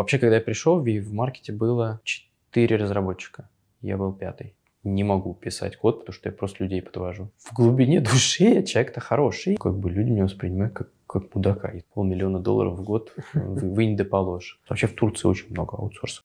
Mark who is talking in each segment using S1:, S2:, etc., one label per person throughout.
S1: Вообще, когда я пришел, в маркете было 4 разработчика. Я был пятый. Не могу писать код, потому что я просто людей подвожу. В глубине души я человек-то хороший. Как бы люди меня воспринимают как, как мудака. И полмиллиона долларов в год вынь да положь. Вообще в Турции очень много аутсорсов.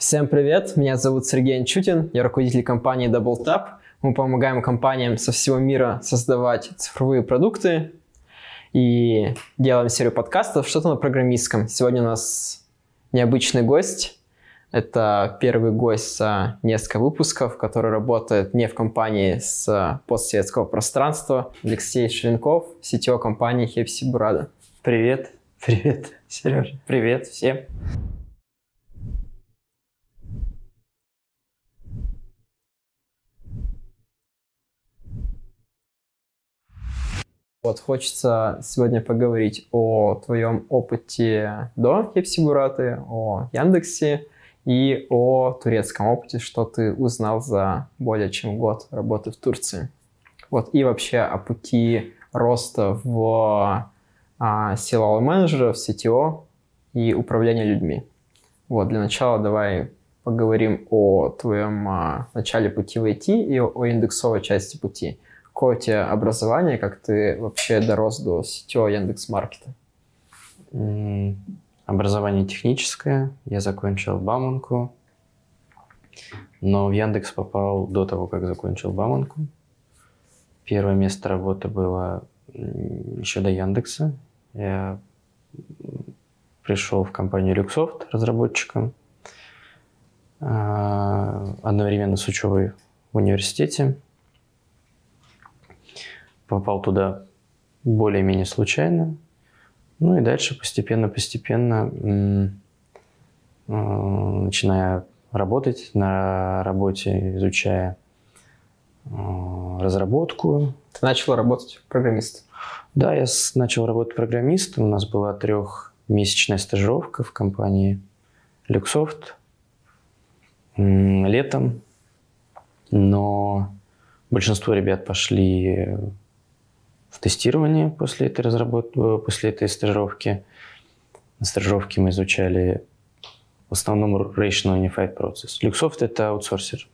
S2: Всем привет, меня зовут Сергей Анчутин, я руководитель компании DoubleTap. Мы помогаем компаниям со всего мира создавать цифровые продукты и делаем серию подкастов «Что-то на программистском». Сегодня у нас необычный гость. Это первый гость за несколько выпусков, который работает не в компании с постсоветского пространства. Алексей Ширенков, сетевой компании Хепси Бурада.
S1: Привет, привет, Сережа, привет всем.
S2: Вот, хочется сегодня поговорить о твоем опыте до Хепсибураты, о Яндексе и о турецком опыте, что ты узнал за более чем год работы в Турции. Вот, и вообще о пути роста в а, силового менеджера, в CTO и управления людьми. Вот, для начала давай поговорим о твоем а, начале пути в IT и о, о индексовой части пути какое у тебя образование, как ты вообще дорос до сетевого Яндекс.Маркета?
S1: Образование техническое. Я закончил Бауманку, но в Яндекс попал до того, как закончил Бауманку. Первое место работы было еще до Яндекса. Я пришел в компанию Люксофт разработчиком а, одновременно с учебой в университете попал туда более-менее случайно. Ну и дальше постепенно-постепенно, э, начиная работать на работе, изучая э, разработку.
S2: Ты начал работать программистом?
S1: Да, я начал работать программистом. У нас была трехмесячная стажировка в компании Luxoft летом. Но большинство ребят пошли в тестировании после этой разработки, э, после этой стажировки. На стажировке мы изучали в основном Rational Unified Process. Luxoft — это аутсорсер.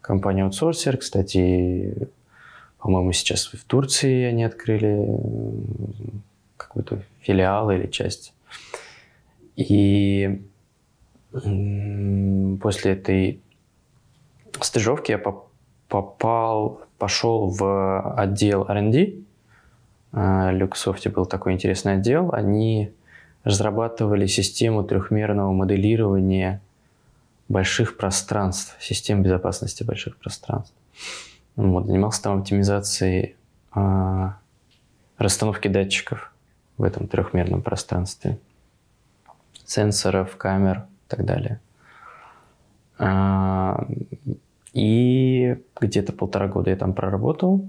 S1: Компания аутсорсер, кстати, по-моему, сейчас в Турции они открыли какой-то филиал или часть. И после этой стажировки я попал, пошел в отдел R&D Люксофте был такой интересный отдел. Они разрабатывали систему трехмерного моделирования больших пространств, систем безопасности больших пространств. Вот, занимался там оптимизацией э, расстановки датчиков в этом трехмерном пространстве, сенсоров, камер и так далее. Э, и где-то полтора года я там проработал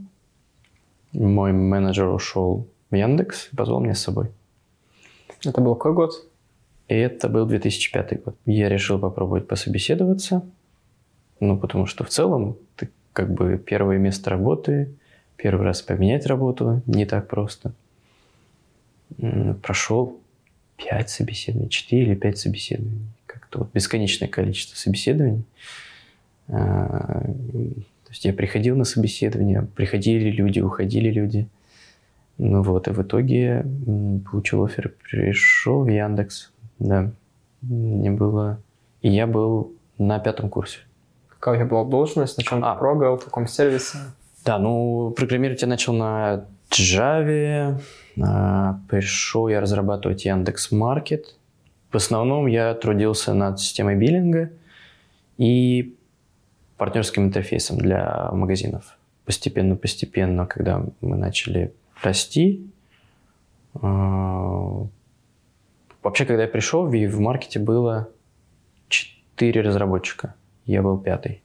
S1: мой менеджер ушел в Яндекс и позвал меня с собой.
S2: Это был какой год?
S1: И это был 2005 год. Я решил попробовать пособеседоваться. Ну, потому что в целом ты как бы первое место работы, первый раз поменять работу не так просто. Прошел пять собеседований, четыре или пять собеседований. Как-то вот бесконечное количество собеседований. Есть я приходил на собеседование, приходили люди, уходили люди. Ну вот, и в итоге получил офер, пришел в Яндекс, да. Мне было... И я был на пятом курсе.
S2: Какая у тебя была должность, на чем а. ты прогал, в каком сервисе?
S1: Да, ну, программировать я начал на Java, а, пришел я разрабатывать Яндекс Маркет. В основном я трудился над системой биллинга и партнерским интерфейсом для магазинов. Постепенно-постепенно, когда мы начали расти, а, вообще, когда я пришел, в маркете было четыре разработчика. Я был пятый.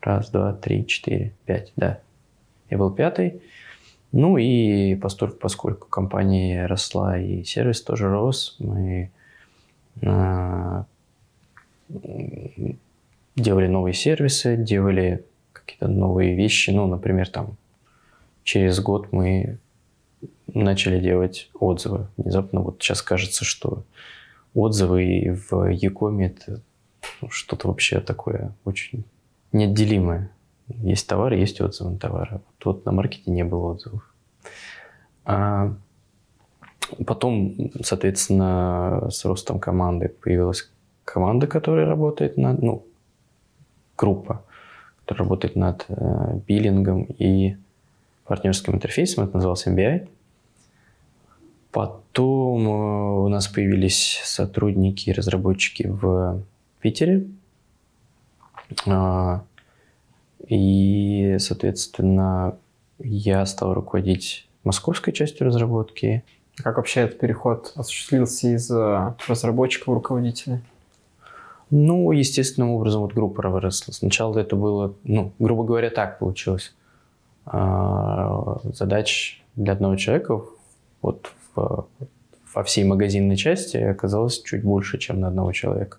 S1: Раз, два, три, четыре, пять, да. Я был пятый. Ну и поскольку, поскольку компания росла и сервис тоже рос, мы делали новые сервисы, делали какие-то новые вещи. Ну, например, там через год мы начали делать отзывы. Внезапно вот сейчас кажется, что отзывы в Якоме это ну, что-то вообще такое очень неотделимое. Есть товар, есть отзывы на товары. Вот, вот на маркете не было отзывов. А потом, соответственно, с ростом команды появилась команда, которая работает над, ну, группа, которая работает над э, биллингом и партнерским интерфейсом. Это называлось MBI. Потом э, у нас появились сотрудники и разработчики в Питере. А, и, соответственно, я стал руководить московской частью разработки.
S2: Как вообще этот переход осуществился из э, разработчика в руководителя?
S1: Ну, естественным образом вот группа выросла. Сначала это было, ну, грубо говоря, так получилось. А, задач для одного человека вот в, во всей магазинной части оказалось чуть больше, чем на одного человека.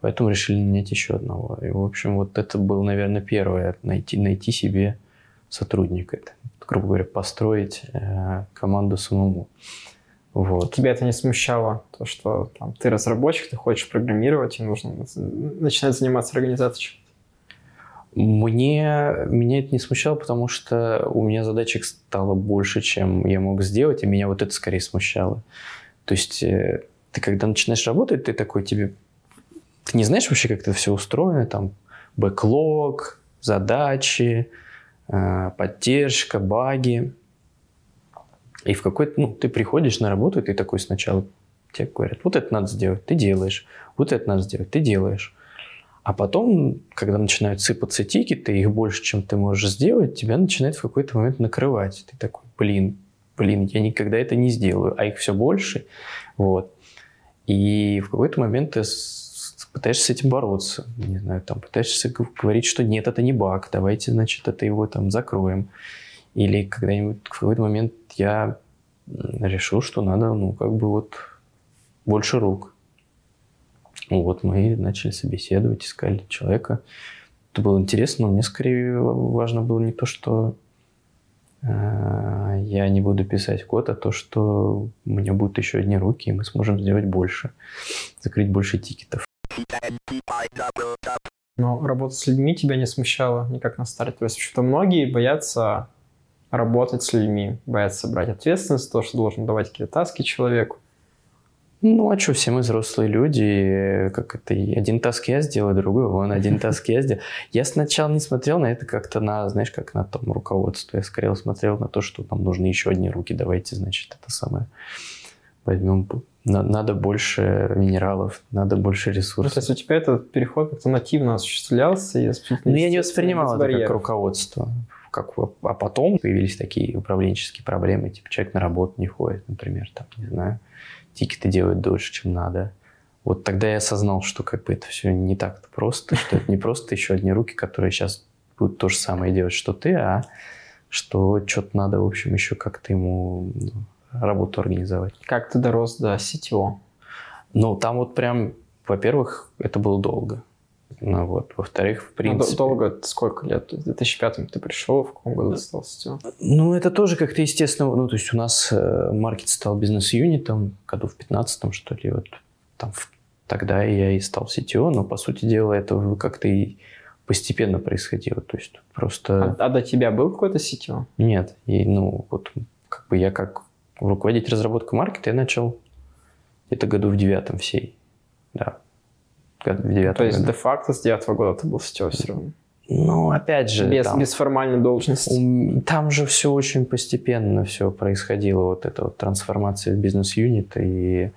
S1: Поэтому решили нанять еще одного. И, в общем, вот это было, наверное, первое, найти, найти себе сотрудника. Это, грубо говоря, построить э, команду самому.
S2: Вот. Тебя это не смущало, то, что там, ты разработчик, ты хочешь программировать, и нужно начинать заниматься организацией?
S1: Мне, меня это не смущало, потому что у меня задачек стало больше, чем я мог сделать, и меня вот это скорее смущало. То есть э, ты когда начинаешь работать, ты такой, тебе ты не знаешь вообще, как это все устроено, там, бэклог, задачи, э, поддержка, баги. И в какой-то, ну, ты приходишь на работу, и ты такой сначала, тебе говорят, вот это надо сделать, ты делаешь, вот это надо сделать, ты делаешь. А потом, когда начинают сыпаться тикеты, их больше, чем ты можешь сделать, тебя начинает в какой-то момент накрывать. Ты такой, блин, блин, я никогда это не сделаю, а их все больше. Вот. И в какой-то момент ты пытаешься с этим бороться, не знаю, там пытаешься говорить, что нет, это не баг, давайте, значит, это его там закроем. Или когда-нибудь в какой-то момент я решил, что надо, ну, как бы вот больше рук. Вот мы начали собеседовать, искали человека. Это было интересно, но мне скорее важно было не то, что э, я не буду писать код, а то, что у меня будут еще одни руки, и мы сможем сделать больше, закрыть больше тикетов.
S2: Но работа с людьми тебя не смущала никак на старте? То есть что многие боятся работать с людьми, боятся брать ответственность, то, что должен давать какие-то таски человеку.
S1: Ну, а что, все мы взрослые люди, как это, один таск я сделаю, другой он, один таск я сделаю. Я сначала не смотрел на это как-то на, знаешь, как на том руководство. Я скорее смотрел на то, что нам нужны еще одни руки, давайте, значит, это самое возьмем надо больше минералов, надо больше ресурсов. Ну,
S2: то есть у тебя этот переход как-то нативно осуществлялся? И
S1: ну, я не воспринимал это как руководство. Как, а потом появились такие управленческие проблемы, типа человек на работу не ходит, например, там, не знаю, тикеты делают дольше, чем надо. Вот тогда я осознал, что как бы это все не так просто, что это не просто еще одни руки, которые сейчас будут то же самое делать, что ты, а что что-то надо, в общем, еще как-то ему ну, работу организовать.
S2: Как ты дорос до CTO?
S1: Ну, там вот прям, во-первых, это было долго. Ну вот, во-вторых, в ну, принципе...
S2: Ну, долго, сколько лет? В 2005 ты пришел, в каком году ты стал CTO?
S1: Ну, это тоже как-то естественно. Ну, то есть у нас э, маркет стал бизнес-юнитом году в 15 что ли, вот там в... тогда я и стал CTO, но, по сути дела, это как-то и постепенно происходило. То есть просто...
S2: А, а до тебя был какой-то CTO?
S1: Нет. И, ну, вот как бы я как руководить разработкой маркета я начал где-то году в девятом всей. Да.
S2: В девятом То есть де-факто с девятого года ты был CTO все равно?
S1: Ну, опять же...
S2: Без, там, без формальной должности.
S1: Там же все очень постепенно все происходило. Вот эта вот трансформация в бизнес-юнит и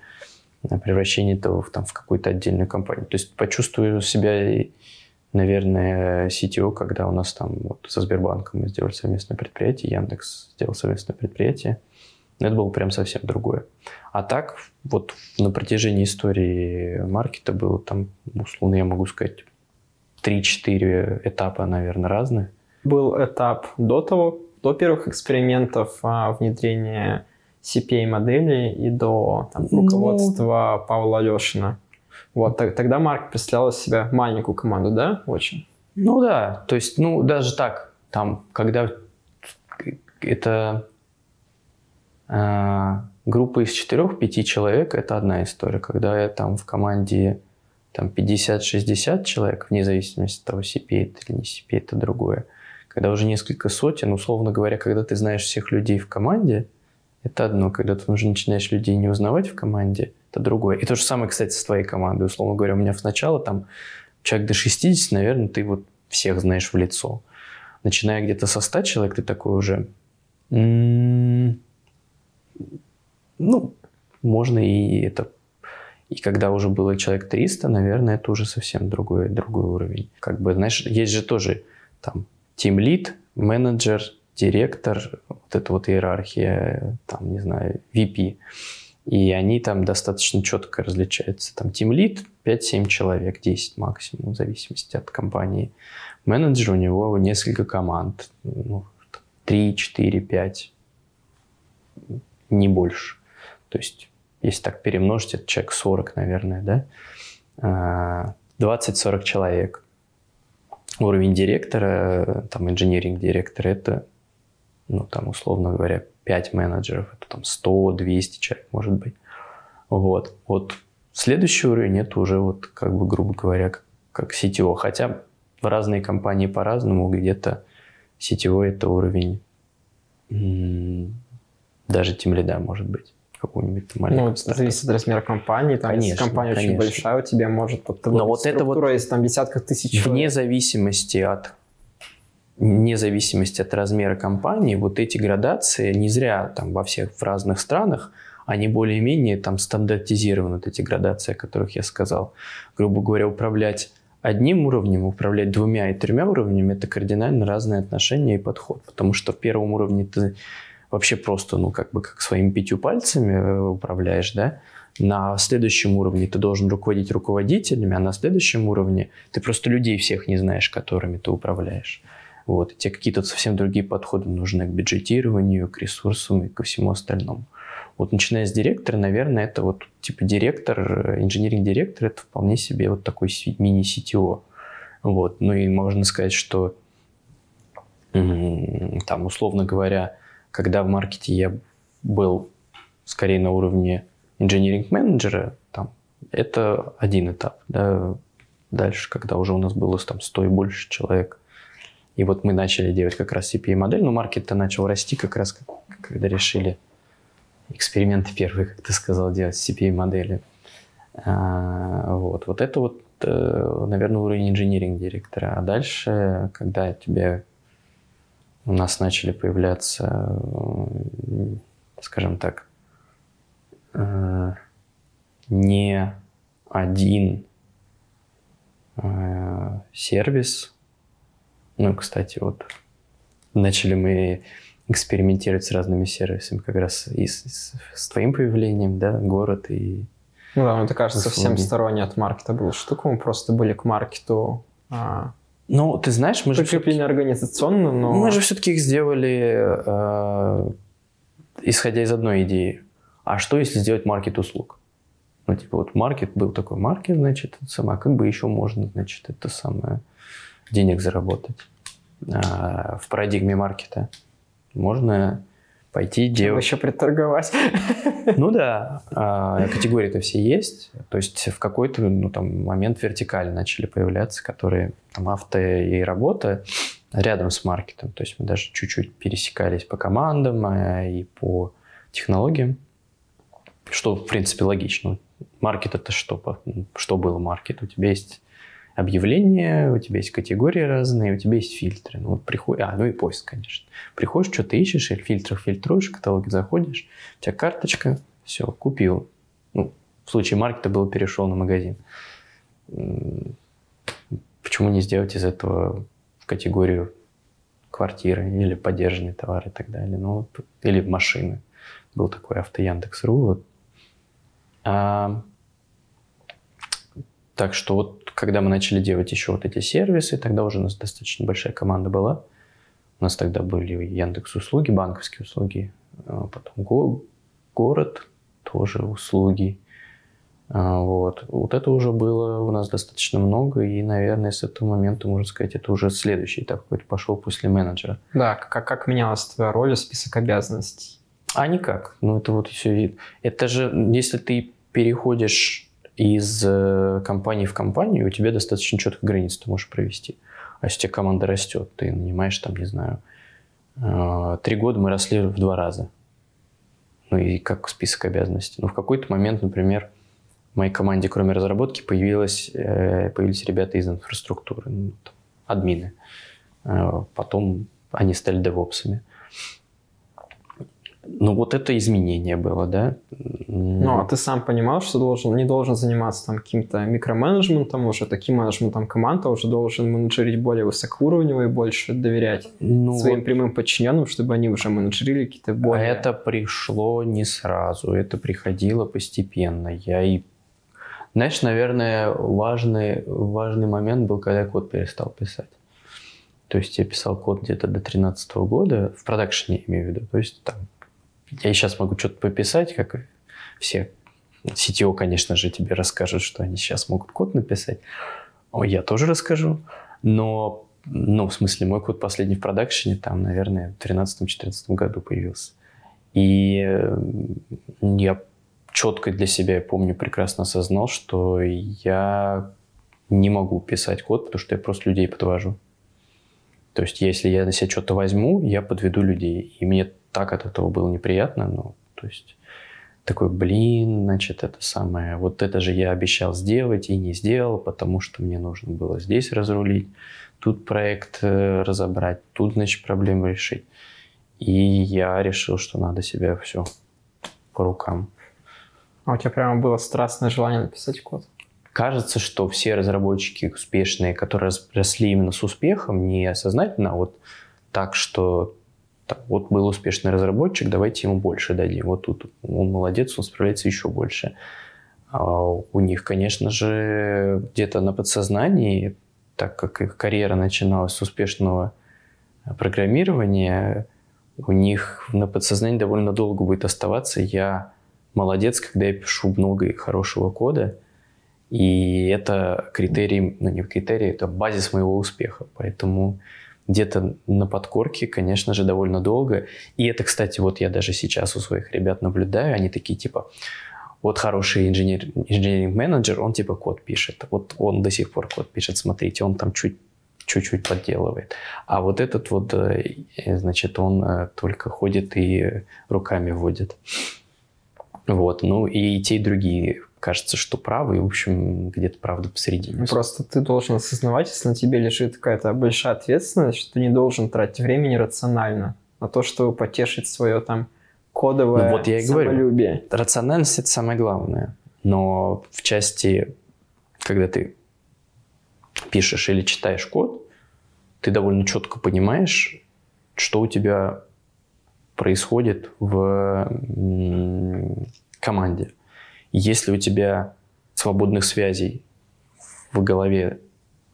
S1: превращение этого в, там, в какую-то отдельную компанию. То есть почувствую себя, наверное, CTO, когда у нас там вот со Сбербанком мы сделали совместное предприятие, Яндекс сделал совместное предприятие. Это было прям совсем другое. А так, вот на протяжении истории маркета было там, условно, я могу сказать, 3-4 этапа, наверное, разные.
S2: Был этап до того, до первых экспериментов а, внедрения CPA-модели и до там, ну, руководства ну, Павла Алешина. Вот, так, тогда Марк представлял из себя маленькую команду, да, очень?
S1: Ну да, то есть, ну даже так, там, когда это э, группа из четырех-пяти человек, это одна история. Когда я там в команде там 50-60 человек, вне зависимости от того, CP это или не CP, это другое. Когда уже несколько сотен, условно говоря, когда ты знаешь всех людей в команде, это одно. Когда ты уже начинаешь людей не узнавать в команде, это другое. И то же самое, кстати, с твоей командой. Условно говоря, у меня сначала там человек до 60, наверное, ты вот всех знаешь в лицо. Начиная где-то со 100 человек, ты такой уже... М-м-м, ну, можно и это и когда уже было человек 300, наверное, это уже совсем другой, другой уровень. Как бы, знаешь, есть же тоже там team lead, менеджер, директор, вот эта вот иерархия, там, не знаю, VP. И они там достаточно четко различаются. Там team lead 5-7 человек, 10 максимум, в зависимости от компании. Менеджер у него несколько команд, ну, 3, 4, 5, не больше. То есть если так перемножить, это человек 40, наверное, да, 20-40 а, человек. Уровень директора, там, инженеринг-директора, это, ну, там, условно говоря, 5 менеджеров, это там 100-200 человек, может быть. Вот. Вот следующий уровень, это уже вот, как бы, грубо говоря, как, как. Хотя в разные компании по-разному, где-то CTO это уровень даже тем лида может быть какую-нибудь
S2: маленькую. Ну, это зависит от размера компании. Там, конечно, если компания конечно. очень большая, у тебя может вот,
S1: Но вот это вот
S2: из там десятков тысяч.
S1: Вне зависимости от вне зависимости от размера компании, вот эти градации не зря там во всех в разных странах, они более-менее там стандартизированы, вот эти градации, о которых я сказал. Грубо говоря, управлять одним уровнем, управлять двумя и тремя уровнями – это кардинально разные отношения и подход. Потому что в первом уровне ты вообще просто, ну, как бы как своими пятью пальцами э, управляешь, да, на следующем уровне ты должен руководить руководителями, а на следующем уровне ты просто людей всех не знаешь, которыми ты управляешь. Вот. И тебе какие-то совсем другие подходы нужны к бюджетированию, к ресурсам и ко всему остальному. Вот начиная с директора, наверное, это вот типа директор, э, инженеринг-директор, это вполне себе вот такой мини-CTO. Вот. Ну и можно сказать, что там, условно говоря, когда в маркете я был скорее на уровне инженеринг-менеджера, там, это один этап. Да. Дальше, когда уже у нас было там 100 и больше человек, и вот мы начали делать как раз CPA-модель, но маркет-то начал расти как раз, когда решили эксперименты первые, как ты сказал, делать CPA-модели. А, вот. вот это вот, э, наверное, уровень инженеринг-директора. А дальше, когда тебе у нас начали появляться, э, скажем так, э, не один э, сервис. Ну, кстати, вот начали мы экспериментировать с разными сервисами, как раз и с, с, с твоим появлением, да, город и...
S2: Ну да, это кажется совсем сторонне от маркета была штука, мы просто были к маркету а,
S1: ну, ты знаешь, мы же...
S2: Прикрепление организационно, но...
S1: Мы же все-таки их сделали, э, исходя из одной идеи. А что, если сделать маркет услуг? Ну, типа, вот маркет был такой маркет, значит, это самое, как бы еще можно, значит, это самое, денег заработать. А, в парадигме маркета можно пойти делать...
S2: еще приторговать.
S1: Ну да, а, категории-то все есть. То есть в какой-то ну, там, момент вертикали начали появляться, которые там авто и работа рядом с маркетом. То есть мы даже чуть-чуть пересекались по командам а, и по технологиям, что, в принципе, логично. Маркет — это что? Что было маркет? У тебя есть объявления, у тебя есть категории разные, у тебя есть фильтры. Ну, вот приходишь, а, ну и поиск, конечно. Приходишь, что-то ищешь, или фильтрах фильтруешь, в каталоге заходишь, у тебя карточка, все, купил. Ну, в случае маркета был перешел на магазин. Почему не сделать из этого категорию квартиры или поддержанные товары и так далее? Ну, или машины. Был такой авто Яндекс.ру. Вот. А, так что вот когда мы начали делать еще вот эти сервисы, тогда уже у нас достаточно большая команда была. У нас тогда были Яндекс услуги, банковские услуги, а потом го- город, тоже услуги. А, вот. вот это уже было у нас достаточно много, и, наверное, с этого момента, можно сказать, это уже следующий этап какой-то пошел после менеджера.
S2: Да, как, как менялась твоя роль и список обязанностей?
S1: А никак. Ну, это вот все вид. Это же, если ты переходишь из э, компании в компанию, у тебя достаточно четко границы ты можешь провести. А если у тебя команда растет, ты нанимаешь там, не знаю, э, три года мы росли в два раза. Ну и как список обязанностей. Ну, в какой-то момент, например, в моей команде, кроме разработки, появилось, э, появились ребята из инфраструктуры, ну, там, админы. Потом они стали девопсами. Ну, вот это изменение было, да.
S2: Ну, а ты сам понимал, что должен, не должен заниматься там каким-то микроменеджментом, уже таким менеджментом команд, а уже должен менеджерить более высокоуровнево и больше доверять ну, своим вот... прямым подчиненным, чтобы они уже менеджерили какие-то более...
S1: А это пришло не сразу, это приходило постепенно. Я и знаешь, наверное, важный, важный момент был, когда я код перестал писать. То есть я писал код где-то до 2013 года, в продакшене имею в виду. То есть там, я сейчас могу что-то пописать, как все CTO, конечно же, тебе расскажут, что они сейчас могут код написать. Я тоже расскажу. Но, ну, в смысле, мой код последний в продакшене, там, наверное, в 2013-2014 году появился. И я четко для себя, я помню, прекрасно осознал, что я не могу писать код, потому что я просто людей подвожу. То есть, если я на себя что-то возьму, я подведу людей. И мне так от этого было неприятно. Ну, то есть, такой, блин, значит, это самое, вот это же я обещал сделать и не сделал, потому что мне нужно было здесь разрулить, тут проект э, разобрать, тут, значит, проблему решить. И я решил, что надо себя все по рукам.
S2: А у тебя прямо было страстное желание написать код?
S1: Кажется, что все разработчики успешные, которые росли именно с успехом, не сознательно, а вот так, что так, вот был успешный разработчик, давайте ему больше дадим. Вот тут он молодец, он справляется еще больше. А у них, конечно же, где-то на подсознании, так как их карьера начиналась с успешного программирования, у них на подсознании довольно долго будет оставаться «я молодец, когда я пишу много и хорошего кода. И это критерий, ну не критерий, это базис моего успеха. Поэтому где-то на подкорке, конечно же, довольно долго. И это, кстати, вот я даже сейчас у своих ребят наблюдаю, они такие типа, вот хороший инженер, инженеринг-менеджер, он типа код пишет. Вот он до сих пор код пишет, смотрите, он там чуть чуть-чуть подделывает. А вот этот вот, э, значит, он э, только ходит и руками вводит. Вот, ну и те, и другие кажется, что правы, и, в общем, где-то правда посередине.
S2: Просто ты должен осознавать, если на тебе лежит какая-то большая ответственность, что ты не должен тратить времени рационально на то, чтобы потешить свое там кодовое ну, вот я и самолюбие.
S1: Говорю, рациональность – это самое главное. Но в части, когда ты пишешь или читаешь код, ты довольно четко понимаешь, что у тебя происходит в команде. Если у тебя свободных связей в голове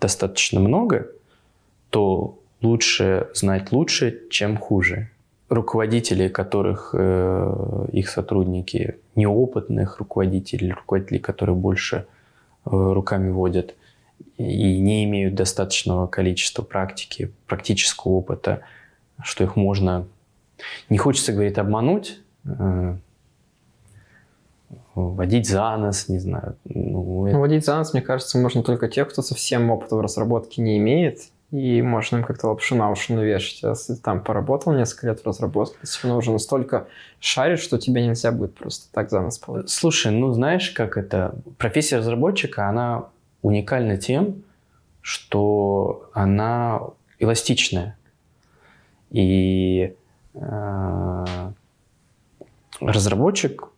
S1: достаточно много, то лучше знать лучше, чем хуже. Руководители, которых э, их сотрудники, неопытных руководителей, руководителей, которые больше э, руками водят и не имеют достаточного количества практики, практического опыта, что их можно не хочется, говорить, обмануть, э, водить за нос, не знаю.
S2: Ну, это... Водить за нос, мне кажется, можно только тех, кто совсем опыта в разработке не имеет, и можно им как-то лапшу на уши навешать. А если там поработал несколько лет в разработке, ты все равно уже настолько шаришь, что тебя нельзя будет просто так за нос поводить.
S1: Слушай, ну знаешь, как это... Профессия разработчика, она уникальна тем, что она эластичная. И Э, разработчик,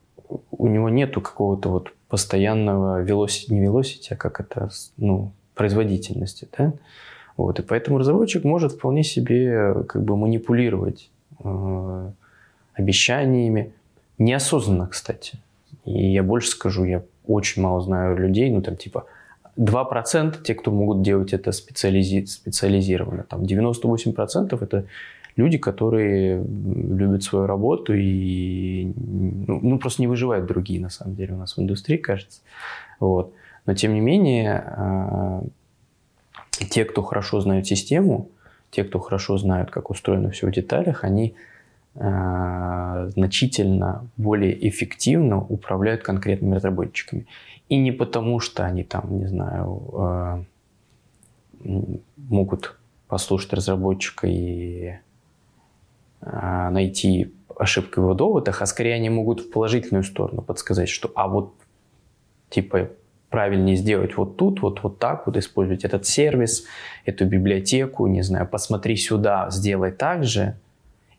S1: у него нету какого-то вот постоянного velocity, не velocity, а как это, ну, производительности, да? Вот, и поэтому разработчик может вполне себе как бы манипулировать э, обещаниями, неосознанно, кстати. И я больше скажу, я очень мало знаю людей, ну там типа 2% те, кто могут делать это специализи- специализированно. Там 98% это люди, которые любят свою работу и ну, ну, просто не выживают другие, на самом деле, у нас в индустрии, кажется. Вот. Но, тем не менее, э, те, кто хорошо знают систему, те, кто хорошо знают, как устроено все в деталях, они э, значительно более эффективно управляют конкретными разработчиками. И не потому, что они там, не знаю, э, могут послушать разработчика и найти ошибку в доводах, а скорее они могут в положительную сторону подсказать, что а вот типа правильнее сделать вот тут, вот, вот так, вот использовать этот сервис, эту библиотеку, не знаю, посмотри сюда, сделай так же.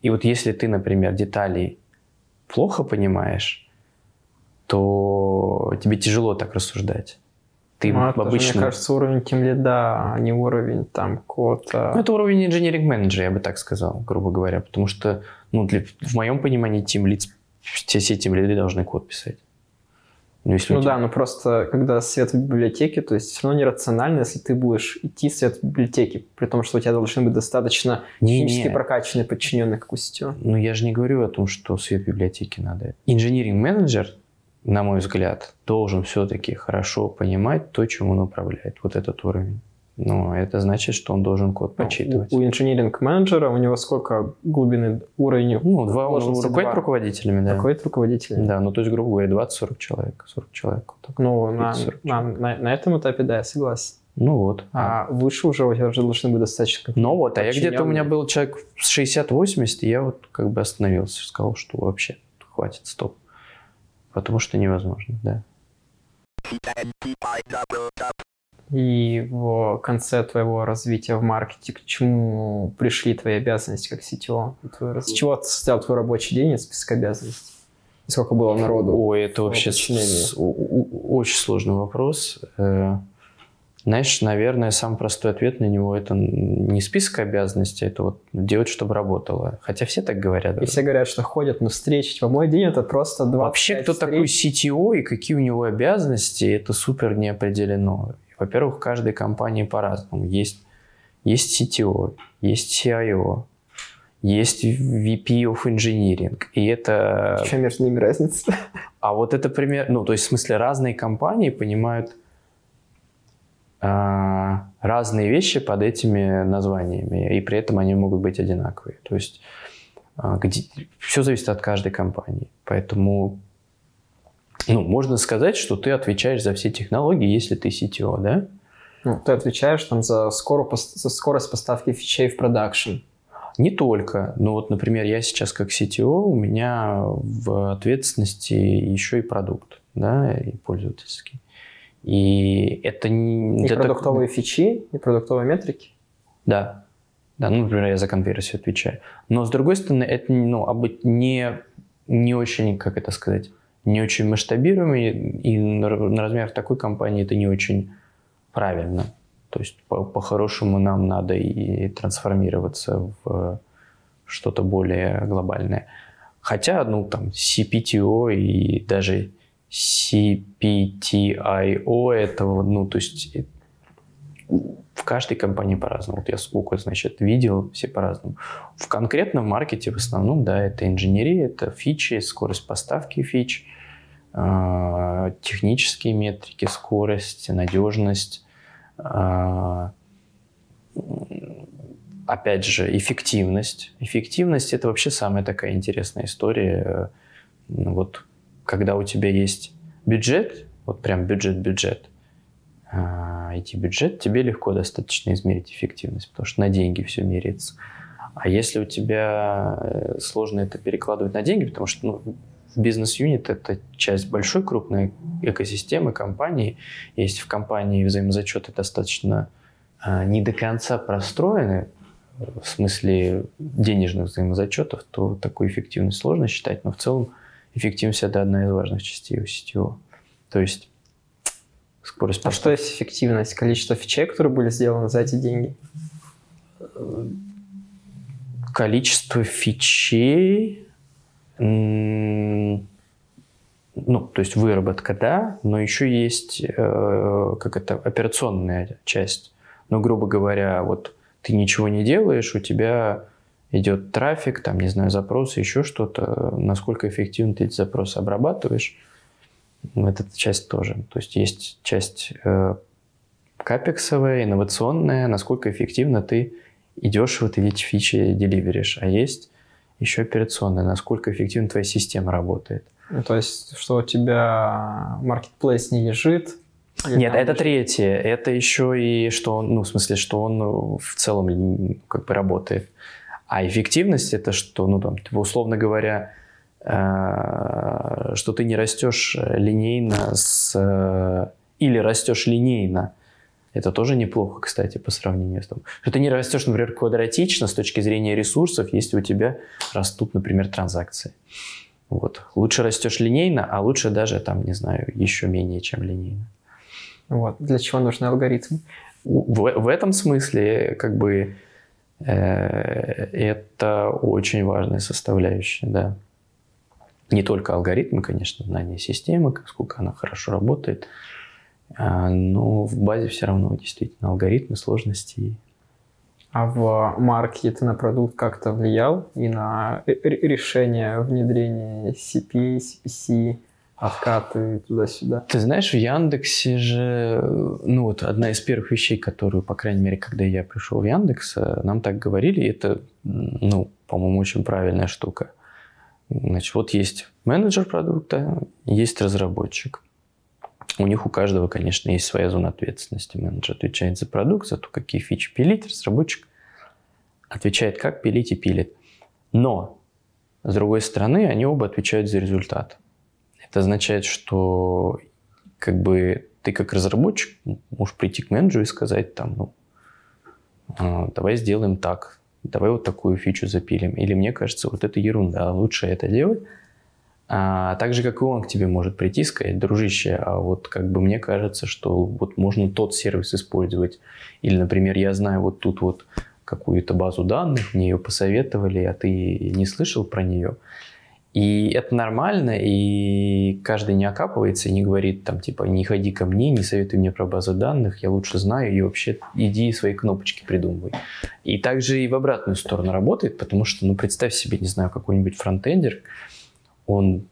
S1: И вот если ты, например, деталей плохо понимаешь, то тебе тяжело так рассуждать.
S2: Ты ну, это обычно... Мне кажется, уровень тем лида, а не уровень там кода.
S1: Ну, это уровень инженеринг менеджера, я бы так сказал, грубо говоря. Потому что, ну, для, в моем понимании, тим лид, все, все тим лиды должны код писать.
S2: Ну, если ну тебя... да, но просто когда свет в библиотеке, то есть все равно нерационально, если ты будешь идти свет в библиотеке, при том, что у тебя должны быть достаточно не, технически не. прокачанные подчиненные, как у сетевого.
S1: Ну я же не говорю о том, что свет в библиотеке надо. Инженеринг-менеджер, на мой взгляд, должен все-таки хорошо понимать то, чем он управляет. Вот этот уровень. Но это значит, что он должен код ну, почитывать.
S2: У, у инженеринг-менеджера у него сколько глубины уровней?
S1: Ну, два, он руководит руководителями, да.
S2: Руководит руководителями.
S1: Да, ну то есть, грубо говоря, 20-40 человек. 40 человек.
S2: Вот так. Ну, на, на, на, на этом этапе, да, я согласен.
S1: Ну вот.
S2: А, а выше уже у тебя уже должны быть достаточно...
S1: Ну вот, а я где-то у меня был человек с 60-80, и я вот как бы остановился, сказал, что вообще хватит, стоп. Потому что невозможно, да.
S2: И в конце твоего развития в маркете к чему пришли твои обязанности как CTO? С чего состоял твой рабочий день из списка обязанностей? И сколько было народу?
S1: Ой, это вообще с, очень сложный вопрос. Знаешь, наверное, самый простой ответ на него это не список обязанностей, это вот делать, чтобы работало. Хотя все так говорят.
S2: И все говорят, что ходят на встречи. Типа, мой день это просто два.
S1: Вообще, кто встреч. такой CTO и какие у него обязанности, это супер не определено. Во-первых, в каждой компании по-разному. Есть, есть CTO, есть CIO, есть VP of Engineering. И это...
S2: Что между ними разница?
S1: А вот это пример... Ну, то есть, в смысле, разные компании понимают разные вещи под этими названиями, и при этом они могут быть одинаковые. То есть, э, где... все зависит от каждой компании. Поэтому ну, можно сказать, что ты отвечаешь за все технологии, если ты CTO, да?
S2: Ну, ты отвечаешь там за, скоро, за скорость поставки фичей в продакшн.
S1: Не только. Ну вот, например, я сейчас как CTO, у меня в ответственности еще и продукт, да, и пользовательский. И это
S2: не... И продуктовые так... фичи, и продуктовые метрики?
S1: Да. Да, ну, например, я за конверсию отвечаю. Но, с другой стороны, это ну, не, не очень, как это сказать, не очень масштабируемый, и на, на размер такой компании это не очень правильно. То есть по- по-хорошему нам надо и трансформироваться в что-то более глобальное. Хотя, ну, там, CPTO и даже CPTIO, это, ну, то есть в каждой компании по-разному. Вот я сколько, значит, видел, все по-разному. В конкретном маркете в основном, да, это инженерия, это фичи, скорость поставки фич, а, технические метрики, скорость, надежность, а, опять же, эффективность. Эффективность – это вообще самая такая интересная история. Вот когда у тебя есть бюджет, вот прям бюджет-бюджет, IT-бюджет, а, тебе легко достаточно измерить эффективность, потому что на деньги все меряется. А если у тебя э, сложно это перекладывать на деньги, потому что ну, Бизнес-юнит – это часть большой крупной экосистемы компании. Есть в компании взаимозачеты достаточно э, не до конца простроены, в смысле денежных взаимозачетов, то такую эффективность сложно считать, но в целом эффективность – это одна из важных частей у сетевого. То есть
S2: скорость... А что есть эффективность? Количество фичей, которые были сделаны за эти деньги?
S1: Количество фичей ну, то есть выработка, да, но еще есть э, как это операционная часть. Но, грубо говоря, вот ты ничего не делаешь, у тебя идет трафик, там, не знаю, запросы, еще что-то, насколько эффективно ты эти запросы обрабатываешь, это часть тоже. То есть есть часть э, капексовая, инновационная, насколько эффективно ты идешь вот эти фичи деливеришь, а есть еще операционная, насколько эффективно твоя система работает.
S2: Ну, то есть, что у тебя marketplace не лежит,
S1: нет, это третье. Это еще и что он, ну, в смысле, что он в целом как бы работает. А эффективность это что, ну, там, типа, условно говоря, э, что ты не растешь линейно с... Э, или растешь линейно. Это тоже неплохо, кстати, по сравнению с том. Что ты не растешь, например, квадратично с точки зрения ресурсов, если у тебя растут, например, транзакции. Вот. Лучше растешь линейно, а лучше даже, там, не знаю, еще менее, чем линейно.
S2: Вот. Для чего нужны алгоритмы?
S1: В, в этом смысле, как бы, э, это очень важная составляющая, да. Не только алгоритмы, конечно, знание системы, сколько она хорошо работает, а, но в базе все равно действительно алгоритмы, сложности.
S2: А в маркете на продукт как-то влиял и на решение внедрения CP, CPC, откаты туда-сюда.
S1: Ты знаешь, в Яндексе же, ну вот одна из первых вещей, которую, по крайней мере, когда я пришел в Яндекс, э, нам так говорили, это, ну, по-моему, очень правильная штука. Значит, вот есть менеджер продукта, есть разработчик. У них у каждого, конечно, есть своя зона ответственности. Менеджер отвечает за продукт, за то, какие фичи пилить, разработчик отвечает, как пилить и пилит. Но, с другой стороны, они оба отвечают за результат. Это означает, что как бы ты как разработчик можешь прийти к менеджеру и сказать там, ну, «А, давай сделаем так, давай вот такую фичу запилим. Или мне кажется, вот это ерунда, лучше это делать. А так же, как и он к тебе может прийти и сказать, дружище, а вот как бы мне кажется, что вот можно тот сервис использовать. Или, например, я знаю вот тут вот какую-то базу данных, мне ее посоветовали, а ты не слышал про нее. И это нормально, и каждый не окапывается и не говорит там типа не ходи ко мне, не советуй мне про базу данных, я лучше знаю, и вообще иди свои кнопочки придумывай. И также и в обратную сторону работает, потому что, ну, представь себе, не знаю, какой-нибудь фронтендер, он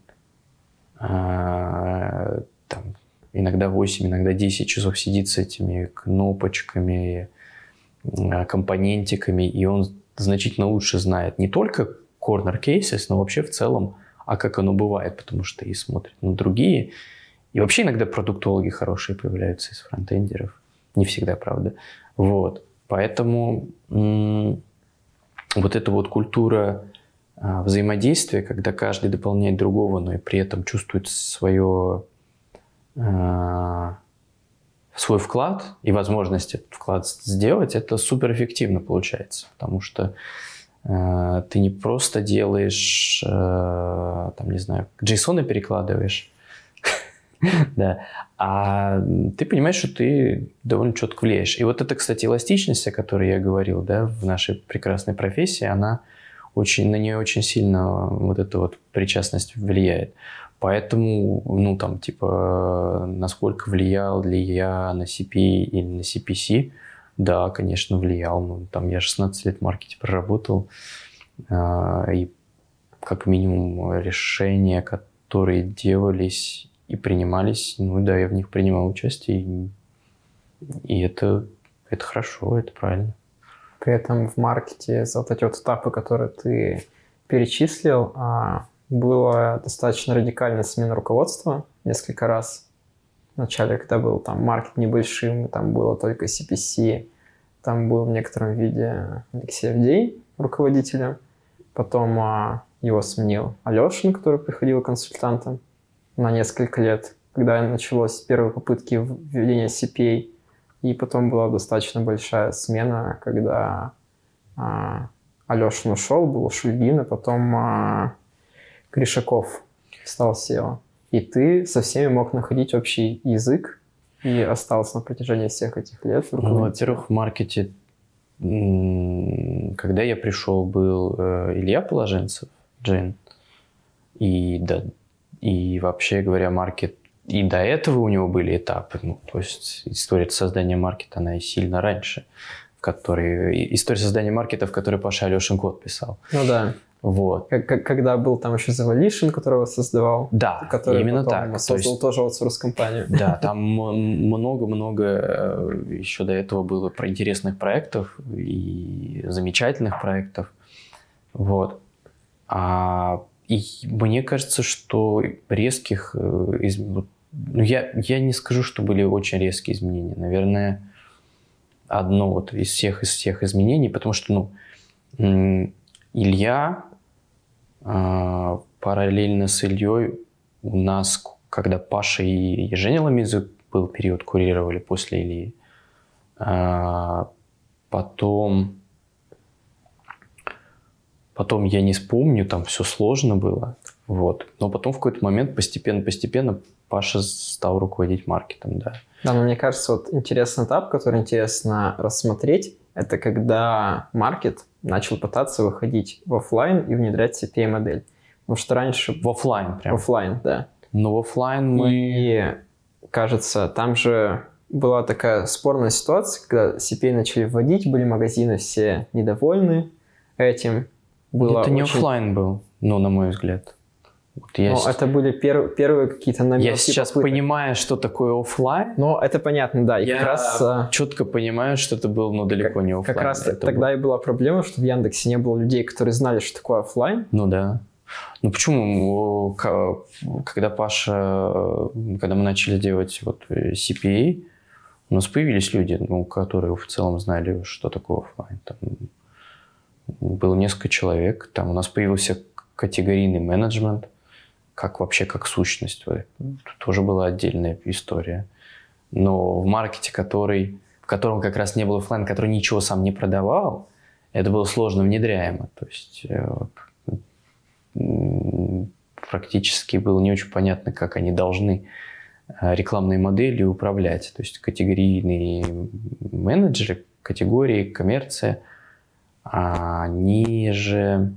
S1: а, там, иногда 8, иногда 10 часов сидит с этими кнопочками, а, компонентиками, и он значительно лучше знает не только corner cases, но вообще в целом, а как оно бывает, потому что и смотрят на другие. И вообще иногда продуктологи хорошие появляются из фронтендеров. Не всегда, правда. Вот. Поэтому м- вот эта вот культура а, взаимодействия, когда каждый дополняет другого, но и при этом чувствует свое, а, свой вклад и возможность этот вклад сделать, это суперэффективно получается. Потому что ты не просто делаешь, э, там, не знаю, JSON перекладываешь, да, а ты понимаешь, что ты довольно четко влияешь. И вот эта, кстати, эластичность, о которой я говорил, да, в нашей прекрасной профессии, она очень, на нее очень сильно вот эта вот причастность влияет. Поэтому, ну, там, типа, насколько влиял ли я на CP или на CPC – да, конечно, влиял. Ну, там я 16 лет в маркете проработал, э, и как минимум решения, которые делались и принимались, ну да, я в них принимал участие, и, и это, это хорошо, это правильно.
S2: При этом в маркете за вот эти вот этапы, которые ты перечислил, а, было достаточно радикальная смена руководства несколько раз вначале, когда был там маркет небольшим, там было только CPC, там был в некотором виде Алексей Авдей руководителем, потом а, его сменил Алешин, который приходил консультантом на несколько лет, когда началось первые попытки введения CPA, и потом была достаточно большая смена, когда а, Алешин ушел, был Шульгин, а потом а, Кришаков стал SEO и ты со всеми мог находить общий язык и остался на протяжении всех этих лет.
S1: Ну, во-первых, в маркете, когда я пришел, был э, Илья Положенцев, Джин, и, да, и вообще говоря, маркет и до этого у него были этапы. Ну, то есть история создания маркета, она и сильно раньше. В который... История создания маркетов, который Паша Алешин код писал.
S2: Ну да.
S1: Вот.
S2: Как, когда был там еще Завалишин, которого создавал.
S1: Да,
S2: который
S1: именно так.
S2: создал
S1: То есть,
S2: тоже аутсорс-компанию.
S1: да, там много-много э, еще до этого было про интересных проектов и замечательных проектов. Вот. А, и мне кажется, что резких... э, из- ну, я, я не скажу, что были очень резкие изменения. Наверное, одно вот из всех, из всех изменений, потому что, ну, Илья параллельно с Ильей у нас, когда Паша и Женя Ламизу был период, курировали после Ильи, а, потом, потом я не вспомню, там все сложно было, вот, но потом в какой-то момент постепенно-постепенно Паша стал руководить маркетом, да.
S2: Да, но мне кажется, вот интересный этап, который интересно рассмотреть, это когда маркет начал пытаться выходить в офлайн и внедрять CPA-модель. Потому что раньше...
S1: В офлайн
S2: В
S1: прям.
S2: офлайн, да.
S1: Но в офлайн мы...
S2: И, кажется, там же была такая спорная ситуация, когда CPA начали вводить, были магазины все недовольны этим. Было
S1: Это не
S2: очень-
S1: офлайн был, ну, на мой взгляд. Вот я,
S2: Но
S1: с-
S2: это были пер- первые какие-то намеки.
S1: я сейчас
S2: попыток.
S1: понимаю, что такое офлайн.
S2: Но это понятно, да. И
S1: я
S2: как раз, а,
S1: четко понимаю, что это был, ну, далеко не офлайн.
S2: как раз
S1: Это
S2: тогда
S1: был-
S2: и была проблема, что в Яндексе не было людей, которые знали, что такое офлайн.
S1: Ну да. Ну почему, К- когда Паша, когда мы начали делать вот э, CPA, у нас появились люди, ну, которые в целом знали, что такое офлайн. Там было несколько человек, там у нас появился категорийный менеджмент, как вообще как сущность. Вот это тоже была отдельная история. Но в маркете, который, в котором как раз не было офлайн, который ничего сам не продавал, это было сложно внедряемо. То есть э, вот, практически было не очень понятно, как они должны э, рекламные модели управлять. То есть категорийные менеджеры, категории, коммерция, а они же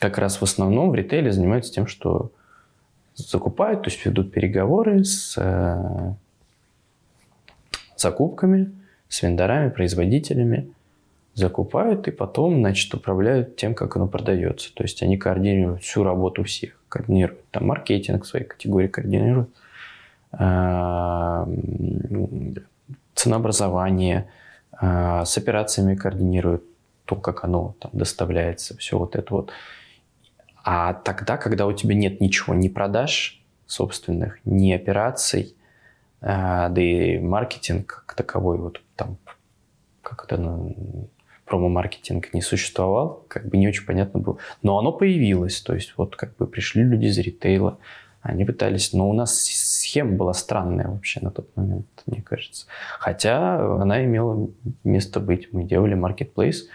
S1: как раз в основном в ритейле занимаются тем, что закупают, то есть ведут переговоры с э, закупками, с вендорами, производителями, закупают и потом, значит, управляют тем, как оно продается. То есть они координируют всю работу всех, координируют там маркетинг своей категории, координируют м, ценообразование, а, с операциями координируют то, как оно там доставляется, все вот это вот. А тогда, когда у тебя нет ничего, ни продаж собственных, ни операций, а, да и маркетинг как таковой, вот там, как это, ну, промо-маркетинг не существовал, как бы не очень понятно было. Но оно появилось, то есть вот как бы пришли люди из ритейла, они пытались, но у нас схема была странная вообще на тот момент, мне кажется. Хотя она имела место быть. Мы делали маркетплейс,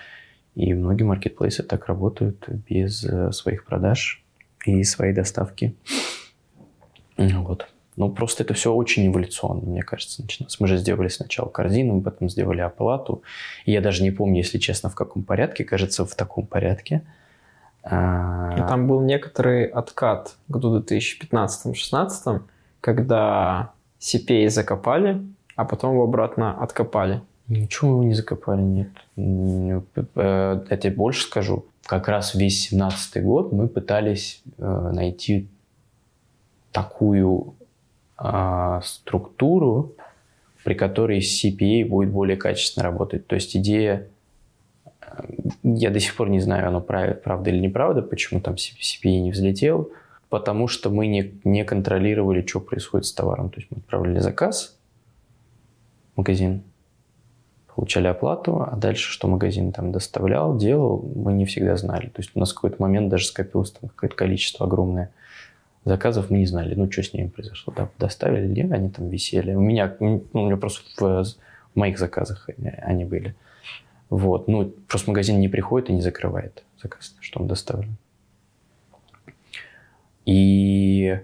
S1: и многие маркетплейсы так работают без э, своих продаж и своей доставки. Вот. Ну, просто это все очень эволюционно, мне кажется, начиналось. Мы же сделали сначала корзину, потом сделали оплату. И я даже не помню, если честно, в каком порядке. Кажется, в таком порядке. А,
S2: там был некоторый откат к году 2015-16, когда CPA закопали, а потом его обратно откопали.
S1: Ничего не закопали, нет. Э, Я тебе больше скажу. Как раз весь семнадцатый год мы пытались э, найти такую а, структуру, при которой CPA будет более качественно работать. То есть идея, э, я до сих пор не знаю, оно прав- правда или неправда, почему там CPA не взлетел, потому что мы не, не контролировали, что происходит с товаром. То есть мы отправляли заказ в магазин, получали оплату, а дальше, что магазин там доставлял, делал, мы не всегда знали. То есть у нас в какой-то момент даже скопилось там какое-то количество огромное заказов, мы не знали, ну, что с ними произошло. Да, доставили ли, они там висели. У меня, ну, у меня просто в, в моих заказах они- они были. Вот, ну, просто магазин не приходит и не закрывает заказ, что он доставлен. И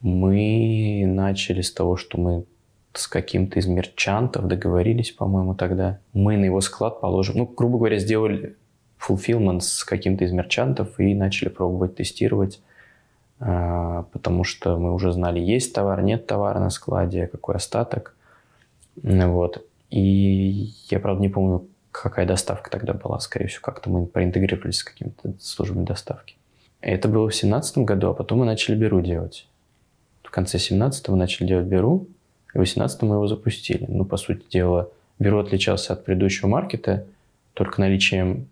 S1: мы начали с того, что мы с каким-то из мерчантов договорились, по-моему, тогда. Мы на его склад положим, ну, грубо говоря, сделали fulfillment с каким-то из мерчантов и начали пробовать тестировать, а, потому что мы уже знали, есть товар, нет товара на складе, какой остаток. Вот. И я, правда, не помню, какая доставка тогда была, скорее всего, как-то мы проинтегрировались с какими-то службами доставки. Это было в семнадцатом году, а потом мы начали Беру делать. В конце 17 мы начали делать Беру, в 18 мы его запустили. Ну, по сути дела, Беру отличался от предыдущего маркета только наличием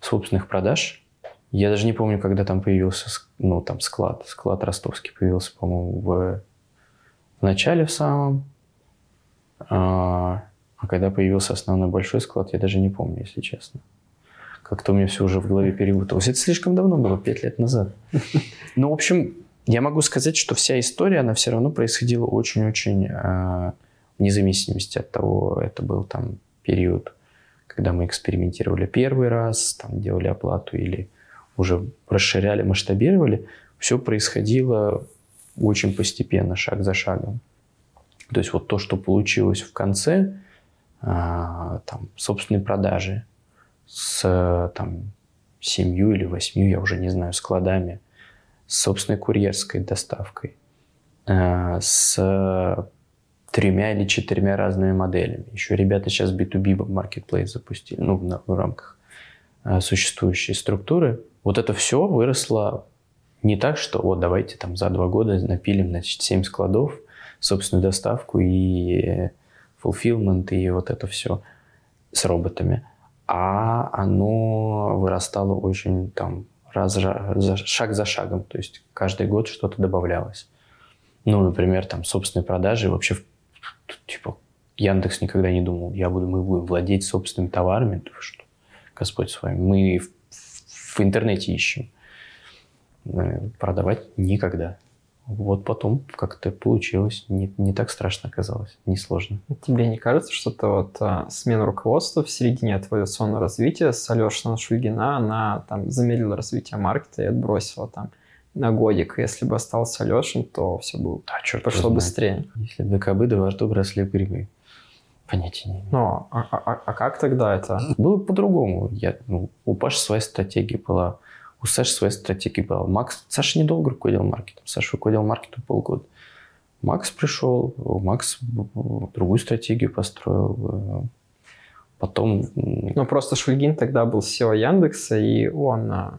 S1: собственных продаж. Я даже не помню, когда там появился ну, там склад. Склад ростовский появился, по-моему, в, в начале в самом. А, а когда появился основной большой склад, я даже не помню, если честно. Как-то у меня все уже в голове перепуталось. Это слишком давно было, пять лет назад. Ну, в общем, я могу сказать, что вся история, она все равно происходила очень-очень э, вне зависимости от того, это был там период, когда мы экспериментировали первый раз, там делали оплату или уже расширяли, масштабировали, все происходило очень постепенно, шаг за шагом. То есть вот то, что получилось в конце, а, там, собственной продажи с там, семью или восьмью, я уже не знаю, складами, с собственной курьерской доставкой, а, с тремя или четырьмя разными моделями. Еще ребята сейчас B2B Marketplace запустили, ну, в, в рамках а, существующей структуры. Вот это все выросло не так, что вот давайте там за два года напилим, значит, 7 складов, собственную доставку и fulfillment и вот это все с роботами. А оно вырастало очень там раз, за, шаг за шагом, то есть каждый год что-то добавлялось. Ну, например, там собственные продажи вообще типа Яндекс никогда не думал, я буду, мы будем владеть собственными товарами, что Господь с вами. Мы в, в интернете ищем. Э, продавать никогда. Вот потом как-то получилось. Не, не так страшно оказалось, не сложно.
S2: Тебе не кажется, что то вот а, смена руководства в середине эволюционного развития с Алешина Шульгина, она там замедлила развитие маркета и отбросила там на годик. Если бы остался Алешин, то все было
S1: да, черт
S2: пошло быстрее.
S1: Если бы кобыды во рту росли грибы. Понятия не имею.
S2: Но, а, а, а, а как тогда это?
S1: Было по-другому. Я, ну, у Паши своя стратегия была у Саши своя стратегия была. Макс, Саша недолго руководил маркетом. Саша руководил маркетом полгода. Макс пришел, Макс другую стратегию построил. Потом...
S2: Ну, просто Шульгин тогда был SEO Яндекса, и он а,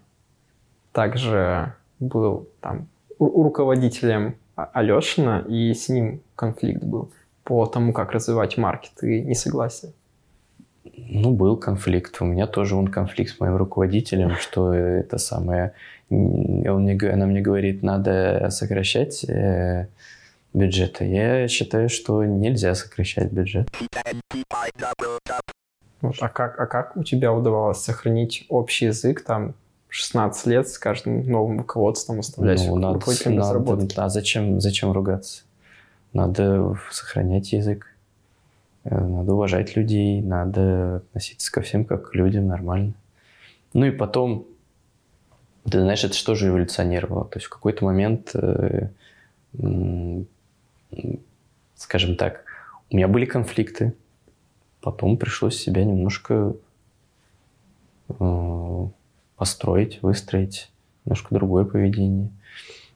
S2: также был там руководителем а-, Алешина, и с ним конфликт был по тому, как развивать маркет, и не согласен.
S1: Ну, был конфликт. У меня тоже он конфликт с моим руководителем, что это самое... Он мне, она мне говорит, надо сокращать э, бюджеты. Я считаю, что нельзя сокращать бюджет.
S2: А, как, а как у тебя удавалось сохранить общий язык там 16 лет с каждым новым руководством оставлять
S1: ну, надо, надо, А зачем, зачем ругаться? Надо сохранять язык. Э, надо уважать людей, надо относиться ко всем как к людям нормально. Ну и потом, ты знаешь, это что же эволюционировало? То есть в какой-то момент, э, скажем так, у меня были конфликты, потом пришлось себя немножко э, построить, выстроить немножко другое поведение.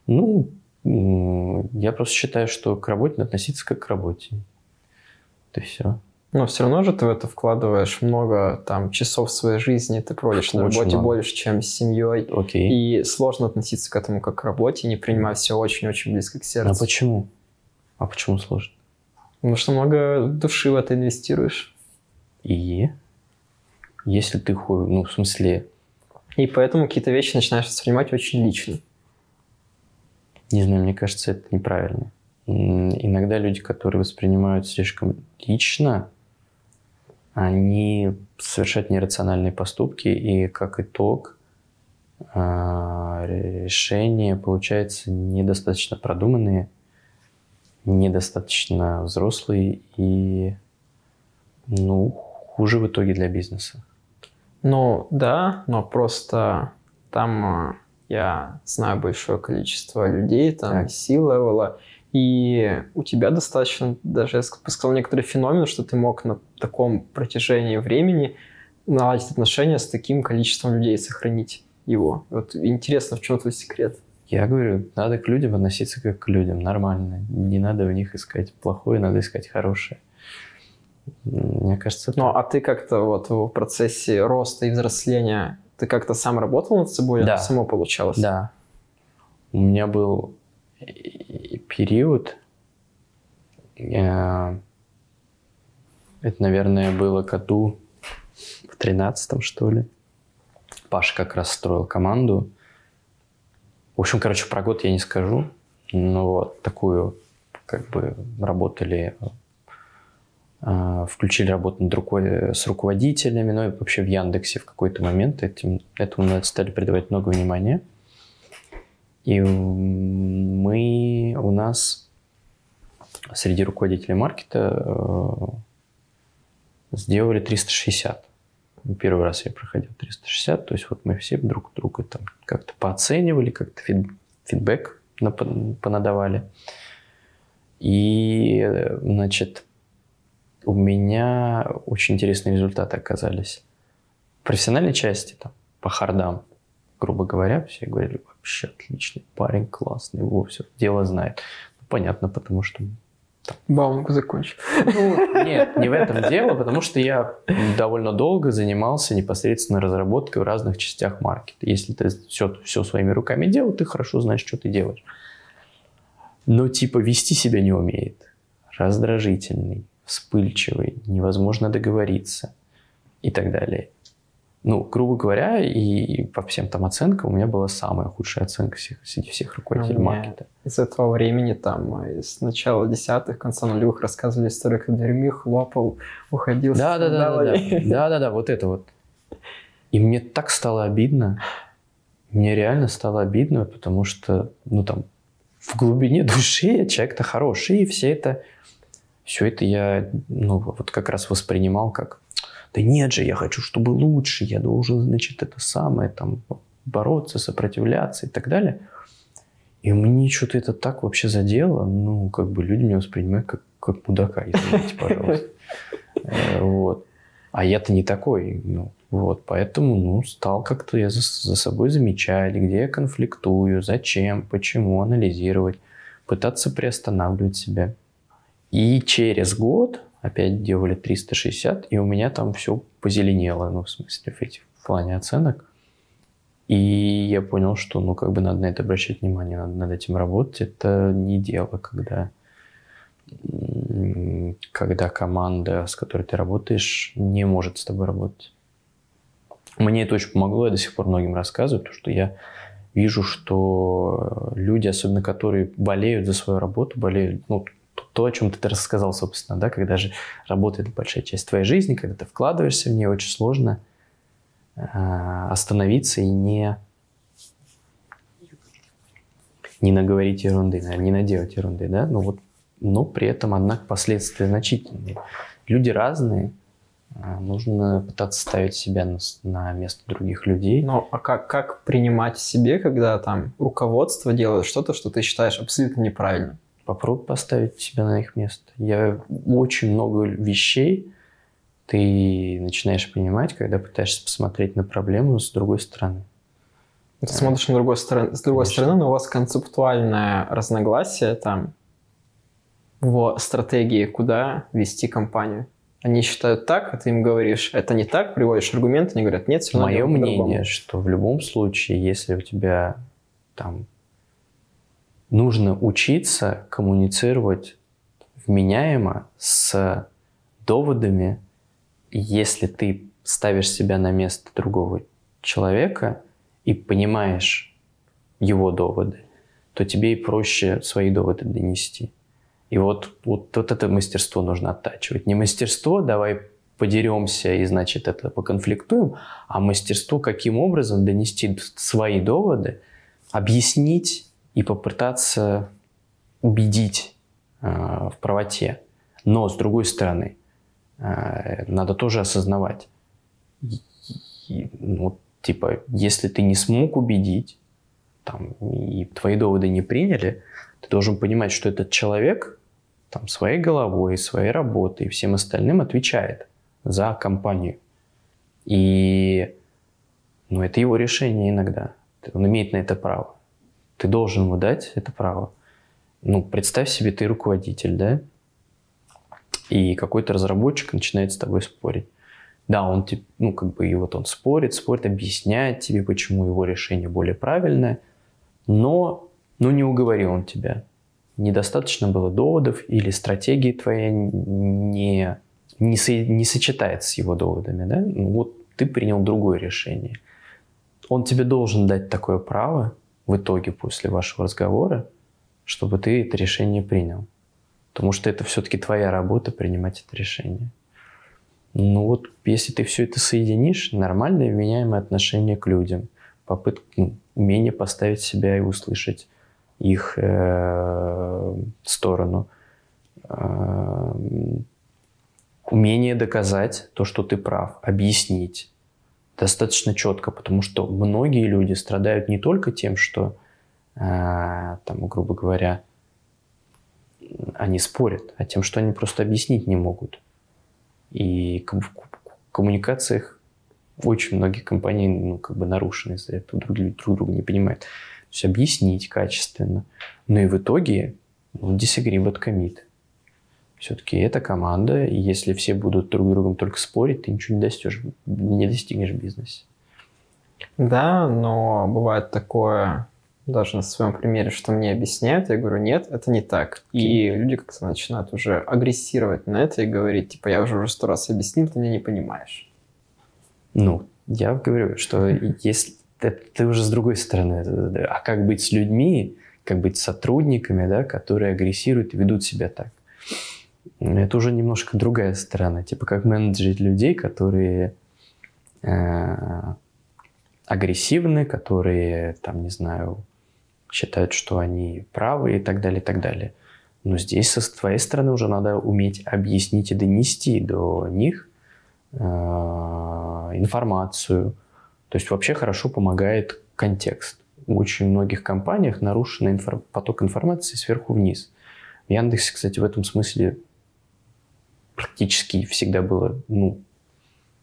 S1: Ну, я просто считаю, что к работе надо относиться как к работе и все.
S2: Но все равно же ты в это вкладываешь много там часов своей жизни, ты проводишь на работе много. больше, чем с семьей.
S1: Окей.
S2: И сложно относиться к этому как к работе, не принимать все очень-очень близко к сердцу.
S1: А почему? А почему сложно?
S2: Потому что много души в это инвестируешь.
S1: И? Если ты, ну, в смысле...
S2: И поэтому какие-то вещи начинаешь воспринимать очень лично.
S1: Не знаю, мне кажется, это неправильно иногда люди, которые воспринимают слишком лично, они совершают нерациональные поступки, и как итог а, решения получаются недостаточно продуманные, недостаточно взрослые и ну, хуже в итоге для бизнеса.
S2: Ну да, но просто там а, я знаю большое количество людей, там C-левела, и у тебя достаточно, даже я бы сказал, некоторый феномен, что ты мог на таком протяжении времени наладить отношения с таким количеством людей, сохранить его. Вот интересно, в чем твой секрет?
S1: Я говорю, надо к людям относиться как к людям, нормально. Не надо в них искать плохое, надо искать хорошее. Мне кажется,
S2: Ну, а ты как-то вот в процессе роста и взросления, ты как-то сам работал над собой,
S1: Да.
S2: само получалось?
S1: Да. У меня был период, это, наверное, было году в тринадцатом, что ли. Паша как раз строил команду. В общем, короче, про год я не скажу. Но вот такую, как бы, работали, э, включили работу над рукой с руководителями, ну и вообще в Яндексе в какой-то момент этим, этому стали придавать много внимания. И мы, у нас среди руководителей маркета э, сделали 360. Первый раз я проходил 360, то есть вот мы все друг друга там как-то пооценивали, как-то фид- фидбэк понадавали. И, значит, у меня очень интересные результаты оказались. В профессиональной части, там, по хардам, грубо говоря, все говорили, вообще отличный парень, классный, его все дело знает. Ну, понятно, потому что...
S2: Бауманку закончил.
S1: Ну, нет, не в этом дело, потому что я довольно долго занимался непосредственно разработкой в разных частях маркета. Если ты все, все своими руками делал, ты хорошо знаешь, что ты делаешь. Но типа вести себя не умеет. Раздражительный, вспыльчивый, невозможно договориться и так далее. Ну, грубо говоря, и по всем там оценкам у меня была самая худшая оценка всех, среди всех руководителей
S2: меня
S1: маркета.
S2: Из этого времени, там, с начала десятых, конца нулевых рассказывали историю, как дверьми хлопал, уходил с
S1: Да, да, да, да, да, да, да, да, вот это вот. И мне так стало обидно. Мне реально стало обидно, потому что, ну там, в глубине души я человек-то хороший, и все это, все это я, ну вот как раз воспринимал как, да нет же, я хочу, чтобы лучше, я должен, значит, это самое, там, бороться, сопротивляться и так далее. И мне что-то это так вообще задело, ну, как бы люди меня воспринимают как, как мудака, извините, пожалуйста. Э, Вот. А я-то не такой, ну, вот, поэтому, ну, стал как-то я за, за собой замечать, где я конфликтую, зачем, почему, анализировать, пытаться приостанавливать себя. И через год опять делали 360, и у меня там все позеленело, ну, в смысле, в, этих, в плане оценок. И я понял, что, ну, как бы надо на это обращать внимание, надо над этим работать. Это не дело, когда, когда команда, с которой ты работаешь, не может с тобой работать. Мне это очень помогло, я до сих пор многим рассказываю, потому что я вижу, что люди, особенно которые болеют за свою работу, болеют, ну, то, о чем ты рассказал, собственно, да, когда же работает большая часть твоей жизни, когда ты вкладываешься в нее, очень сложно э, остановиться и не не наговорить ерунды, наверное, не наделать ерунды, да, но вот, но при этом, однако, последствия значительные. Люди разные, а, нужно пытаться ставить себя на, на место других людей.
S2: Ну, а как, как принимать себе, когда там руководство делает что-то, что ты считаешь абсолютно неправильным?
S1: Попробуй поставить себя на их место. Я очень много вещей ты начинаешь понимать, когда пытаешься посмотреть на проблему с другой стороны.
S2: Ты смотришь на другой стороны, с другой
S1: Конечно.
S2: стороны, но у вас концептуальное разногласие там в стратегии, куда вести компанию. Они считают так, а ты им говоришь, это не так, приводишь аргументы, они говорят, нет, все равно
S1: Мое
S2: делаем по-другому».
S1: мнение, что в любом случае, если у тебя там нужно учиться коммуницировать вменяемо с доводами, если ты ставишь себя на место другого человека и понимаешь его доводы, то тебе и проще свои доводы донести. И вот, вот, вот это мастерство нужно оттачивать. Не мастерство, давай подеремся и, значит, это поконфликтуем, а мастерство, каким образом донести свои доводы, объяснить и попытаться убедить э, в правоте. Но, с другой стороны, э, надо тоже осознавать, и- и, ну, типа, если ты не смог убедить, там, и твои доводы не приняли, ты должен понимать, что этот человек там, своей головой, своей работой и всем остальным отвечает за компанию. И ну, это его решение иногда. Он имеет на это право. Ты должен ему дать это право. Ну, представь себе, ты руководитель, да? и какой-то разработчик начинает с тобой спорить. Да, он, ну, как бы, и вот он спорит, спорит, объясняет тебе, почему его решение более правильное, но, ну, не уговорил он тебя. Недостаточно было доводов или стратегии твоя не, не, со, не сочетается с его доводами, да? Ну, вот ты принял другое решение. Он тебе должен дать такое право в итоге после вашего разговора, чтобы ты это решение принял. Потому что это все-таки твоя работа принимать это решение. Ну вот, если ты все это соединишь, нормальное вменяемое отношение к людям, попытка, ну, умение поставить себя и услышать их э, сторону, э, умение доказать то, что ты прав, объяснить достаточно четко, потому что многие люди страдают не только тем, что, э, там, грубо говоря, они спорят, а тем, что они просто объяснить не могут. И в коммуникациях очень многие компании ну, как бы нарушены из-за этого, друг, друг друга не понимают. То есть объяснить качественно. Но и в итоге ну, disagree but commit. Все-таки это команда, и если все будут друг с другом только спорить, ты ничего не достигнешь, не достигнешь в бизнесе.
S2: Да, но бывает такое, даже на своем примере, что мне объясняют, я говорю, нет, это не так. И люди как-то начинают уже агрессировать на это и говорить, типа, я уже уже сто раз объяснил, ты меня не понимаешь.
S1: Ну, я говорю, что если ты, ты уже с другой стороны, а как быть с людьми, как быть с сотрудниками, да, которые агрессируют и ведут себя так. Это уже немножко другая сторона, типа как менеджерить людей, которые э, агрессивны, которые, там, не знаю, считают, что они правы и так далее, и так далее. Но здесь со твоей стороны уже надо уметь объяснить и донести до них э, информацию. То есть вообще хорошо помогает контекст. В очень многих компаниях нарушен инфор- поток информации сверху вниз. В Яндексе, кстати, в этом смысле практически всегда было, ну,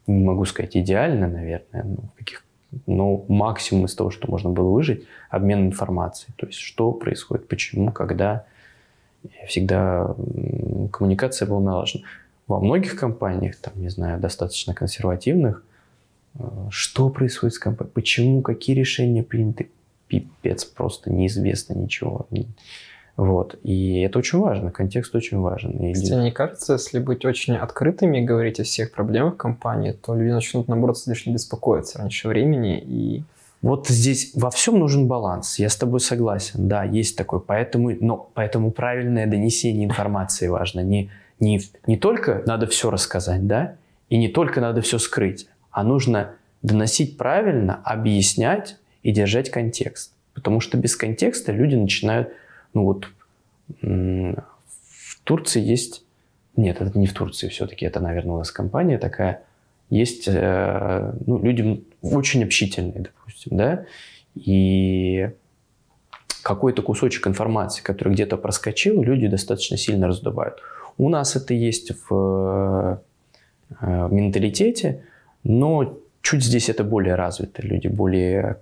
S1: не могу сказать идеально, наверное, но в каких но максимум из того, что можно было выжить, обмен информацией. То есть что происходит, почему, когда. Всегда коммуникация была налажена. Во многих компаниях, там, не знаю, достаточно консервативных, э, что происходит с компанией, почему, какие решения приняты, пипец, просто неизвестно ничего. Вот. И это очень важно, контекст очень важен. И
S2: Кстати, мне кажется, если быть очень открытыми и говорить о всех проблемах компании, то люди начнут, наоборот, слишком беспокоиться раньше времени и
S1: вот здесь во всем нужен баланс. Я с тобой согласен. Да, есть такой. Поэтому, но, поэтому правильное донесение информации важно. Не, не, не только надо все рассказать, да, и не только надо все скрыть, а нужно доносить правильно, объяснять и держать контекст. Потому что без контекста люди начинают ну вот в Турции есть... Нет, это не в Турции все-таки, это, наверное, у нас компания такая. Есть э, ну, люди очень общительные, допустим, да, и какой-то кусочек информации, который где-то проскочил, люди достаточно сильно раздувают. У нас это есть в, э, менталитете, но чуть здесь это более развито. Люди более,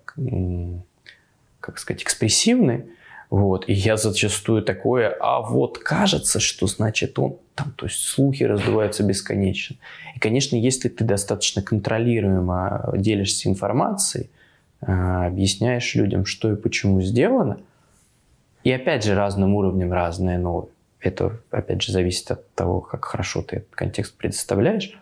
S1: как сказать, экспрессивны. Вот. И я зачастую такое, а вот кажется, что значит он там, то есть слухи раздуваются бесконечно. И, конечно, если ты достаточно контролируемо делишься информацией, а, объясняешь людям, что и почему сделано, и опять же разным уровнем разное, но это опять же зависит от того, как хорошо ты этот контекст предоставляешь.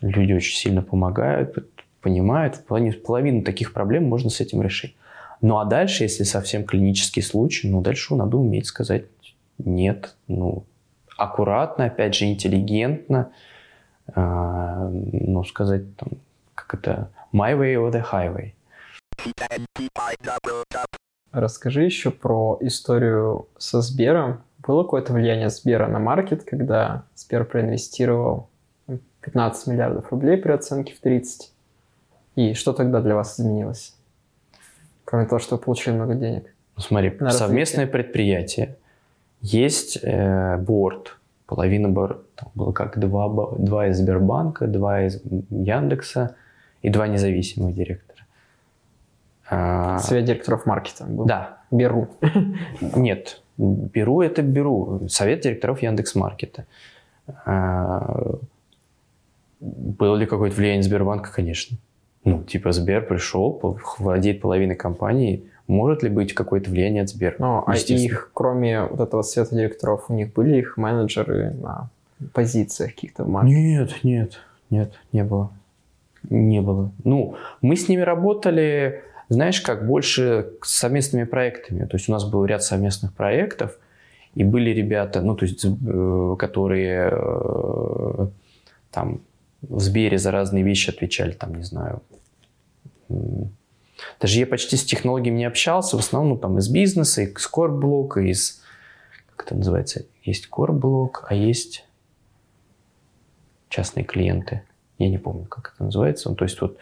S1: Люди очень сильно помогают, понимают. В плане половину таких проблем можно с этим решить. Ну а дальше, если совсем клинический случай, ну дальше надо уметь сказать нет, ну аккуратно, опять же интеллигентно, э, ну сказать там, как это, my way or the highway.
S2: Расскажи еще про историю со Сбером. Было какое-то влияние Сбера на маркет, когда Сбер проинвестировал 15 миллиардов рублей при оценке в 30? И что тогда для вас изменилось? Кроме того, что вы получили много денег.
S1: Ну, смотри, На совместное развитие. предприятие. Есть э, борт. Половина борта. было как два, два из Сбербанка, два из Яндекса и два независимых директора.
S2: А, Совет директоров маркета был?
S1: Да.
S2: Беру.
S1: Нет, Беру это Беру. Совет директоров Яндекс Маркета. А, было ли какое-то влияние Сбербанка? Конечно. Ну, типа Сбер пришел, владеет половиной компании, может ли быть какое-то влияние от Сбера?
S2: Ну, а их, кроме вот этого совета директоров, у них были их менеджеры на позициях каких-то в
S1: Нет, нет, нет, не было. Не было. Ну, мы с ними работали, знаешь, как больше с совместными проектами. То есть у нас был ряд совместных проектов, и были ребята, ну, то есть, э, которые э, там в Сбере за разные вещи отвечали, там, не знаю. Даже я почти с технологиями не общался, в основном ну, там из бизнеса, из core из... Как это называется? Есть core а есть частные клиенты. Я не помню, как это называется. Ну, то есть вот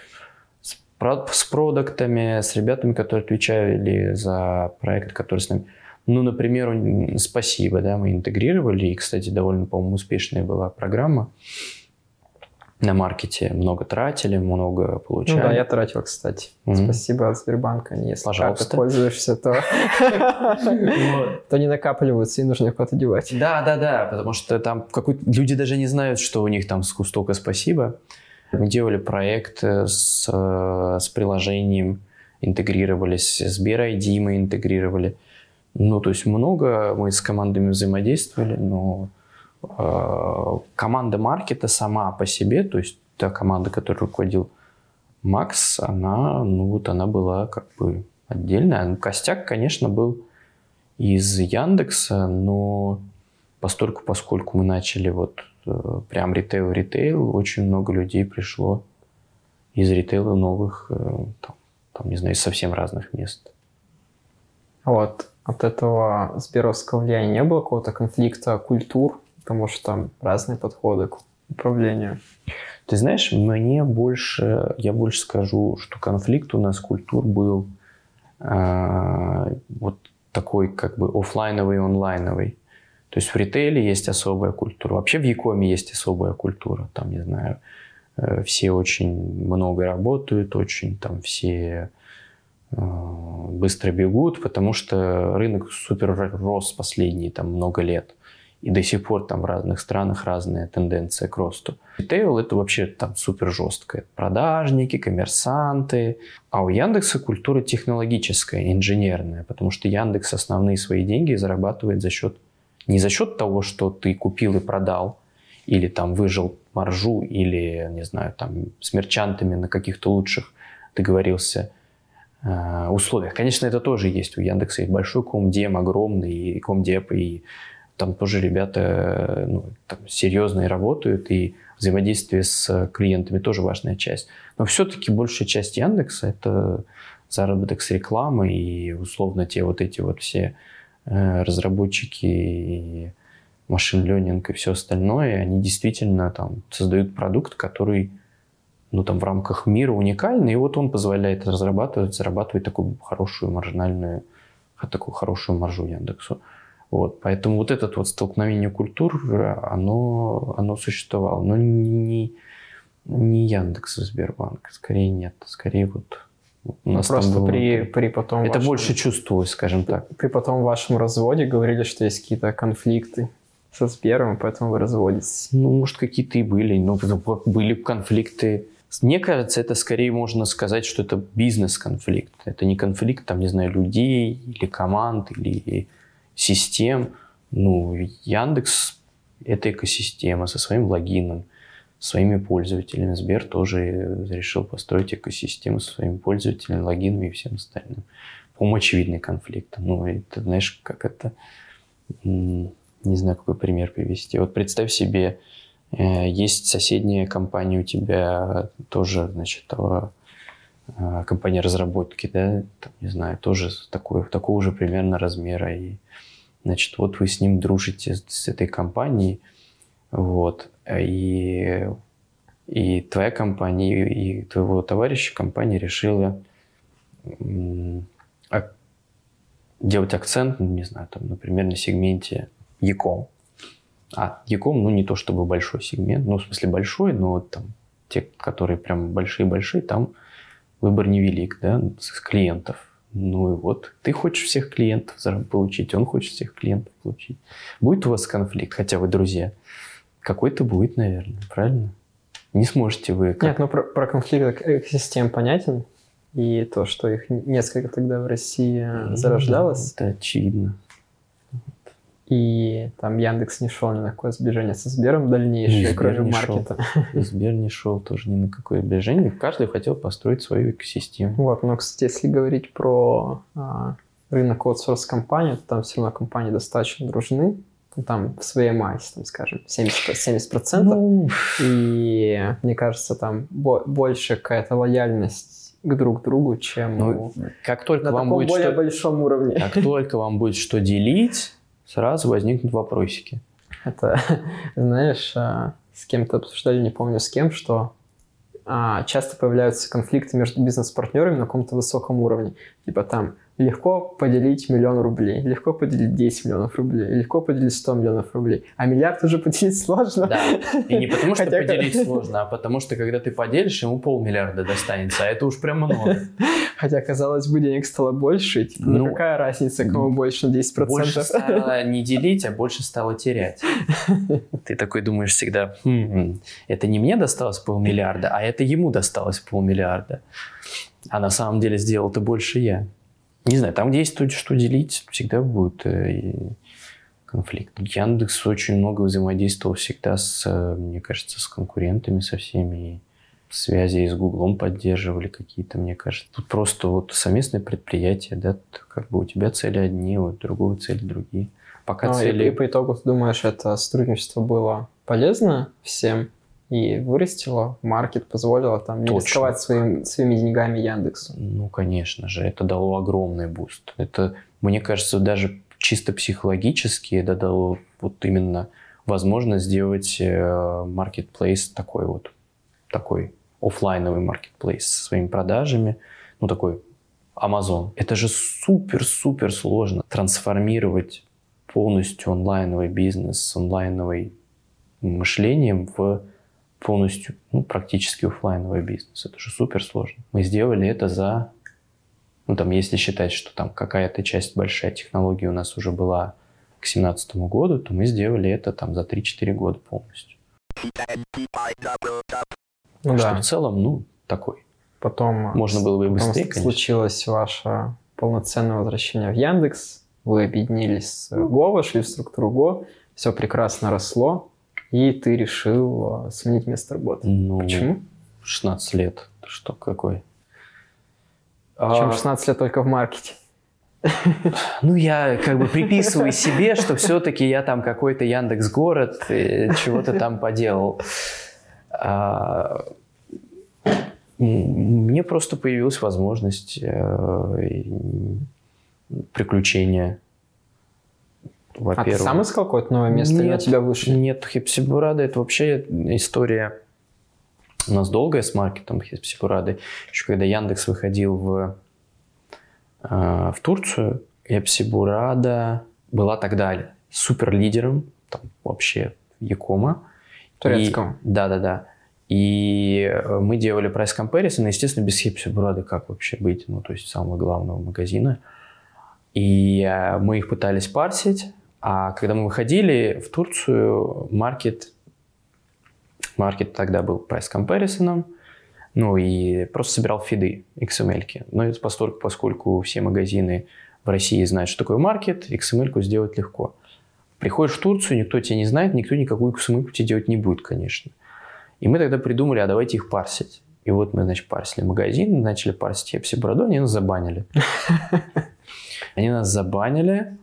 S1: с, с продуктами, с ребятами, которые отвечали за проект, который с нами... Ну, например, спасибо, да, мы интегрировали, и, кстати, довольно, по-моему, успешная была программа на маркете много тратили, много получали. Ну
S2: да, я тратил, кстати. Mm-hmm. Спасибо от Сбербанка. Если
S1: Пожалуйста.
S2: ты пользуешься, то... то не накапливаются и нужно их куда-то девать.
S1: Да, да, да, потому что там какой люди даже не знают, что у них там столько спасибо. Мы делали проект с, с приложением, интегрировались, с ID мы интегрировали. Ну, то есть много мы с командами взаимодействовали, но Э, команда маркета сама по себе, то есть та команда, которой руководил Макс, она, ну вот она была как бы отдельная. Костяк, конечно, был из Яндекса, но постольку, поскольку мы начали вот э, прям ритейл-ритейл, очень много людей пришло из ритейла новых, э, там, там, не знаю, из совсем разных мест.
S2: Вот от этого сберовского влияния не было какого-то конфликта культур потому что там разные подходы к управлению.
S1: Ты знаешь, мне больше, я больше скажу, что конфликт у нас культур был э, вот такой как бы офлайновый и онлайновый. То есть в ритейле есть особая культура. Вообще в Якоме есть особая культура. Там, не знаю, э, все очень много работают, очень там все э, быстро бегут, потому что рынок супер рос последние там много лет. И до сих пор там в разных странах разная тенденция к росту. Ритейл это вообще там супер жесткое. Продажники, коммерсанты. А у Яндекса культура технологическая, инженерная. Потому что Яндекс основные свои деньги зарабатывает за счет не за счет того, что ты купил и продал, или там выжил маржу, или, не знаю, там с мерчантами на каких-то лучших договорился э, условиях. Конечно, это тоже есть у Яндекса. И большой комдем огромный, и комдеп, и там тоже ребята ну, там, серьезные работают, и взаимодействие с клиентами тоже важная часть. Но все-таки большая часть Яндекса – это заработок с рекламы и условно те вот эти вот все э, разработчики и машин ленинг и все остальное, они действительно там создают продукт, который ну, там, в рамках мира уникальный, и вот он позволяет разрабатывать, зарабатывать такую хорошую маржинальную, такую хорошую маржу Яндексу. Вот, поэтому вот это вот столкновение культур, оно, оно существовало. Но не, не Яндекс и Сбербанк, скорее нет. Скорее вот
S2: у нас ну, Просто было... при, при потом
S1: Это вашем... больше чувствовалось, скажем так.
S2: При потом вашем разводе говорили, что есть какие-то конфликты со Сбером, поэтому вы разводитесь.
S1: Ну, может, какие-то и были. Но были конфликты. Мне кажется, это скорее можно сказать, что это бизнес-конфликт. Это не конфликт, там, не знаю, людей или команд, или систем. Ну, Яндекс – это экосистема со своим логином, своими пользователями. Сбер тоже решил построить экосистему со своими пользователями, логинами и всем остальным. По-моему, очевидный конфликт. Ну, это, знаешь, как это... Не знаю, какой пример привести. Вот представь себе, э, есть соседняя компания у тебя, тоже, значит, того, э, компания разработки, да, там, не знаю, тоже такой, такого же примерно размера. И Значит, вот вы с ним дружите, с этой компанией, вот, и, и твоя компания, и твоего товарища компания решила делать акцент, ну, не знаю, там, например, на сегменте Яком. А Яком, ну, не то чтобы большой сегмент, ну, в смысле большой, но вот там те, которые прям большие-большие, там выбор невелик, да, с клиентов. Ну и вот, ты хочешь всех клиентов получить, он хочет всех клиентов получить. Будет у вас конфликт, хотя вы друзья. какой-то будет, наверное, правильно? Не сможете вы... Как...
S2: Нет, ну про, про конфликт экосистем понятен. И то, что их несколько тогда в России ну зарождалось.
S1: Это очевидно.
S2: И там Яндекс не шел ни на какое сближение со Сбером дальнейшее, Сбер кроме маркета.
S1: Шел. Сбер не шел тоже ни на какое сближение. Каждый хотел построить свою экосистему.
S2: Вот, но, кстати, если говорить про а, рынок аутсорс компании, то там все равно компании достаточно дружны. Там в своей массе, там, скажем, 70%. 70%. Ну... И мне кажется, там больше какая-то лояльность к друг другу, чем ну,
S1: как только
S2: на
S1: вам
S2: таком
S1: будет
S2: более
S1: что...
S2: большом уровне.
S1: Как только вам будет что делить, сразу возникнут вопросики.
S2: Это, знаешь, а, с кем-то обсуждали, не помню с кем, что а, часто появляются конфликты между бизнес-партнерами на каком-то высоком уровне. Типа там легко поделить миллион рублей, легко поделить 10 миллионов рублей, легко поделить 100 миллионов рублей. А миллиард уже поделить сложно.
S1: Да, и не потому что Хотя поделить сложно, а потому что когда ты поделишь, ему полмиллиарда достанется, а это уж прям много.
S2: Хотя, казалось бы, денег стало больше, типа, ну, ну какая разница, кому больше на 10%?
S1: Больше стало не делить, а больше стало терять. Ты такой думаешь всегда, хм, это не мне досталось полмиллиарда, а это ему досталось полмиллиарда. А на самом деле сделал-то больше я. Не знаю, там, где есть что, что делить, всегда будет э, конфликт. Яндекс очень много взаимодействовал всегда с, э, мне кажется, с конкурентами со всеми. И связи и с Гуглом поддерживали какие-то, мне кажется. Тут просто вот совместное предприятие, да, как бы у тебя цели одни, у другого цели другие.
S2: Пока ну, цели... И, и по итогу, ты думаешь, это сотрудничество было полезно всем? И вырастила маркет, позволила там не рисковать своим, своими деньгами Яндексу.
S1: Ну, конечно же, это дало огромный буст. Это, мне кажется, даже чисто психологически это дало вот именно возможность сделать маркетплейс такой вот, такой офлайновый маркетплейс со своими продажами, ну, такой Amazon. Это же супер-супер сложно трансформировать полностью онлайновый бизнес с онлайновым мышлением в полностью, ну, практически офлайновый бизнес. Это же супер сложно. Мы сделали это за, ну, там, если считать, что там какая-то часть большая технологии у нас уже была к семнадцатому году, то мы сделали это там за 3-4 года полностью. Ну, что да. в целом, ну, такой.
S2: Потом
S1: можно было бы и быстрее,
S2: конечно. случилось ваше полноценное возвращение в Яндекс, вы объединились с Go, вошли в структуру Go, все прекрасно росло, и ты решил а, сменить место работы. Ну, Почему?
S1: 16 лет. Что, какой?
S2: Чем 16 лет только в маркете?
S1: Ну, я как бы приписываю себе, что все-таки я там какой-то Яндекс город, чего-то там поделал. А, мне просто появилась возможность э, приключения
S2: во-первых. А ты сам искал какое-то новое место нет, или на тебя вышли?
S1: Нет, Хипсибурада это вообще история у нас долгая с маркетом Хипсибурады. Еще когда Яндекс выходил в, э, в Турцию, Хипсибурада была тогда супер лидером, там вообще Якома.
S2: Турецкого.
S1: Да-да-да. И мы делали прайс comparison, естественно, без Хипсибурады как вообще быть, ну, то есть самого главного магазина. И э, мы их пытались парсить, а когда мы выходили в Турцию, маркет, маркет тогда был прайс comparison, ну и просто собирал фиды XML. -ки. Но это поскольку, поскольку все магазины в России знают, что такое маркет, XML сделать легко. Приходишь в Турцию, никто тебя не знает, никто никакую XML тебе делать не будет, конечно. И мы тогда придумали, а давайте их парсить. И вот мы, значит, парсили магазин, начали парсить Епси Бороду, они нас забанили. Они нас забанили,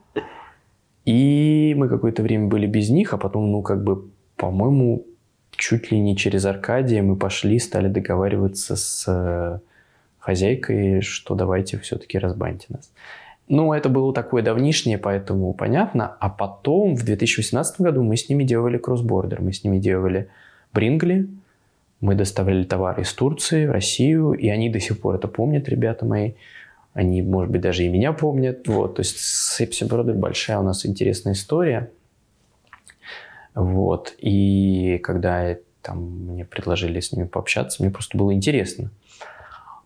S1: и мы какое-то время были без них, а потом, ну, как бы, по-моему, чуть ли не через Аркадия мы пошли, стали договариваться с э, хозяйкой, что давайте все-таки разбаньте нас. Ну, это было такое давнишнее, поэтому понятно. А потом, в 2018 году, мы с ними делали кроссбордер. Мы с ними делали Брингли, мы доставляли товары из Турции в Россию, и они до сих пор это помнят, ребята мои. Они, может быть, даже и меня помнят. Вот. То есть с Эпси Бродер большая у нас интересная история. Вот. И когда там, мне предложили с ними пообщаться, мне просто было интересно.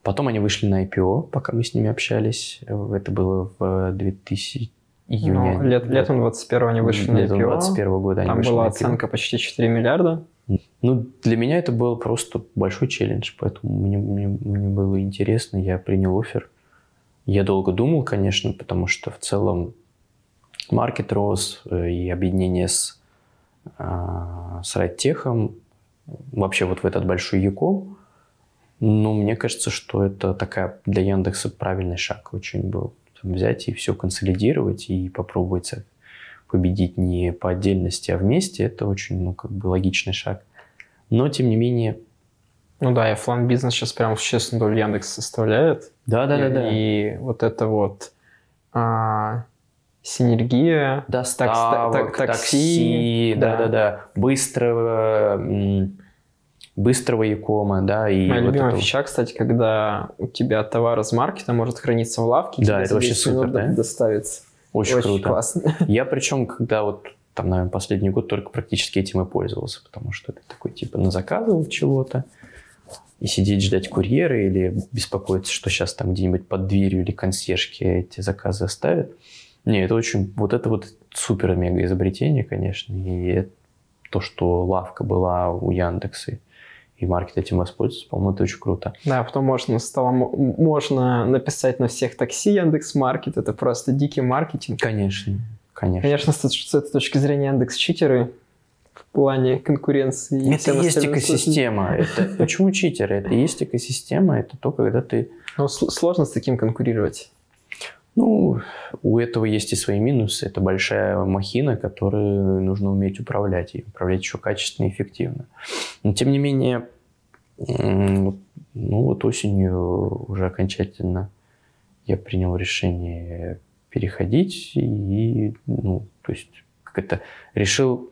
S1: Потом они вышли на IPO, пока мы с ними общались. Это было в 2000, июня.
S2: Ну, лет, летом 21 они вышли на
S1: Летом
S2: IPO.
S1: 21 года они
S2: Там
S1: вышли
S2: была
S1: на IPO.
S2: оценка почти 4 миллиарда.
S1: Ну, для меня это был просто большой челлендж, поэтому мне, мне, мне было интересно, я принял офер. Я долго думал, конечно, потому что в целом маркет рос э, и объединение с, а, с Райтехом, вообще вот в этот большой e-com, ну, мне кажется, что это такая для Яндекса правильный шаг очень был. Взять и все консолидировать и попробовать победить не по отдельности, а вместе, это очень, ну, как бы логичный шаг. Но, тем не менее,
S2: Ну да, и оффлайн бизнес сейчас прям существенную долю Яндекс составляет.
S1: да, да, да,
S2: и,
S1: да.
S2: И вот это вот а, синергия,
S1: Доставок,
S2: так- так-
S1: такси,
S2: такси,
S1: да,
S2: да.
S1: да, да, быстрого, быстрого якома, да, и
S2: Моя
S1: вот
S2: любимая
S1: это
S2: фича, кстати, когда у тебя товар из маркета может храниться в лавке,
S1: Да, это вообще
S2: 10 минут
S1: супер, да?
S2: доставится.
S1: очень, круто.
S2: классно.
S1: Я причем, когда вот там, наверное, последний год только практически этим и пользовался, потому что это такой типа назаказывал чего-то, и сидеть ждать курьера или беспокоиться, что сейчас там где-нибудь под дверью или консьержки эти заказы оставят. Не, это очень, вот это вот супер-мега изобретение, конечно, и то, что лавка была у Яндекса, и маркет этим воспользовался, по-моему, это очень круто.
S2: Да, потом можно стало можно написать на всех такси Яндекс Маркет. Это просто дикий маркетинг.
S1: Конечно, конечно.
S2: Конечно, с, с этой точки зрения Яндекс читеры в плане конкуренции.
S1: Это и есть экосистема. Это, почему читеры? Это и есть экосистема. Это то, когда ты...
S2: Ну, сл- сложно с таким конкурировать.
S1: Ну, у этого есть и свои минусы. Это большая махина, которую нужно уметь управлять. И управлять еще качественно и эффективно. Но, тем не менее, ну вот осенью уже окончательно я принял решение переходить. И, ну, то есть, как это... Решил,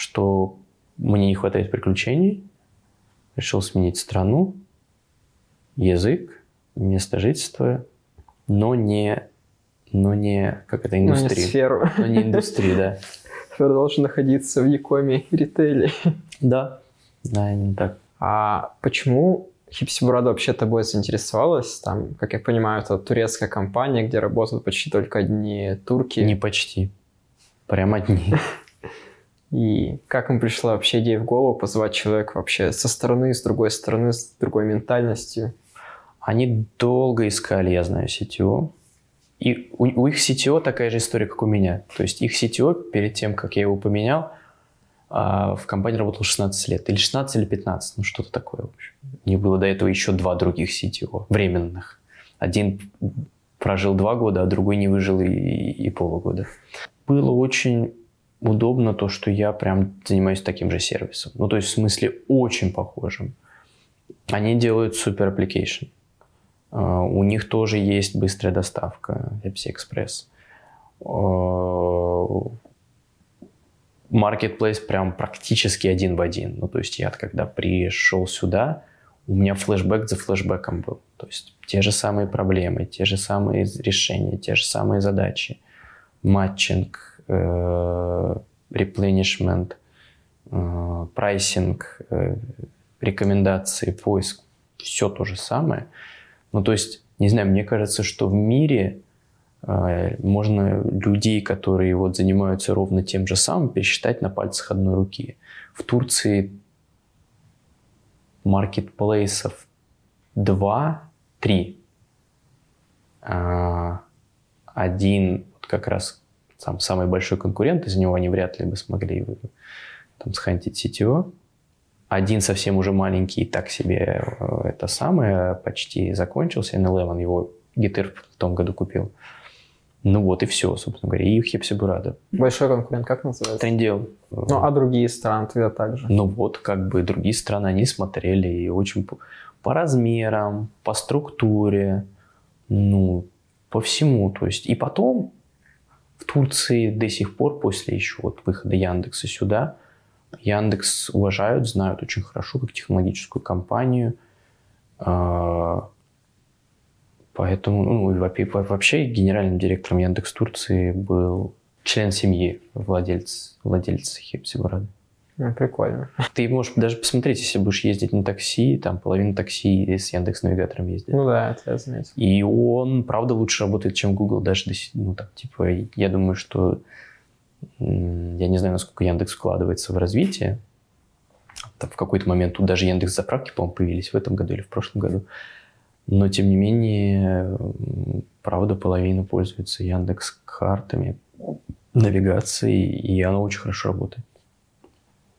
S1: что мне не хватает приключений. Решил сменить страну, язык, место жительства, но не, но не, как это,
S2: Ну, не
S1: индустрию.
S2: сферу.
S1: Но не индустрию, да.
S2: Должен находиться в Якоме и ритейле.
S1: Да. Да, именно так.
S2: А почему Хипсибурада вообще тобой заинтересовалась? Там, как я понимаю, это турецкая компания, где работают почти только одни турки.
S1: Не почти. Прям одни.
S2: И как им пришла вообще идея в голову позвать человека вообще со стороны, с другой стороны, с другой ментальностью?
S1: Они долго искали, я знаю, CTO. И у, у их CTO такая же история, как у меня. То есть их CTO, перед тем, как я его поменял, а, в компании работал 16 лет. Или 16, или 15, ну что-то такое. В общем. Них было до этого еще два других CTO, временных. Один прожил два года, а другой не выжил и, и, и полгода. Было очень удобно то, что я прям занимаюсь таким же сервисом. Ну, то есть в смысле очень похожим. Они делают супер application. Uh, у них тоже есть быстрая доставка Pepsi Express. Uh, Marketplace прям практически один в один. Ну, то есть я когда пришел сюда, у меня флешбэк за флешбэком был. То есть те же самые проблемы, те же самые решения, те же самые задачи. Матчинг, replenishment, прайсинг, рекомендации, поиск. Все то же самое. Ну, то есть, не знаю, мне кажется, что в мире э, можно людей, которые вот занимаются ровно тем же самым, пересчитать на пальцах одной руки. В Турции маркетплейсов 2-3. А, один вот как раз сам, самый большой конкурент, из него они вряд ли бы смогли там, схантить CTO один совсем уже маленький, так себе э, это самое, почти закончился. N11 его Гитер в том году купил. Ну вот и все, собственно говоря. И Хепсибурада.
S2: Большой конкурент, как называется?
S1: Трендел.
S2: Ну, а другие страны тогда также?
S1: Ну вот, как бы другие страны, они смотрели и очень по, по размерам, по структуре, ну, по всему. То есть, и потом в Турции до сих пор, после еще вот выхода Яндекса сюда, Яндекс уважают, знают очень хорошо как технологическую компанию. Поэтому, ну, вообще генеральным директором Яндекс Турции был член семьи, владелец, владелец Хепсибурада.
S2: Ну, прикольно.
S1: Ты можешь даже посмотреть, если будешь ездить на такси, там половина такси с Яндекс Навигатором ездит.
S2: Ну да, это я заметил.
S1: И он, правда, лучше работает, чем Google, даже, до ну, так, типа, я думаю, что, я не знаю, насколько Яндекс вкладывается в развитие. Там в какой-то момент тут даже Яндекс заправки, по-моему, появились в этом году или в прошлом году. Но, тем не менее, правда, половина пользуется Яндекс картами, навигацией, и оно очень хорошо работает.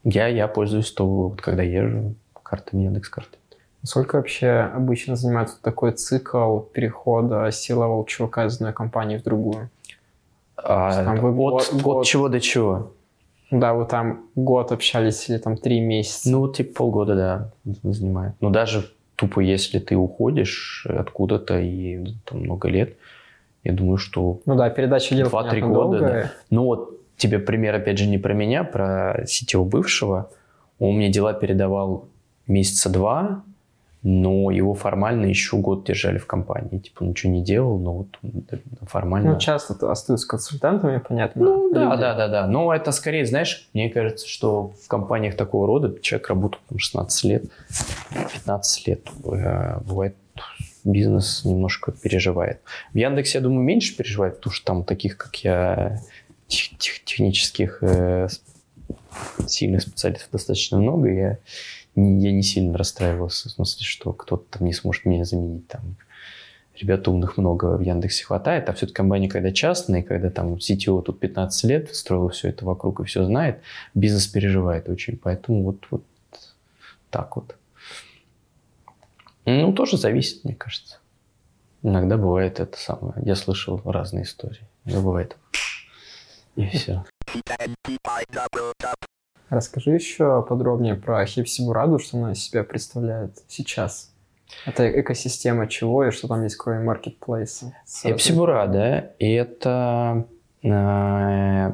S1: Я, я пользуюсь то, вот, когда езжу, картами Яндекс карты.
S2: Сколько вообще обычно занимает такой цикл перехода силового чувака из одной компании в другую?
S1: А,
S2: Там вы
S1: от,
S2: год-
S1: от
S2: год-
S1: чего до чего?
S2: Да, вы там год общались или там три месяца.
S1: Ну, типа полгода, да, занимает. Но даже тупо, если ты уходишь откуда-то и там много лет, я думаю, что...
S2: Ну да, передача дел,
S1: Два-три
S2: понятно,
S1: года,
S2: долгая.
S1: Ну вот тебе пример, опять же, не про меня, про сетевого бывшего. Он мне дела передавал месяца два, но его формально еще год держали в компании. Типа ничего не делал, но вот он формально...
S2: Ну, часто то остаются консультантами, понятно.
S1: Ну, да,
S2: люди.
S1: да, да, да. Но это скорее, знаешь, мне кажется, что в компаниях такого рода человек работает там, 16 лет, 15 лет. э, Бывает, бизнес немножко переживает. В Яндексе, я думаю, меньше переживает, потому что там таких, как я, тех- тех- технических э, сильных специалистов достаточно много. Я не, я не сильно расстраивался, в смысле, что кто-то там не сможет меня заменить. Там ребят умных много в Яндексе хватает, а все-таки компания, когда частная, когда там CTO тут 15 лет строил все это вокруг и все знает, бизнес переживает очень, поэтому вот, вот так вот. Ну, тоже зависит, мне кажется. Иногда бывает это самое. Я слышал разные истории. Но бывает. И все.
S2: Расскажи еще подробнее про Хипсибураду, что она из себя представляет сейчас. Это экосистема чего и что там есть кроме маркетплейса?
S1: Эпсибура, да, и это... э,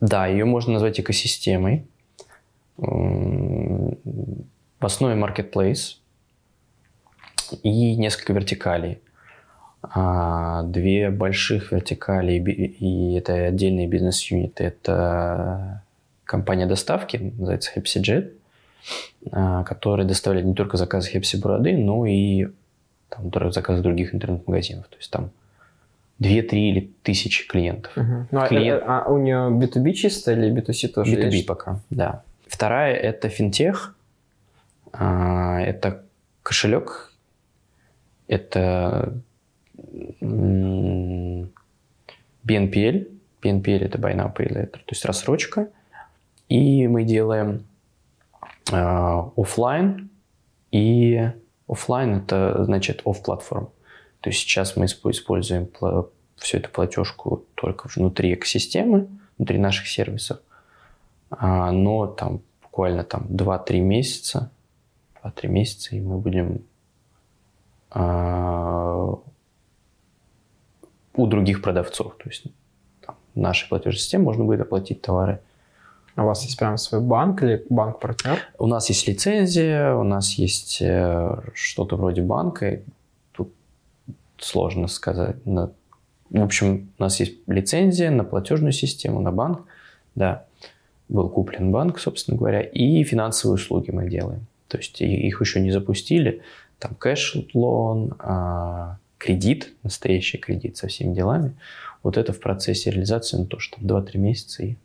S1: да, ее можно назвать экосистемой. В основе marketplace и несколько вертикалей. А, Две больших вертикали, и это отдельные бизнес-юниты. Это компания доставки, называется HepsiJet, а, которая доставляет не только заказы Хепси Бороды, но и там, заказы других интернет-магазинов. То есть там 2-3 или тысячи клиентов.
S2: Мгм. Ну, а-
S1: Клиент-
S2: а, у нее B2B чисто или B2C тоже
S1: B2B
S2: есть?
S1: пока, да. Вторая – это финтех. А, Это кошелек. Это BNPL. BNPL – это Buy Now, Pay Later, то есть рассрочка. И мы делаем а, оффлайн и оффлайн это значит off platform. То есть сейчас мы испо- используем всю эту платежку только внутри экосистемы, внутри наших сервисов. А, но там буквально там 2-3 месяца, 2-3 месяца, и мы будем а, у других продавцов. То есть там, в нашей платежной системе можно будет оплатить товары
S2: А у вас есть прям свой банк или банк-партнер?
S1: у нас есть лицензия, у нас есть э, что-то вроде банка. Тут сложно сказать. В общем, у нас есть лицензия на платежную систему, на банк. Да, был куплен банк, собственно говоря, и финансовые услуги мы делаем. То есть их еще не запустили. Там кэш-лон, а, кредит, настоящий кредит со всеми делами. Вот это в процессе реализации, ну, тоже там 2-3 месяца и,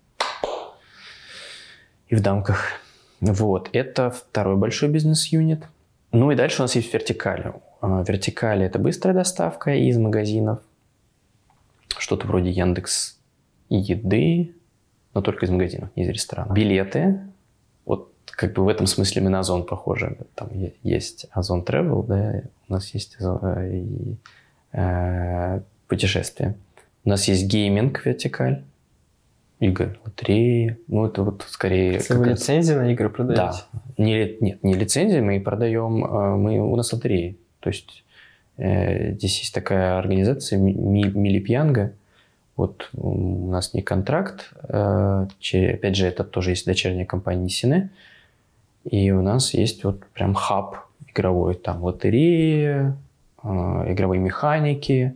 S1: и в дамках. Вот, это второй большой бизнес-юнит. Ну и дальше у нас есть вертикали. А, Вертикали – это быстрая доставка из магазинов. Что-то вроде Яндекс еды, но только из магазинов, не из ресторанов. Билеты. Как бы в этом смысле мы на Озон похожи. Там есть Озон Travel, да, у нас есть э, и, э, путешествия. У нас есть гейминг вертикаль, игры, лотереи. Ну, это вот скорее...
S2: Если вы лицензии на игры продаете?
S1: да. Не, нет, не лицензии, мы продаем, э, мы, у нас лотереи. То есть э, здесь есть такая организация Ми- Ми- Милипьянга. Вот у нас не контракт, э, опять же, это тоже есть дочерняя компания Сине. И у нас есть вот прям хаб игровой, там лотереи, э, игровые механики,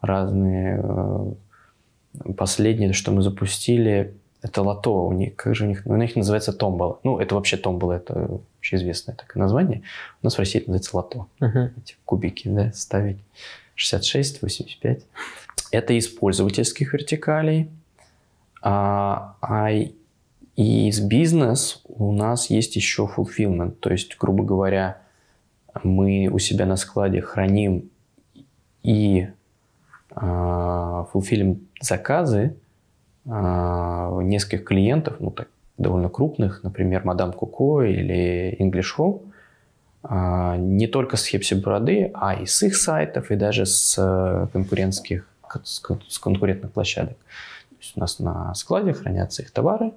S1: разные. э, Последнее, что мы запустили, Это лото у них, как же у них, у них называется томбола. Ну, это вообще томбола, это вообще известное такое название. У нас в России это называется лото.
S2: Мгм.
S1: Эти кубики, да, ставить. 66, 85. Это из пользовательских вертикалей. А, а и из бизнес у нас есть еще fulfillment. То есть, грубо говоря, мы у себя на складе храним и а, фулфилим заказы а, нескольких клиентов, ну так, довольно крупных, например, Мадам Куко или English Home, а, не только с Хепси Бороды, а и с их сайтов, и даже с э, конкурентских, с кон- с конкурентных площадок. То есть у нас на складе хранятся их товары,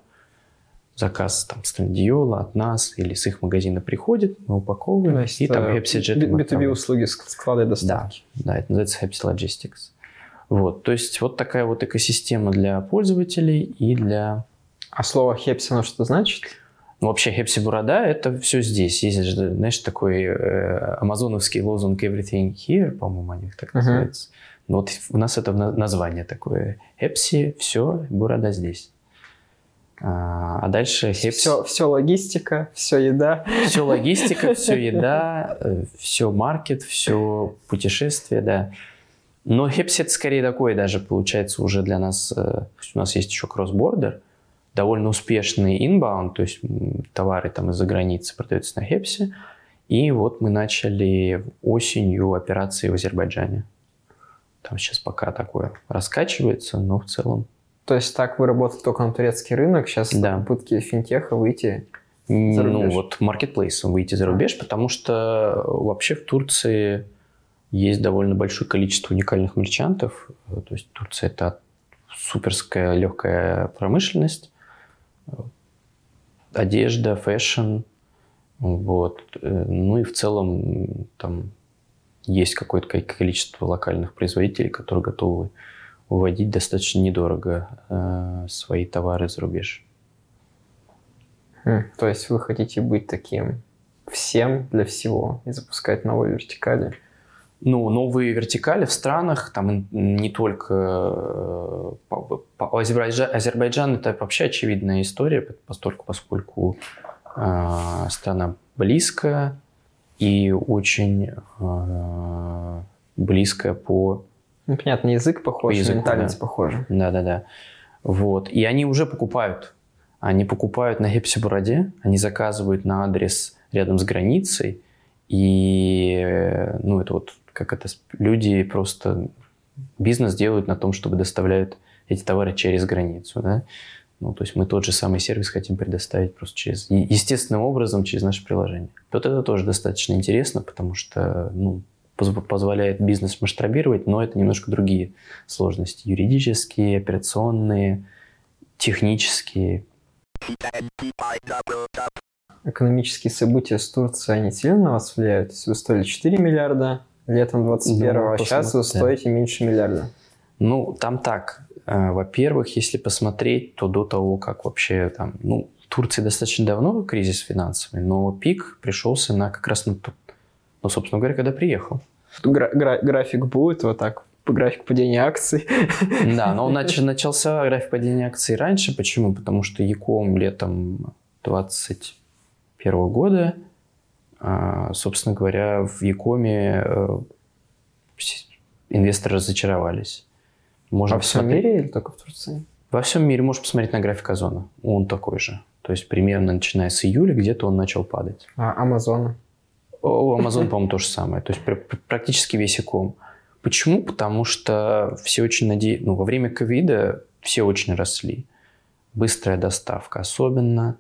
S1: заказ там с Трендиола от нас или с их магазина приходит, мы упаковываем,
S2: То есть,
S1: и там
S2: э,
S1: HepsiJet
S2: B-
S1: им
S2: B2B
S1: отправляем.
S2: услуги ск- склада и доставки.
S1: Да, это называется Happy Logistics. Вот, то есть вот такая вот экосистема для пользователей и для...
S2: А слово хепси, оно что значит?
S1: Ну, вообще, Хепси Борода – это все здесь. Есть же, знаешь, такой э, амазоновский лозунг «Everything here», по-моему, они так называются. Ну, вот у нас это на- название такое. Хепси, все, Борода здесь. А, а дальше.
S2: Все, все логистика, все еда.
S1: Все логистика, все еда, все маркет, все путешествие, да. Но Хепси это скорее такой даже получается уже для нас. э, У нас есть еще кросс-бордер, довольно успешный inbound, то есть товары там из-за границы продаются на Хепси. И вот мы начали осенью операции в Азербайджане. Там сейчас пока такое раскачивается, но в целом
S2: То есть так вы работали только на турецкий рынок, сейчас
S1: Да.
S2: попытки финтеха выйти. За
S1: Ну, вот маркетплейсом выйти за рубеж, потому что вообще в Турции есть довольно большое количество уникальных мерчантов. Э, То есть Турция – это суперская легкая промышленность, э, одежда, fashion. Вот. Э, Ну и в целом там есть какое-то ко- количество локальных производителей, которые готовы уводить достаточно недорого э, свои товары за рубеж.
S2: Хм, То есть вы хотите быть таким всем для всего и запускать новые вертикали.
S1: ну, новые вертикали в странах, там не только э, по- по- Азербайджан, Азербайджан это вообще очевидная история, поскольку, поскольку э, страна близкая и очень э, близкая по
S2: Ну, понятно, язык похож,
S1: языку,
S2: ментальность
S1: да.
S2: похожа.
S1: да-да-да. Вот. И они уже покупают. Они покупают на Хепси-Бороде, они заказывают на адрес рядом с границей. И, э, ну, это вот как это... Люди просто бизнес делают на том, чтобы доставляют эти товары через границу, да. Ну, то есть мы тот же самый сервис хотим предоставить просто через... Естественным образом через наше приложение. Вот это тоже достаточно интересно, потому что, ну, позволяет бизнес масштабировать, но это немножко другие сложности. Юридические, операционные, технические.
S2: Экономические события с Турцией, они сильно на вас влияют? Вы стоили 4 миллиарда летом 21
S1: Ну,
S2: а сейчас вы стоите меньше миллиарда.
S1: Ну, там так. Э, Во-первых, если посмотреть, то до того, как вообще там... Ну, Турции достаточно давно кризис финансовый, но пик пришелся на как раз на... Ну, собственно говоря, когда приехал.
S2: Гра- гра- график будет вот так, по графику падения акций.
S1: Да, но он нач- начался график падения акций раньше. Почему? Потому что Яком летом 21 года, а, собственно говоря, в Якоме э, инвесторы разочаровались. Можно
S2: Во всем
S1: посмотреть-
S2: мире или только в Турции?
S1: Во всем мире можешь посмотреть на график Озона. Он такой же. То есть примерно начиная с июля где-то он начал падать.
S2: А Амазона?
S1: У Amazon, по-моему, то же самое. То есть пр- пр- практически весь иком. Почему? Потому что все очень надеялись... Ну, во время ковида все очень росли. Быстрая доставка особенно.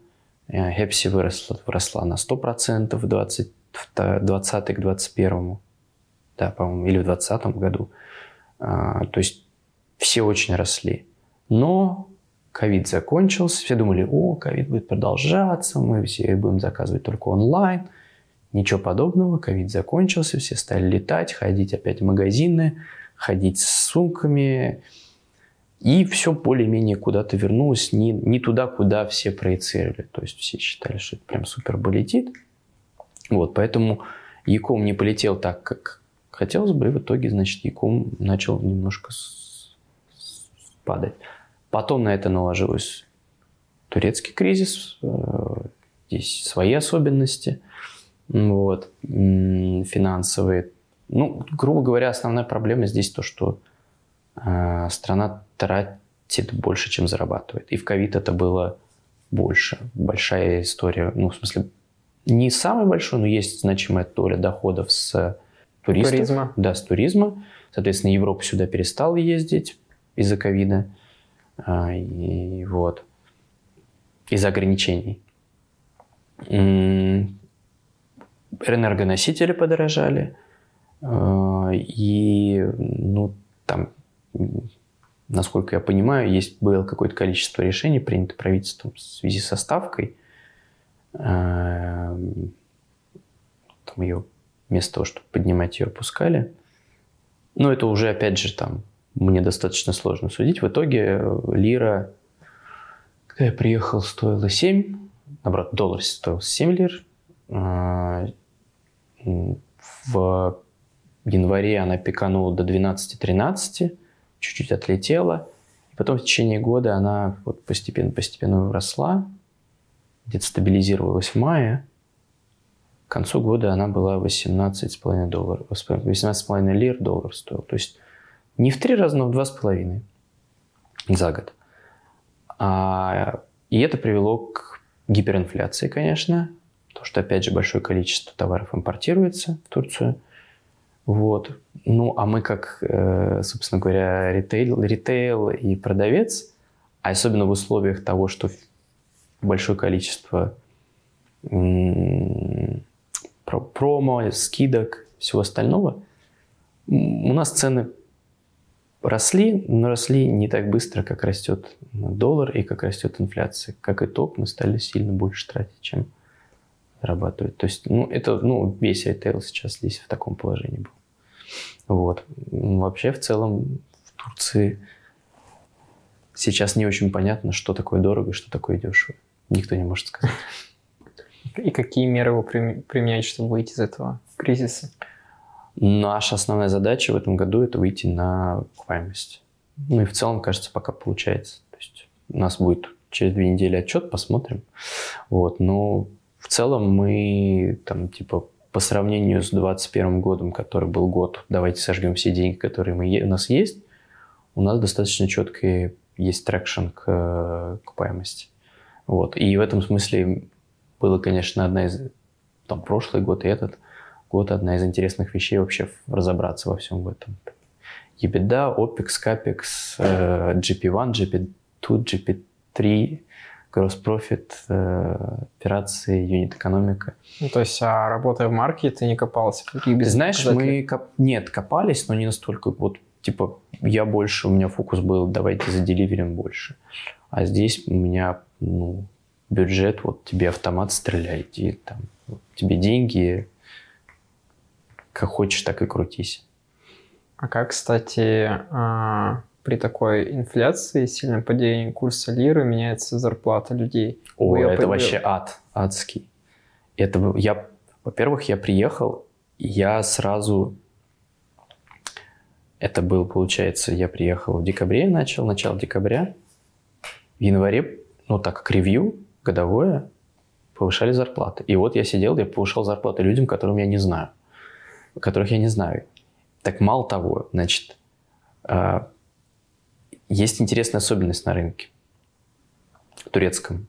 S1: Э, Хепси выросла, выросла на 100% в 20, 20 к 21. Да, по-моему, или в 2020 году. А, то есть все очень росли. Но ковид закончился, все думали, о, ковид будет продолжаться, мы все будем заказывать только онлайн. Ничего подобного, ковид закончился, все стали летать, ходить опять в магазины, ходить с сумками, и все более-менее куда-то вернулось, не, не туда, куда все проецировали. То есть все считали, что это прям супер полетит. Вот, поэтому Яком не полетел так, как хотелось бы, и в итоге, значит, Яком начал немножко с- падать. Потом на это наложилась турецкий кризис, э, здесь свои особенности, вот, финансовые. Ну, грубо говоря, основная проблема здесь то, что э, страна тратит больше, чем зарабатывает. И в ковид это было больше. Большая история, ну, в смысле, не самый большой, но есть значимая доля доходов с туристов. Туризма. Да, с туризма. Соответственно, Европа сюда перестала ездить из-за ковида. А, и вот. Из-за ограничений. Энергоносители подорожали. А, и, ну, там, насколько я понимаю, есть было какое-то количество решений, принято правительством в связи со ставкой. А, там ее вместо того, чтобы поднимать ее, опускали. Но это уже, опять же, там мне достаточно сложно судить. В итоге э, лира, когда я приехал, стоила 7, наоборот, доллар стоил 7 лир. В январе она пиканула до 12-13, чуть-чуть отлетела. И потом в течение года она вот постепенно-постепенно росла, где-то стабилизировалась в мае. К концу года она была 18,5 долларов, 18,5 лир доллар стоил. То есть не в три раза, но в два с половиной за год. А, и это привело к гиперинфляции, конечно, потому что, опять же, большое количество товаров импортируется в Турцию. Вот. Ну, а мы как, э, собственно говоря, ритейл, ритейл и продавец, а особенно в условиях того, что большое количество промо, скидок, всего остального, у нас цены росли, но росли не так быстро, как растет доллар и как растет инфляция. Как итог, мы стали сильно больше тратить, чем зарабатывать. То есть, ну, это, ну, весь ритейл сейчас здесь в таком положении был. Вот. Вообще, в целом, в Турции сейчас не очень понятно, что такое дорого что такое дешево. Никто не может сказать.
S2: И какие меры вы применяете, чтобы выйти из этого кризиса?
S1: Наша основная задача в этом году – это выйти на окупаемость. Ну и в целом, кажется, пока получается. То есть у нас будет через две недели отчет, посмотрим. Вот, но в целом мы там типа по сравнению с 2021 годом, который был год, давайте сожгем все деньги, которые мы, у нас есть, у нас достаточно четкий есть traction к окупаемости. Вот. И в этом смысле было, конечно, одна из, там, прошлый год и этот – год одна из интересных вещей вообще разобраться во всем в этом. EBITDA, OPEX, CAPEX, GP1, GP2, GP3, gross profit, э, операции, юнит экономика.
S2: Ну, то есть, а работая в маркете, ты не копался?
S1: Какие Знаешь, мы коп... нет, копались, но не настолько. Вот, типа, я больше, у меня фокус был, давайте заделиверим больше. А здесь у меня, ну, бюджет, вот тебе автомат стреляет, и там вот, тебе деньги, как хочешь, так и крутись.
S2: А как, кстати, а, при такой инфляции, сильном падении курса лиры меняется зарплата людей?
S1: О, это появил... вообще ад, адский. Это я, во-первых, я приехал, я сразу, это был, получается, я приехал в декабре, начал, начало декабря, в январе, ну так как ревью годовое, повышали зарплаты. И вот я сидел, я повышал зарплаты людям, которым я не знаю которых я не знаю. Так мало того, значит, а, есть интересная особенность на рынке турецком.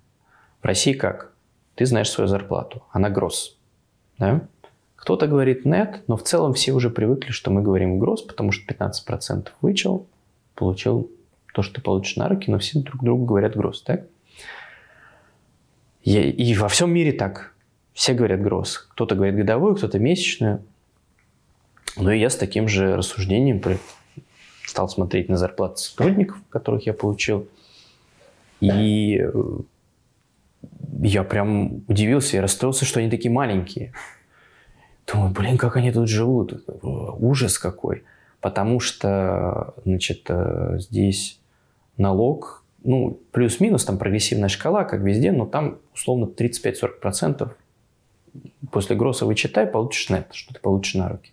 S1: В России как? Ты знаешь свою зарплату, она гроз. Да? Кто-то говорит нет, но в целом все уже привыкли, что мы говорим гроз, потому что 15% вычел, получил то, что ты получишь на руки, но все друг другу говорят гроз, так? И, во всем мире так. Все говорят гроз. Кто-то говорит годовую, кто-то месячную. Ну и я с таким же рассуждением стал смотреть на зарплаты сотрудников, которых я получил. И э, я прям удивился и расстроился, что они такие маленькие. Думаю, блин, как они тут живут. Ужас какой. Потому что, значит, э, здесь налог, ну, плюс-минус, там прогрессивная шкала, как везде, но там условно 35-40% после гросса вычитай, получишь нет, что ты получишь на руки.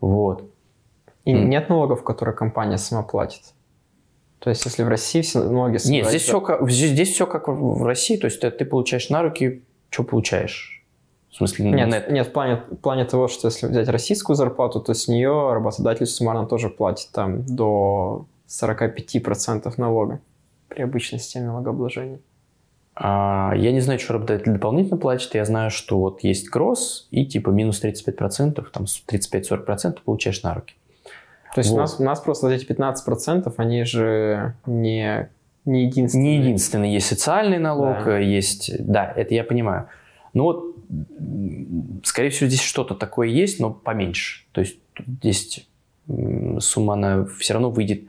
S1: Вот.
S2: И mm. нет налогов, которые компания сама платит? То есть, если в России все ноги
S1: Нет, здесь все, как, здесь, здесь все как в России. То есть, ты, ты получаешь на руки, что получаешь? В смысле,
S2: нет,
S1: нет,
S2: нет в, плане, в плане того, что если взять российскую зарплату, то с нее работодатель суммарно тоже платит там до 45% налога при обычной системе налогообложения.
S1: А, я не знаю, что работодатель дополнительно платит. Я знаю, что вот есть гросс и типа минус 35%, там 35-40% получаешь на руки.
S2: То есть вот. у, нас, у нас просто вот эти 15%, они же не, не единственные.
S1: Не единственные. Есть социальный налог, да. есть... Да, это я понимаю. Но вот, скорее всего, здесь что-то такое есть, но поменьше. То есть здесь сумма, она все равно выйдет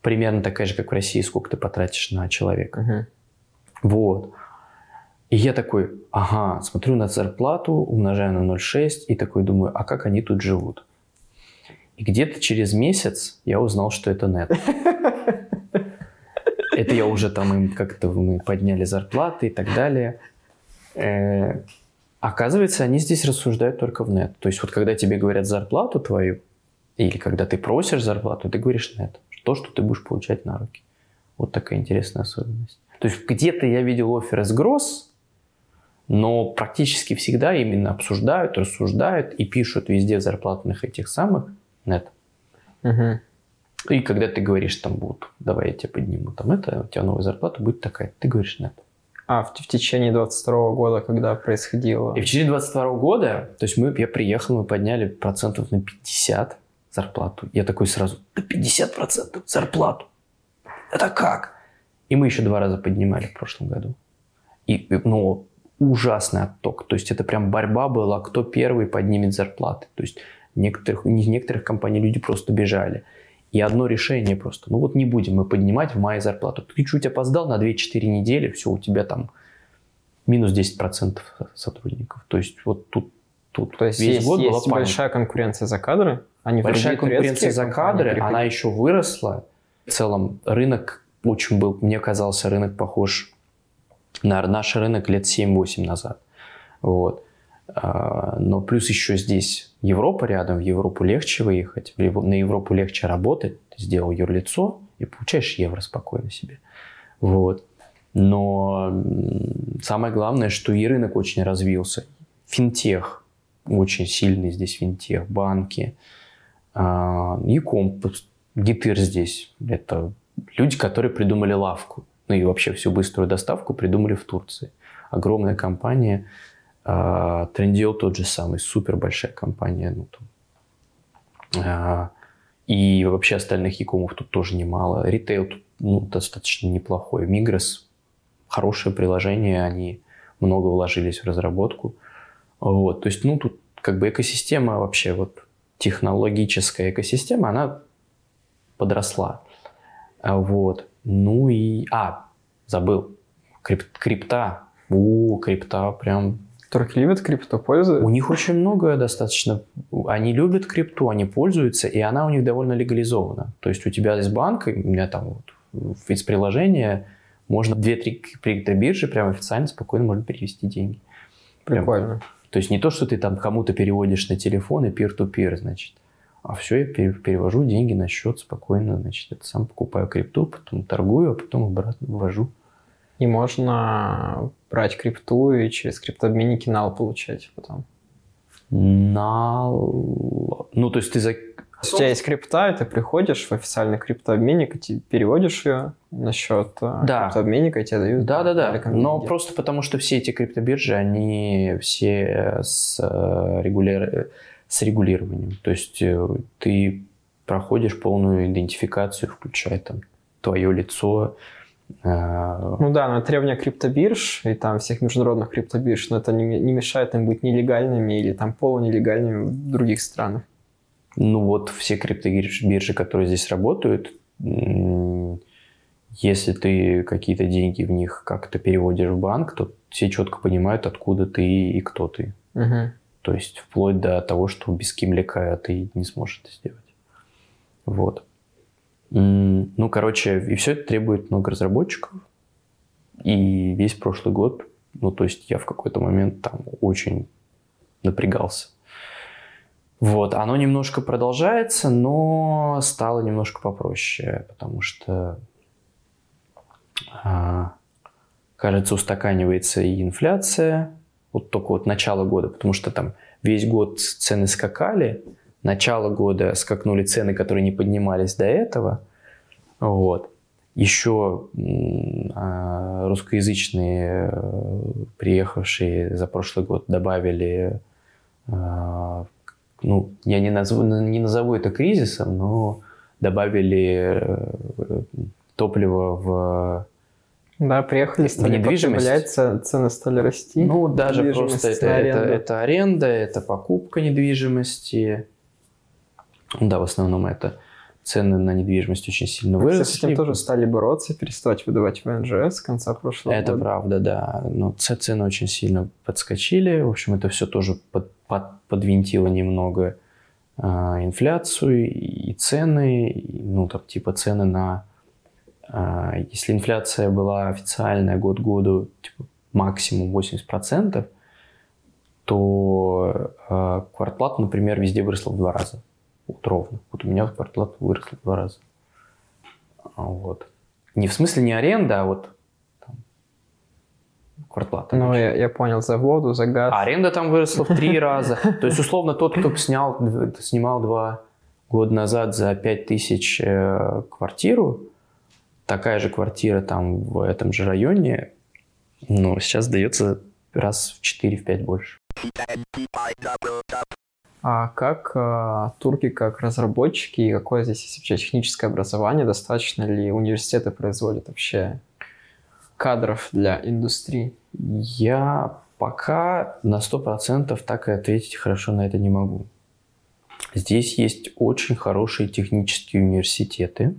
S1: примерно такая же, как в России, сколько ты потратишь на человека.
S2: Угу.
S1: Вот. И я такой, ага, смотрю на зарплату, умножаю на 0,6 и такой думаю, а как они тут живут? И где-то через месяц я узнал, что это нет. Это я уже там им как-то мы подняли зарплаты и так далее. Э, оказывается, они здесь рассуждают только в нет. То есть вот когда тебе говорят зарплату твою, или когда ты просишь зарплату, ты говоришь нет. То, что ты будешь получать на руки. Вот такая интересная особенность. То есть где-то я видел офер из гроз, но практически всегда именно обсуждают, рассуждают и пишут везде в зарплатных этих самых нет.
S2: Угу.
S1: И когда ты говоришь, там, вот, давай я тебе подниму, там, это, у тебя новая зарплата будет такая, ты говоришь нет.
S2: А, в, в течение 22 года, когда происходило?
S1: И в течение 22 года, то есть мы, я приехал, мы подняли процентов на 50 зарплату. Я такой сразу, да 50 процентов зарплату. Это как? И мы еще два раза поднимали в прошлом году. И, ну, ужасный отток. То есть это прям борьба была, кто первый поднимет зарплаты. То есть некоторых, не некоторых компаний люди просто бежали. И одно решение просто. Ну вот не будем мы поднимать в мае зарплату. Ты чуть опоздал на 2-4 недели, все, у тебя там минус 10% сотрудников. То есть вот тут, тут
S2: То есть весь есть, год есть была большая конкуренция за кадры?
S1: А не большая конкуренция за кадры, она еще выросла. В целом рынок очень был, мне казался рынок похож на наш рынок лет 7-8 назад. Вот. А, но плюс еще здесь Европа рядом, в Европу легче выехать, на Европу легче работать. Ты сделал юрлицо и получаешь евро спокойно себе. Вот. Но самое главное, что и рынок очень развился. Финтех, очень сильный здесь финтех, банки, Яком, Гитыр здесь. Это люди, которые придумали лавку. Ну и вообще всю быструю доставку придумали в Турции. Огромная компания. А, Трендио тот же самый, супер большая компания. Ну, там. А, и вообще остальных якомов тут тоже немало. Ритейл тут ну, достаточно неплохой. Мигрос хорошее приложение, они много вложились в разработку. Вот, то есть, ну, тут как бы экосистема вообще, вот технологическая экосистема, она подросла. А, вот. Ну и... А, забыл. Крип, крипта. У, крипта прям...
S2: Турки любят крипту, пользуются?
S1: У них очень много достаточно. Они любят крипту, они пользуются, и она у них довольно легализована. То есть у тебя есть банк, у меня там вот из приложения можно 2-3 криптобиржи прям официально спокойно можно перевести деньги.
S2: Прикольно. Прям.
S1: То есть не то, что ты там кому-то переводишь на телефон и peer-to-peer, значит. А все, я перевожу деньги на счет спокойно, значит, это сам покупаю крипту, потом торгую, а потом обратно ввожу.
S2: И можно брать крипту и через криптобменники нал получать потом.
S1: Нал... Ну, то есть ты за...
S2: У тебя есть крипта, и ты приходишь в официальный криптообменник, и ты переводишь ее на счет э, да. криптообменника, и тебе дают...
S1: Да-да-да, но просто потому, что все эти криптобиржи, они все с э, регуляр с регулированием. То есть э, ты проходишь полную идентификацию, включая там твое лицо.
S2: Э, ну да, но требования криптобирж и там всех международных криптобирж, но это не, не мешает им быть нелегальными или там полунелегальными в других странах.
S1: Ну вот все криптобиржи, которые здесь работают, если ты какие-то деньги в них как-то переводишь в банк, то все четко понимают, откуда ты и кто ты.
S2: Угу.
S1: То есть вплоть до того, что без кимлика ты не сможешь это сделать. Вот. Ну, короче, и все это требует много разработчиков. И весь прошлый год, ну, то есть я в какой-то момент там очень напрягался. Вот, оно немножко продолжается, но стало немножко попроще, потому что а, кажется, устаканивается и инфляция, вот только вот начало года, потому что там весь год цены скакали, начало года скакнули цены, которые не поднимались до этого, вот. Еще а, русскоязычные, э, приехавшие за прошлый год, добавили, а, ну, я не назову, не назову это кризисом, но добавили э, топливо в
S2: да, приехали, стали недвижимость. цены стали расти.
S1: Ну, даже просто это, это, это аренда, это покупка недвижимости. Да, в основном это цены на недвижимость очень сильно выросли.
S2: С этим тоже стали бороться, перестать выдавать ВНЖС с конца прошлого
S1: это года. Это правда, да. Но цены очень сильно подскочили. В общем, это все тоже под, под, подвинтило немного э, инфляцию и цены. И, ну, там, типа цены на... Э, если инфляция была официальная год году типа, максимум 80%, то э, квартплата, например, везде выросла в два раза вот ровно. Вот у меня квартплата выросла в два раза. А, вот. Не в смысле не аренда, а вот там, квартплата.
S2: Ну, я, я понял, за воду, за газ.
S1: А аренда там выросла в три раза. То есть, условно, тот, кто снял, снимал два года назад за пять тысяч э, квартиру, такая же квартира там в этом же районе, ну, сейчас дается раз в 4-5 больше.
S2: А как а, турки, как разработчики, и какое здесь есть вообще техническое образование? Достаточно ли университеты производят вообще кадров для индустрии?
S1: Я пока на 100% так и ответить хорошо на это не могу. Здесь есть очень хорошие технические университеты,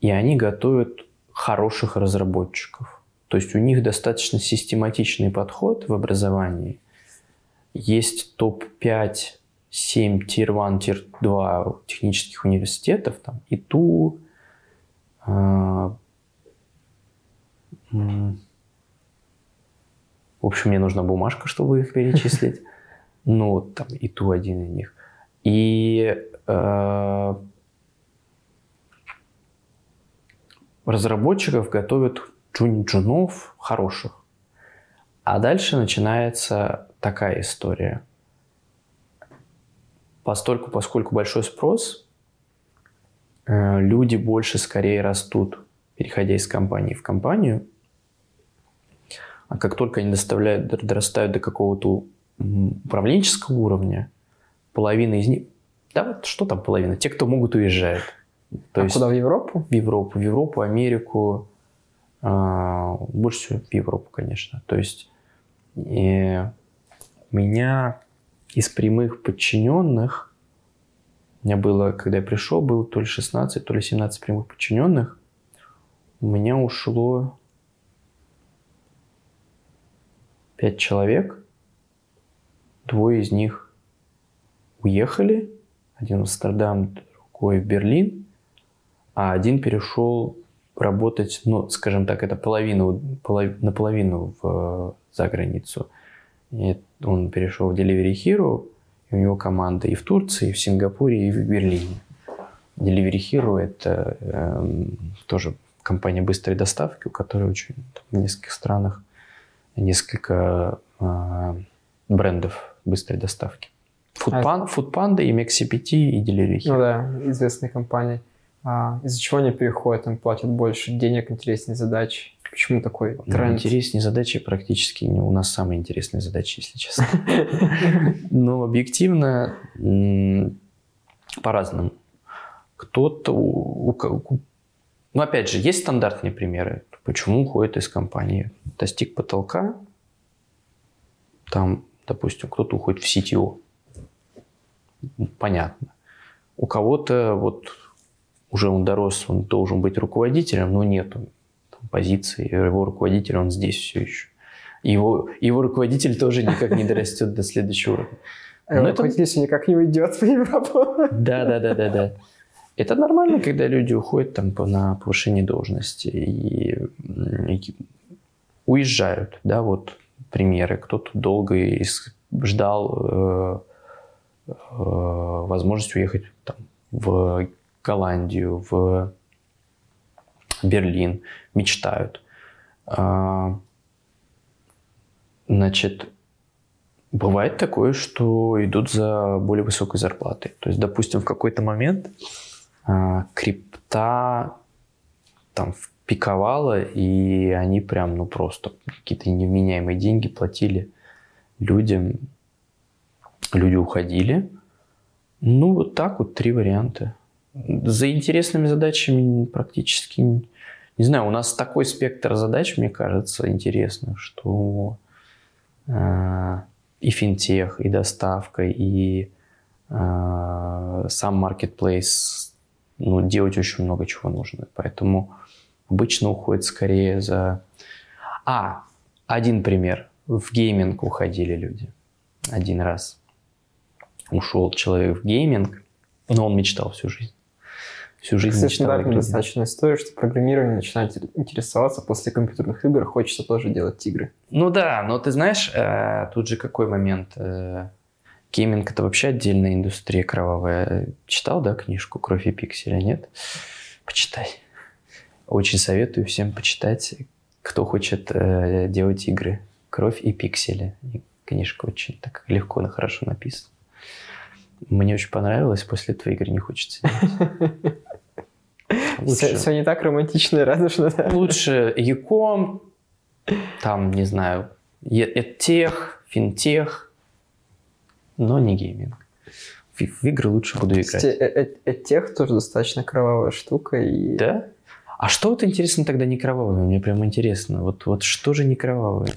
S1: и они готовят хороших разработчиков. То есть у них достаточно систематичный подход в образовании – есть топ-5, 7 tier-1, tier-2 технических университетов, там, ИТУ, э, в общем, мне нужна бумажка, чтобы их перечислить. Ну, там ИТУ один из них. И э, разработчиков готовят джун джунов хороших. А дальше начинается такая история. Постольку, поскольку большой спрос, э, люди больше скорее растут, переходя из компании в компанию. А как только они доставляют, дорастают до какого-то управленческого уровня, половина из них... Да, вот что там половина? Те, кто могут, уезжают.
S2: То а есть, куда, в Европу?
S1: В Европу, в Европу, Америку. А, больше всего в Европу, конечно. То есть и меня из прямых подчиненных, у меня было, когда я пришел, было то ли 16, то ли 17 прямых подчиненных, у меня ушло 5 человек, двое из них уехали, один в Амстердам, другой в Берлин, а один перешел работать, ну, скажем так, это половину, полов, наполовину в, за границу. И он перешел в Delivery Hero, и у него команда и в Турции, и в Сингапуре, и в Берлине. Delivery Hero – это э, тоже компания быстрой доставки, у которой очень там, в нескольких странах несколько э, брендов быстрой доставки. Foodpanda, а... Foodpanda и MexiPT и Delivery Hero.
S2: Ну да, известные компании. А, из-за чего они переходят, им платят больше денег, интереснее задачи? Почему такой ну, тренд?
S1: Интереснее задачи практически не у нас самые интересные задачи, если честно. Но объективно по-разному. Кто-то... Ну, опять же, есть стандартные примеры. Почему уходит из компании? Достиг потолка, там, допустим, кто-то уходит в CTO. Понятно. У кого-то вот уже он дорос, он должен быть руководителем, но нет позиции, его руководитель, он здесь все еще. Его, его руководитель тоже никак не дорастет до следующего уровня.
S2: А Но руководитель это... никак не уйдет в Европу.
S1: Да, да, да, да, да. Это нормально, когда люди уходят там на повышение должности и, и уезжают, да, вот примеры. Кто-то долго ждал э, э, возможность уехать там, в Голландию, в Берлин, мечтают. А, значит, бывает такое, что идут за более высокой зарплатой. То есть, допустим, в какой-то момент а, крипта там пиковала, и они прям, ну, просто какие-то невменяемые деньги платили людям. Люди уходили. Ну, вот так вот три варианта. За интересными задачами практически... Не знаю, у нас такой спектр задач, мне кажется, интересных, что э, и финтех, и доставка, и э, сам marketplace, ну, делать очень много чего нужно. Поэтому обычно уходит скорее за... А, один пример. В гейминг уходили люди. Один раз. Ушел человек в гейминг, но он мечтал всю жизнь. Всю жизнь
S2: Кстати,
S1: мечтал
S2: достаточно история, что программирование начинает интересоваться после компьютерных игр, хочется тоже делать игры.
S1: Ну да, но ты знаешь, э, тут же какой момент. Э, гейминг это вообще отдельная индустрия кровавая. Читал, да, книжку «Кровь и пиксели», нет? Почитай. Очень советую всем почитать, кто хочет э, делать игры. «Кровь и пиксели». И книжка очень так легко и хорошо написана. Мне очень понравилось, после этого игры не хочется делать.
S2: Все, все не так романтично и радужно. да?
S1: Лучше Яком, там, не знаю, тех, финтех, но не гейминг. В, в игры лучше буду играть.
S2: э- э- тех тоже достаточно кровавая штука. И...
S1: Да? А что вот интересно тогда не кровавое? Мне прям интересно. Вот, вот что же не кровавое?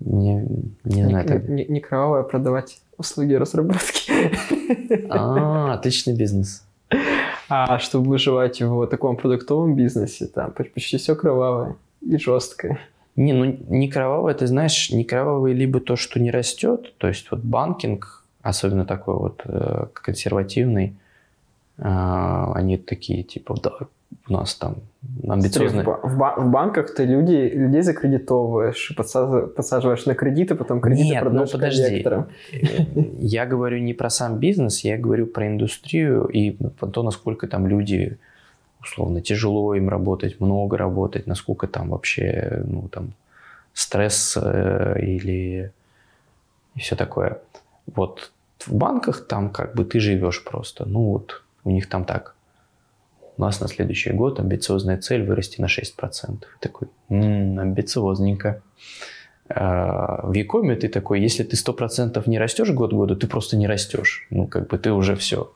S1: Не, не знаю.
S2: Не,
S1: так-
S2: не- не кровавая продавать услуги разработки.
S1: А, отличный бизнес.
S2: А чтобы выживать в таком продуктовом бизнесе, там поч- почти все кровавое и жесткое.
S1: Не, ну не кровавое, ты знаешь, не кровавое либо то, что не растет, то есть вот банкинг, особенно такой вот э, консервативный, э, они такие типа, да, у нас там
S2: Смотри,
S1: амбициозные.
S2: В, ба- в ба- в банках ты люди, людей закредитовываешь, подсаз- подсаживаешь на кредиты, потом кредиты
S1: Нет, ну
S2: продаешь
S1: подожди.
S2: коллекторам.
S1: Я говорю не про сам бизнес, я говорю про индустрию и про то, насколько там люди, условно, тяжело им работать, много работать, насколько там вообще, ну, там, стресс э, или и все такое. Вот в банках там как бы ты живешь просто. Ну вот у них там так. У нас на следующий год амбициозная цель вырасти на 6%. Такой, «М, амбициозненько. А, В Якоме ты такой, если ты 100% не растешь год к году, ты просто не растешь. Ну, как бы ты уже все.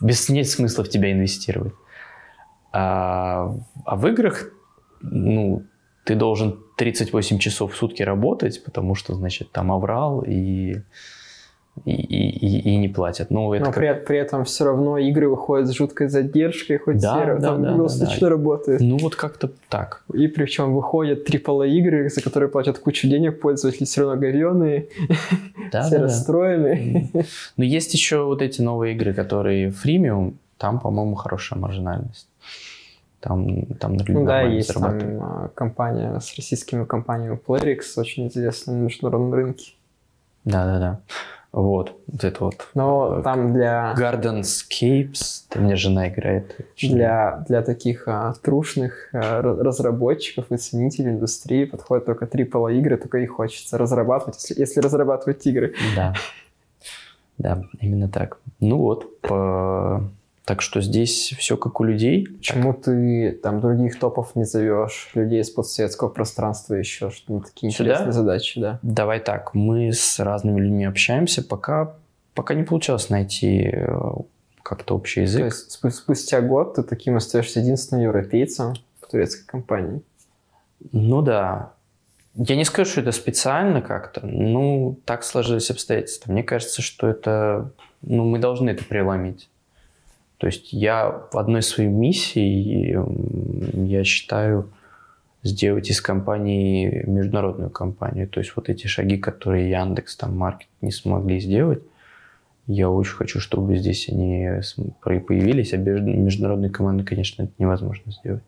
S1: Без нет смысла в тебя инвестировать. А, а в играх, ну, ты должен 38 часов в сутки работать, потому что, значит, там аврал и, и, и, и- не платят. Ну, это
S2: Но
S1: как-
S2: при, при этом все равно игры выходят с жуткой задержкой, хоть
S1: Да,
S2: сервер
S1: да,
S2: там
S1: да, да,
S2: круглосуточно
S1: да.
S2: работает.
S1: Ну, вот как-то так.
S2: И причем выходят AAA игры, за которые платят кучу денег, пользователи все равно говёные,
S1: Да,
S2: все
S1: да, да.
S2: расстроены.
S1: Но есть еще вот эти новые игры, которые фримиум, там, по-моему, хорошая маржинальность. Там, там люди
S2: Ну да, есть там а, компания с российскими компаниями Playrix, очень известная на международном рынке.
S1: Да, да, да. Вот, вот это вот.
S2: Но там для,
S1: Gardenscapes, там мне жена играет.
S2: Для, для таких а, трушных а, ра- разработчиков и ценителей индустрии подходят только AAA игры, только их хочется разрабатывать, если, если разрабатывать игры.
S1: Да. Да, именно так. Ну вот, по- так что здесь все как у людей.
S2: Почему ты там других топов не зовешь, людей из подсветского пространства еще, что ну, такие
S1: Сюда?
S2: интересные задачи, да?
S1: Давай так, мы с разными людьми общаемся, пока, пока не получилось найти э, как-то общий
S2: То
S1: язык.
S2: есть спу- спустя год ты таким остаешься единственным европейцем в турецкой компании.
S1: Ну да. Я не скажу, что это специально как-то. Ну, так сложились обстоятельства. Мне кажется, что это... Ну, мы должны это преломить. То есть я в одной своей миссии, я считаю, сделать из компании международную компанию. То есть вот эти шаги, которые Яндекс, там, Маркет не смогли сделать, я очень хочу, чтобы здесь они появились, а без международной команды, конечно, это невозможно сделать.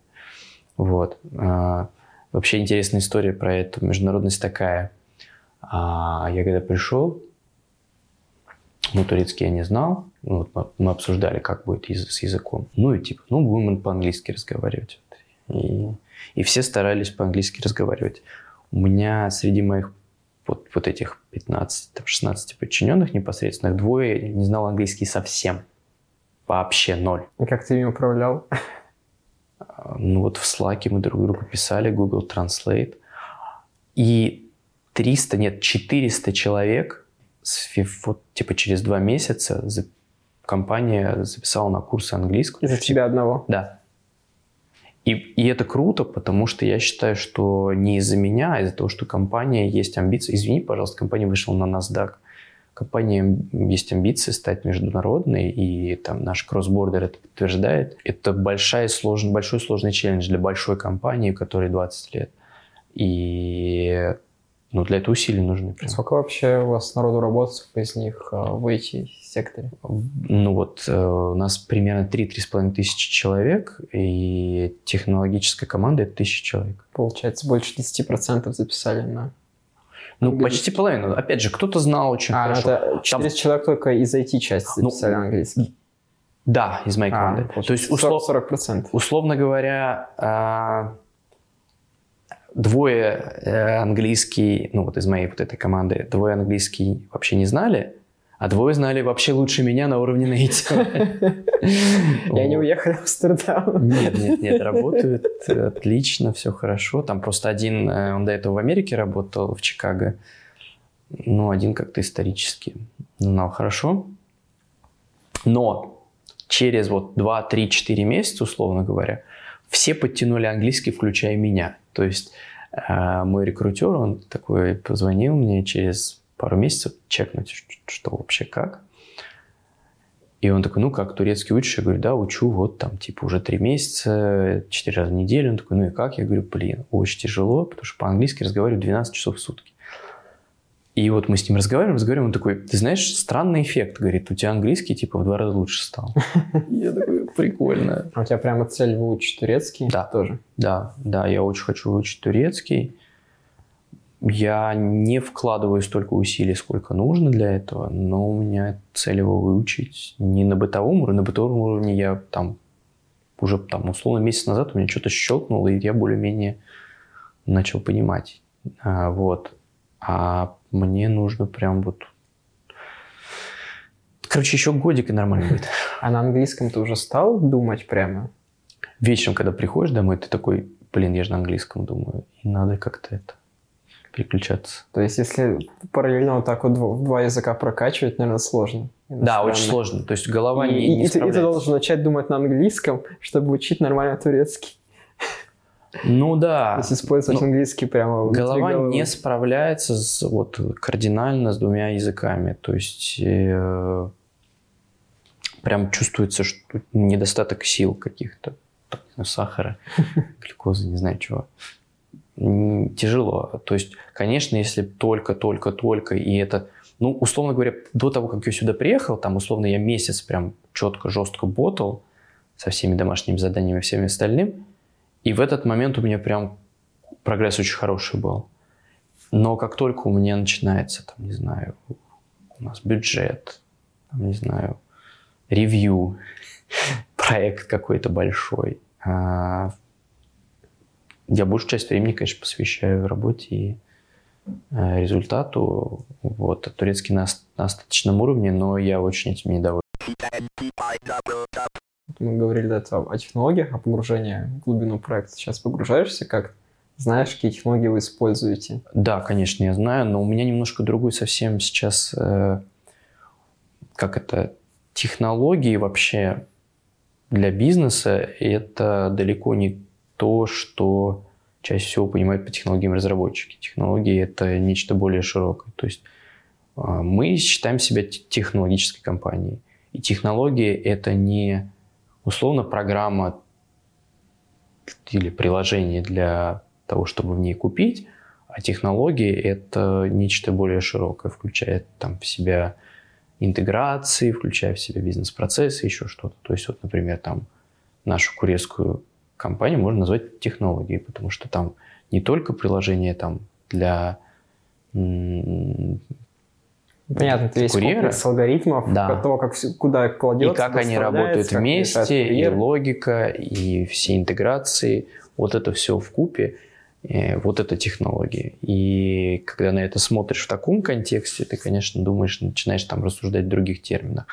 S1: Вот. А, Вообще интересная история про эту международность такая. А, Я когда пришел, Ну, турецкий я не знал. Ну, вот мы обсуждали, как будет с языком. Ну и типа, ну, будем по-английски разговаривать. И, и все старались по-английски разговаривать. У меня среди моих вот, вот этих 15-16 подчиненных непосредственных двое не знал английский совсем. Вообще ноль.
S2: И как ты им управлял?
S1: Ну вот в Slack мы друг другу писали Google Translate. И 300, нет, 400 человек вот, типа через два месяца компания записала на курсы английского.
S2: Из-за тебя одного?
S1: Да. И, и это круто, потому что я считаю, что не из-за меня, а из-за того, что компания есть амбиции. Извини, пожалуйста, компания вышла на NASDAQ. Компания есть амбиции стать международной, и там наш кроссбордер это подтверждает. Это большая, сложный, большой сложный челлендж для большой компании, которой 20 лет. И ну, для этого усилий нужны.
S2: Прям. Сколько вообще у вас народу работает, сколько из них э, в IT-секторе?
S1: Ну вот э, у нас примерно 3-3,5 тысячи человек, и технологическая команда – это тысяча человек.
S2: Получается, больше 10% записали на
S1: ну, почти половину. Опять же, кто-то знал очень а, хорошо.
S2: это 400 Там... человек только из IT-части ну, записали ну, английский.
S1: Да, из моей а, команды.
S2: А, То есть, услов... 40%.
S1: Условно говоря, а, двое э, английский, ну вот из моей вот этой команды, двое английский вообще не знали, а двое знали вообще лучше меня на уровне native.
S2: Я не уехал в Амстердам.
S1: Нет, нет, нет, работают отлично, все хорошо. Там просто один, э, он до этого в Америке работал, в Чикаго. Ну, один как-то исторически знал хорошо. Но через вот 2, 3, 4 месяца, условно говоря, все подтянули английский, включая меня. То есть э, мой рекрутер, он такой позвонил мне через пару месяцев чекнуть, что вообще как. И он такой, ну как, турецкий учишь? Я говорю, да, учу, вот там, типа, уже три месяца, четыре раза в неделю. Он такой, ну и как? Я говорю, блин, очень тяжело, потому что по-английски разговариваю 12 часов в сутки. И вот мы с ним разговариваем, разговариваем, он такой, ты знаешь, странный эффект, говорит, у тебя английский типа в два раза лучше стал. Я такой, прикольно.
S2: А у тебя прямо цель выучить турецкий?
S1: Да.
S2: Тоже?
S1: Да, да, я очень хочу выучить турецкий. Я не вкладываю столько усилий, сколько нужно для этого, но у меня цель его выучить не на бытовом уровне. На бытовом уровне я там уже там условно месяц назад у меня что-то щелкнуло, и я более-менее начал понимать. А, вот. А мне нужно прям вот... Короче, еще годик и нормально будет.
S2: А на английском ты уже стал думать прямо?
S1: Вечером, когда приходишь домой, ты такой, блин, я же на английском думаю. И надо как-то это переключаться.
S2: То есть, если параллельно вот так вот два языка прокачивать, наверное, сложно.
S1: Да, очень сложно. То есть голова и, не, не
S2: и, и ты должен начать думать на английском, чтобы учить нормально турецкий.
S1: Ну да.
S2: Есть использовать ну, английский прямо
S1: Голова не справляется с, вот, кардинально с двумя языками. То есть э, прям чувствуется, что недостаток сил каких-то. Сахара, глюкозы, не знаю чего. Тяжело. То есть, конечно, если только-только-только, и это, ну, условно говоря, до того, как я сюда приехал, там, условно, я месяц прям четко, жестко ботал со всеми домашними заданиями и всеми остальным, и в этот момент у меня прям прогресс очень хороший был. Но как только у меня начинается, там, не знаю, у нас бюджет, там, не знаю, ревью, проект какой-то большой, а, я большую часть времени, конечно, посвящаю работе и а, результату. Вот, турецкий на, на остаточном уровне, но я очень этим недоволен.
S2: Мы говорили до этого о технологиях, о погружении в глубину проекта. Сейчас погружаешься как? Знаешь, какие технологии вы используете?
S1: Да, конечно, я знаю, но у меня немножко другой совсем сейчас, э, как это, технологии вообще для бизнеса, это далеко не то, что чаще всего понимают по технологиям разработчики. Технологии – это нечто более широкое. То есть э, мы считаем себя технологической компанией. И технологии – это не условно программа или приложение для того, чтобы в ней купить, а технологии – это нечто более широкое, включает там в себя интеграции, включая в себя бизнес-процессы, еще что-то. То есть, вот, например, там нашу курецкую компанию можно назвать технологией, потому что там не только приложение там для
S2: Понятно, это весь
S1: курьера.
S2: комплекс алгоритмов,
S1: Да.
S2: того, как куда кладется,
S1: и как они работают
S2: как
S1: вместе, и логика, и все интеграции, вот это все в купе, вот это технологии. И когда на это смотришь в таком контексте, ты, конечно, думаешь, начинаешь там рассуждать в других терминах.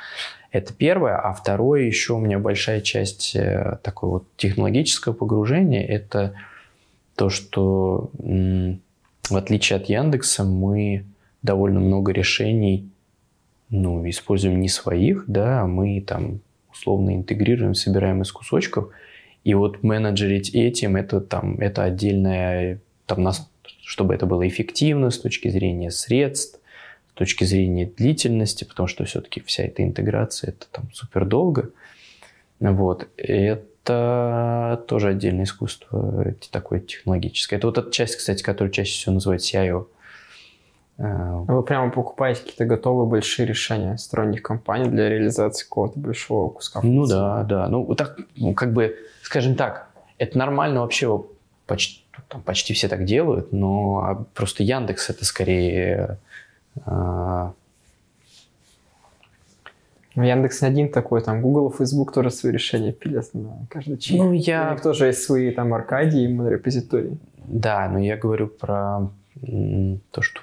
S1: Это первое. А второе, еще у меня большая часть э, такой вот технологического погружения, это то, что в отличие от Яндекса мы довольно много решений ну, используем не своих, да, а мы там условно интегрируем, собираем из кусочков. И вот менеджерить этим, это там, это отдельная, там, нас, чтобы это было эффективно с точки зрения средств, с точки зрения длительности, потому что все-таки вся эта интеграция, это там супер долго. Вот. Это тоже отдельное искусство, такое технологическое. Это вот эта часть, кстати, которую чаще всего называют CIO. Э,
S2: Вы прямо покупаете какие-то готовые большие решения сторонних компаний для реализации какого-то большого куска
S1: Ну да, да. Ну, так, ну, как бы, скажем так, это нормально вообще, почти, там, почти все так делают, но а просто Яндекс это скорее... а,
S2: Ну, Яндекс не один такой, там Google, Facebook тоже свои решения пилят на каждый чип.
S1: ну,
S2: У
S1: я...
S2: них тоже есть свои там аркадии и репозитории.
S1: Да, но я говорю про то, что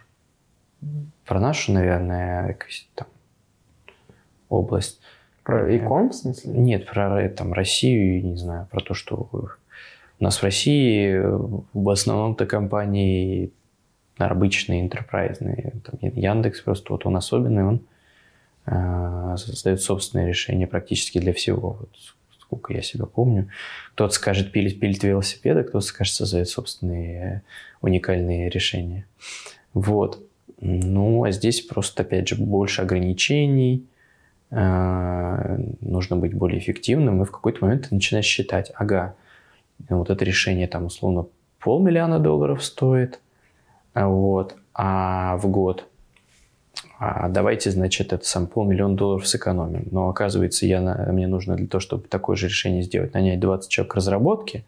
S1: про нашу, наверное, какую-то там область.
S2: Про икон, в смысле?
S1: Нет, про э, там, Россию, не знаю, про то, что у нас в России э, в основном-то компании обычные, интерпрайзные. Там Яндекс просто вот он особенный, он э, создает собственные решения практически для всего. Вот сколько я себя помню. Кто-то скажет пилить, пилить велосипеды, кто-то скажет создает собственные э, уникальные решения. Вот. Ну, а здесь просто, опять же, больше ограничений, э, нужно быть более эффективным, и в какой-то момент ты начинаешь считать, ага, вот это решение там условно полмиллиона долларов стоит, а вот, а в год, а давайте, значит, это сам полмиллиона долларов сэкономим. Но оказывается, я, мне нужно для того, чтобы такое же решение сделать, нанять 20 человек разработки,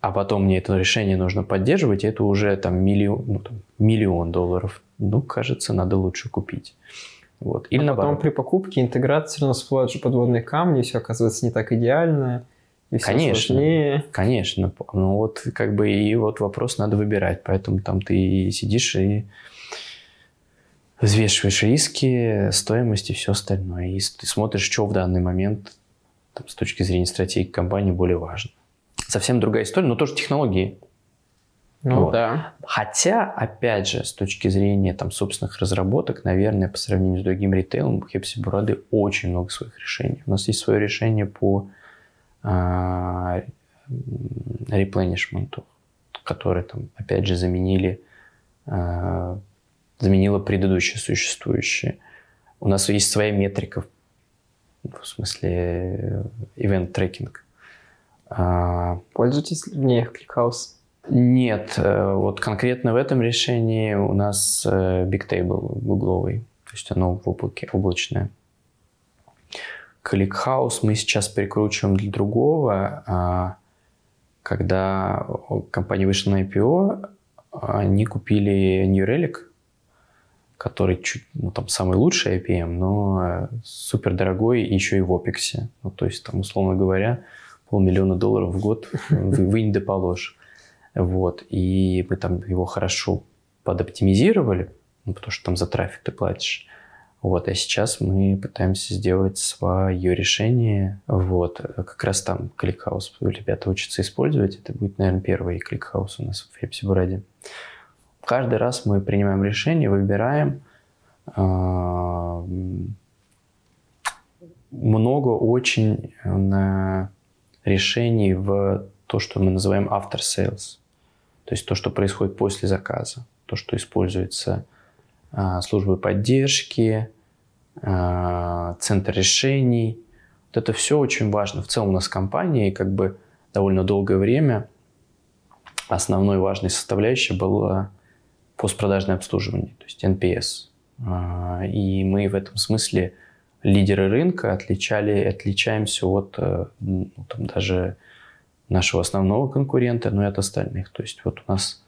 S1: а потом мне это решение нужно поддерживать, это уже там миллион, ну, там, миллион долларов. Ну, кажется, надо лучше купить. Вот. Или
S2: а
S1: наоборот.
S2: потом при покупке интеграции все равно всплывают же подводные камни, все оказывается не так идеально, и все
S1: Конечно.
S2: сложнее.
S1: Конечно. Ну вот как бы и вот вопрос надо выбирать. Поэтому там ты сидишь и взвешиваешь риски, стоимость и все остальное. И ты смотришь, что в данный момент там, с точки зрения стратегии компании более важно. Совсем другая история, но тоже технологии.
S2: Ну
S1: Вот.
S2: да.
S1: Хотя, опять же, с точки зрения там, собственных разработок, наверное, по сравнению с другим ритейлом, у Хепси Бурады очень много своих решений. У нас есть свое решение по а, которое, там, опять же, заменили, а, заменило предыдущее существующее. У нас есть своя метрика, в смысле, ивент А,
S2: Пользуйтесь ли в ней ClickHouse?
S1: нет, э, вот конкретно в этом решении у нас э, Bigtable гугловый, то есть оно в облаке, облачное. ClickHouse мы сейчас прикручиваем для другого. а Когда компания вышла на IPO, они купили New Relic, который чуть, ну, там самый лучший APM, но супер дорогой еще и в OPEX. Ну, то есть, там, условно говоря, полмиллиона долларов в год вы- да положь. Вот. И мы там его хорошо подоптимизировали, ну, потому что там за трафик ты платишь. Вот. А сейчас мы пытаемся сделать свое решение. Вот. Как раз там ClickHouse ребята учатся использовать. Это будет, наверное, первый ClickHouse у нас в Хепсибураде. Каждый раз мы принимаем решение, выбираем. а, Много очень э, решений в то, что мы называем after sales. То есть то, что происходит после заказа. То, что используется а, службой поддержки, а, центр решений. Вот это все очень важно. В целом у нас компании как бы довольно долгое время основной важной составляющей было постпродажное обслуживание, то есть NPS. А, И мы в этом смысле лидеры рынка отличали, отличаемся от э, ну, там, даже нашего основного конкурента, но и от остальных. То есть вот у нас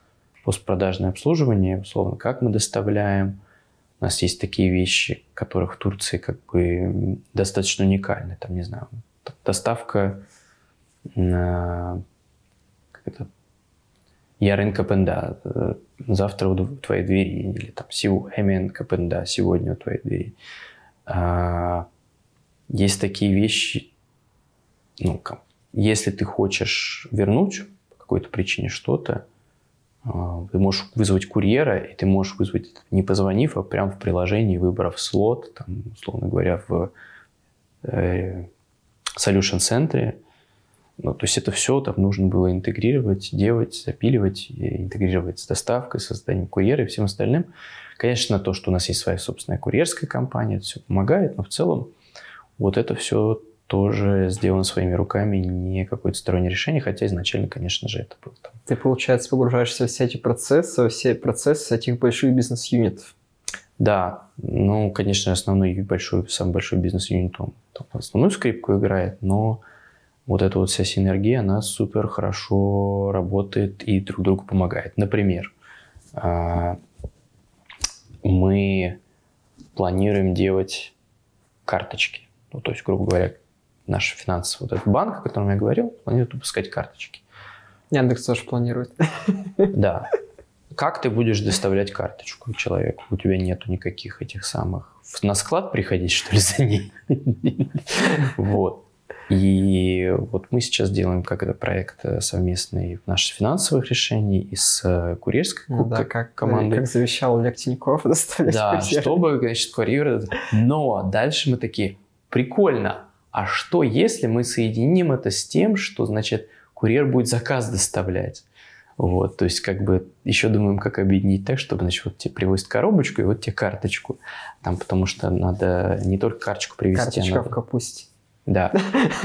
S1: постпродажное обслуживание, условно, как мы доставляем, У нас есть такие вещи, которых в Турции как бы достаточно уникальны. Там, не знаю, доставка на как это, Ярын Капенда э, завтра у твоей двери, или там Хемен Капенда сегодня у твоей двери. А, есть такие вещи, ну, если ты хочешь вернуть по какой-то причине что-то, а, ты можешь вызвать курьера, и ты можешь вызвать, не позвонив, а прямо в приложении, выбрав слот, там, условно говоря, в э, Solution Center. Ну, то есть это все там нужно было интегрировать, делать, запиливать, интегрировать с доставкой, созданием курьера и всем остальным. Конечно, то, что у нас есть своя собственная курьерская компания, это все помогает, но в целом вот это все тоже сделано своими руками, не какое-то стороннее решение, хотя изначально, конечно же, это было там.
S2: Ты, получается, погружаешься в все эти процессы, все процессы этих больших бизнес-юнитов.
S1: Да, ну, конечно, основной большой, самый большой бизнес-юнит, он там, основную скрипку играет, но вот эта вот вся синергия, она супер хорошо работает и друг другу помогает. Например, а, мы планируем делать карточки. Ну, то есть, грубо говоря, наш финансовый вот этот банк, о котором я говорил, планирует выпускать карточки.
S2: Яндекс тоже планирует.
S1: Да. Как ты будешь доставлять карточку человеку? У тебя нету никаких этих самых... На склад приходить, что ли, за ней? Вот. И вот мы сейчас делаем как это проект э, совместный наших финансовых решений и с э, курьерской
S2: ну, да, как, командой. Как завещал Олег Тиньков доставлять
S1: Да, курьер. чтобы, значит, курьер... Но дальше мы такие, прикольно, а что, если мы соединим это с тем, что, значит, курьер будет заказ доставлять? Вот, то есть, как бы, еще думаем, как объединить так, чтобы, значит, вот тебе привозят коробочку и вот тебе карточку. Там, потому что надо не только карточку привезти,
S2: а Карточка а надо... в капусте.
S1: Да.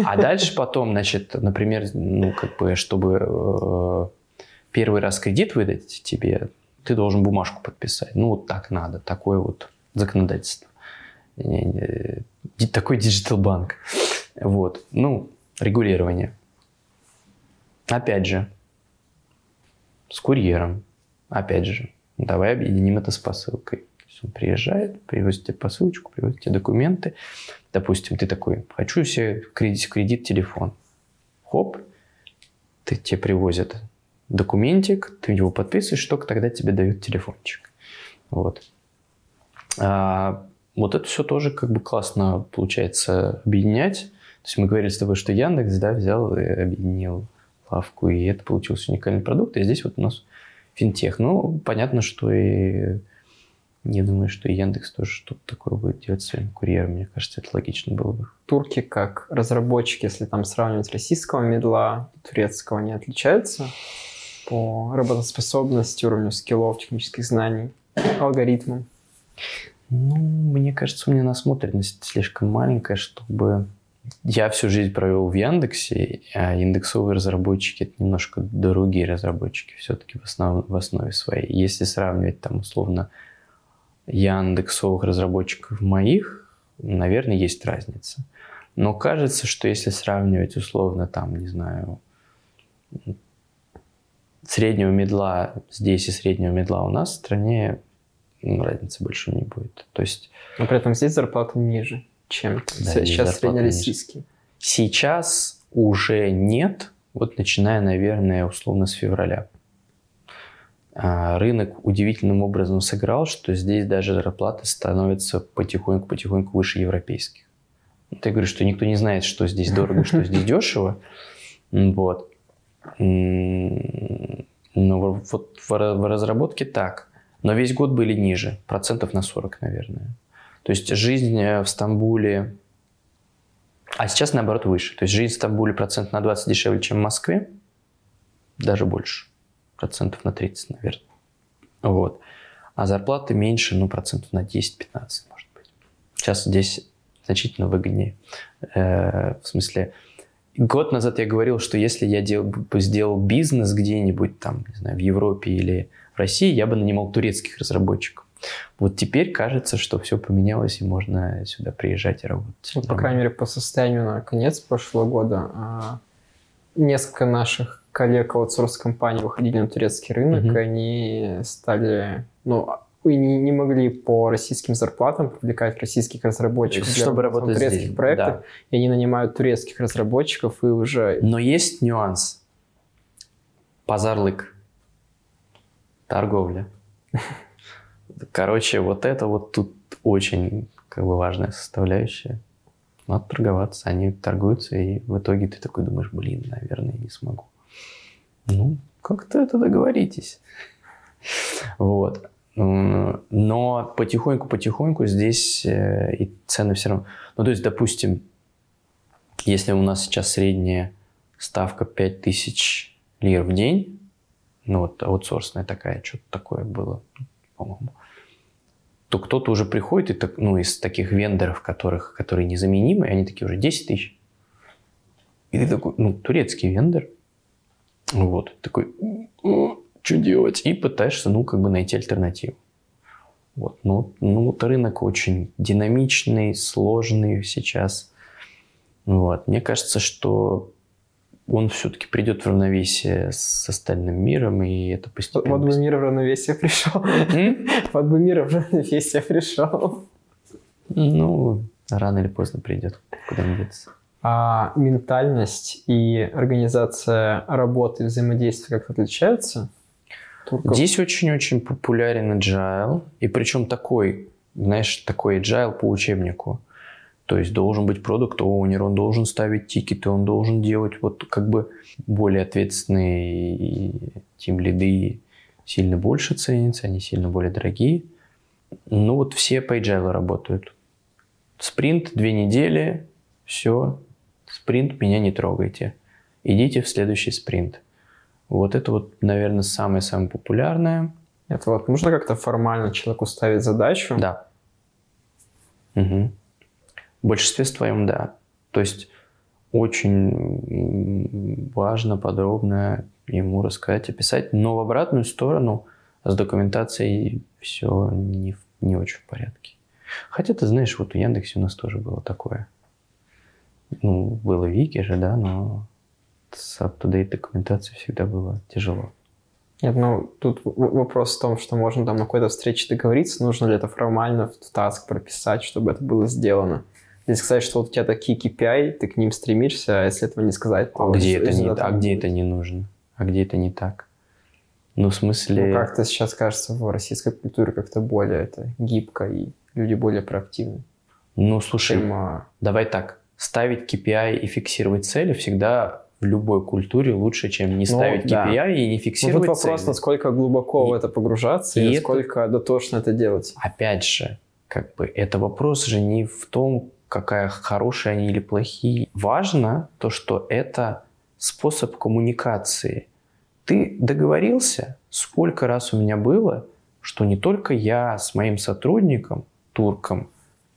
S1: А дальше потом, значит, например, ну, как бы, чтобы э, первый раз кредит выдать тебе, ты должен бумажку подписать. Ну, вот так надо, такое вот законодательство такой digital банк. Вот. Ну, регулирование. Опять же, с курьером. Опять же, давай объединим это с посылкой. Он приезжает, привозит тебе посылочку, привозит тебе документы. Допустим, ты такой, хочу себе кредит, кредит телефон. Хоп, ты, тебе привозят документик, ты его подписываешь, только тогда тебе дают телефончик. Вот. А, вот это все тоже как бы классно получается объединять. То есть мы говорили с тобой, что Яндекс, да, взял и объединил лавку, и это получился уникальный продукт. И здесь вот у нас финтех. Ну, понятно, что и не думаю, что Яндекс тоже что-то такое будет делать своим курьером. Мне кажется, это логично было бы.
S2: Турки как разработчики, если там сравнивать российского медла турецкого, не отличаются по работоспособности, уровню скиллов, технических знаний, алгоритмам?
S1: Ну, мне кажется, у меня насмотренность слишком маленькая, чтобы... Я всю жизнь провел в Яндексе, а индексовые разработчики – это немножко другие разработчики все-таки в, основ... в основе своей. Если сравнивать там условно Яндексовых разработчиков моих, наверное, есть разница. Но кажется, что если сравнивать условно там, не знаю, среднего медла здесь и среднего медла у нас в стране, разницы больше не будет. То есть...
S2: Но при этом здесь зарплата ниже, чем да, сейчас среднероссийский.
S1: Сейчас уже нет, вот начиная, наверное, условно с февраля. А рынок удивительным образом сыграл, что здесь даже зарплаты становятся потихоньку-потихоньку выше европейских. Я говорю, что никто не знает, что здесь дорого, что здесь дешево. Вот. Но вот в разработке так. Но весь год были ниже, процентов на 40, наверное. То есть жизнь э, в Стамбуле... А сейчас, наоборот, выше. То есть жизнь в Стамбуле процент на 20 дешевле, чем в Москве. Даже больше. Процентов на 30, наверное. Вот. А зарплаты меньше, ну, процентов на 10-15, может быть. Сейчас здесь значительно выгоднее. Э, в смысле, год назад я говорил, что если я дел, сделал бизнес где-нибудь там, не знаю, в Европе или в России я бы нанимал турецких разработчиков. Вот теперь кажется, что все поменялось, и можно сюда приезжать и работать.
S2: Вот, по крайней мере, по состоянию на конец прошлого года а, несколько наших коллег аутсорс компаний выходили на турецкий рынок, mm-hmm. и они стали, ну, вы не, не могли по российским зарплатам привлекать российских разработчиков
S1: Чтобы работать
S2: турецких
S1: здесь,
S2: проектов,
S1: да.
S2: и они нанимают турецких разработчиков и уже...
S1: Но есть нюанс. Пазарлык. Торговля. Короче, вот это вот тут очень как бы важная составляющая. Надо торговаться. Они торгуются, и в итоге ты такой думаешь, блин, наверное, не смогу. Ну, как-то это договоритесь. Вот. Но потихоньку-потихоньку здесь э, и цены все равно... Ну, то есть, допустим, если у нас сейчас средняя ставка 5000 лир в день, ну вот аутсорсная такая, что-то такое было, по-моему, то кто-то уже приходит и так, ну, из таких вендоров, которых, которые незаменимы, они такие уже 10 тысяч. И ты такой, ну, турецкий вендор. Вот, такой, что делать? И пытаешься, ну, как бы найти альтернативу. Вот, ну, ну, вот рынок очень динамичный, сложный сейчас. Вот, мне кажется, что он все-таки придет в равновесие с остальным миром, и это постепенно...
S2: Вот бы мир в равновесие пришел. Вот бы мир в равновесие пришел.
S1: Ну, рано или поздно придет, куда не деться.
S2: А ментальность и организация работы, взаимодействия как отличаются?
S1: Турков? Здесь очень-очень популярен agile, и причем такой, знаешь, такой agile по учебнику. То есть должен быть продукт оунер, он должен ставить тикеты, он должен делать вот как бы более ответственные тим лиды сильно больше ценятся, они сильно более дорогие. Ну вот все по agile работают. Спринт две недели, все, спринт меня не трогайте. Идите в следующий спринт. Вот это вот, наверное, самое-самое популярное.
S2: Это вот нужно как-то формально человеку ставить задачу?
S1: Да. Угу. В большинстве своем, да. То есть очень важно подробно ему рассказать, описать, но в обратную сторону с документацией все не, не очень в порядке. Хотя, ты знаешь, вот у Яндексе у нас тоже было такое. Ну, было Вики же, да, но с up-to-date документацией всегда было тяжело.
S2: Нет, ну, тут вопрос в том, что можно там на какой-то встрече договориться, нужно ли это формально в таск прописать, чтобы это было сделано. Если сказать, что вот у тебя такие KPI, ты к ним стремишься, а если этого не сказать,
S1: то... А где, это не, а где это не нужно? А где это не так? Ну, в смысле...
S2: Ну, как-то сейчас кажется, в российской культуре как-то более это гибко, и люди более проактивны.
S1: Ну, слушай, чем... А, давай так. Ставить KPI и фиксировать цели всегда в любой культуре лучше, чем не ну, ставить ну, KPI да. и не фиксировать
S2: ну, тут вопрос,
S1: цели.
S2: насколько глубоко и, в это погружаться и, и насколько это, дотошно это делать.
S1: Опять же, как бы это вопрос же не в том, какая хорошие они или плохие. Важно то, что это способ коммуникации. Ты договорился, сколько раз у меня было, что не только я с моим сотрудником, турком,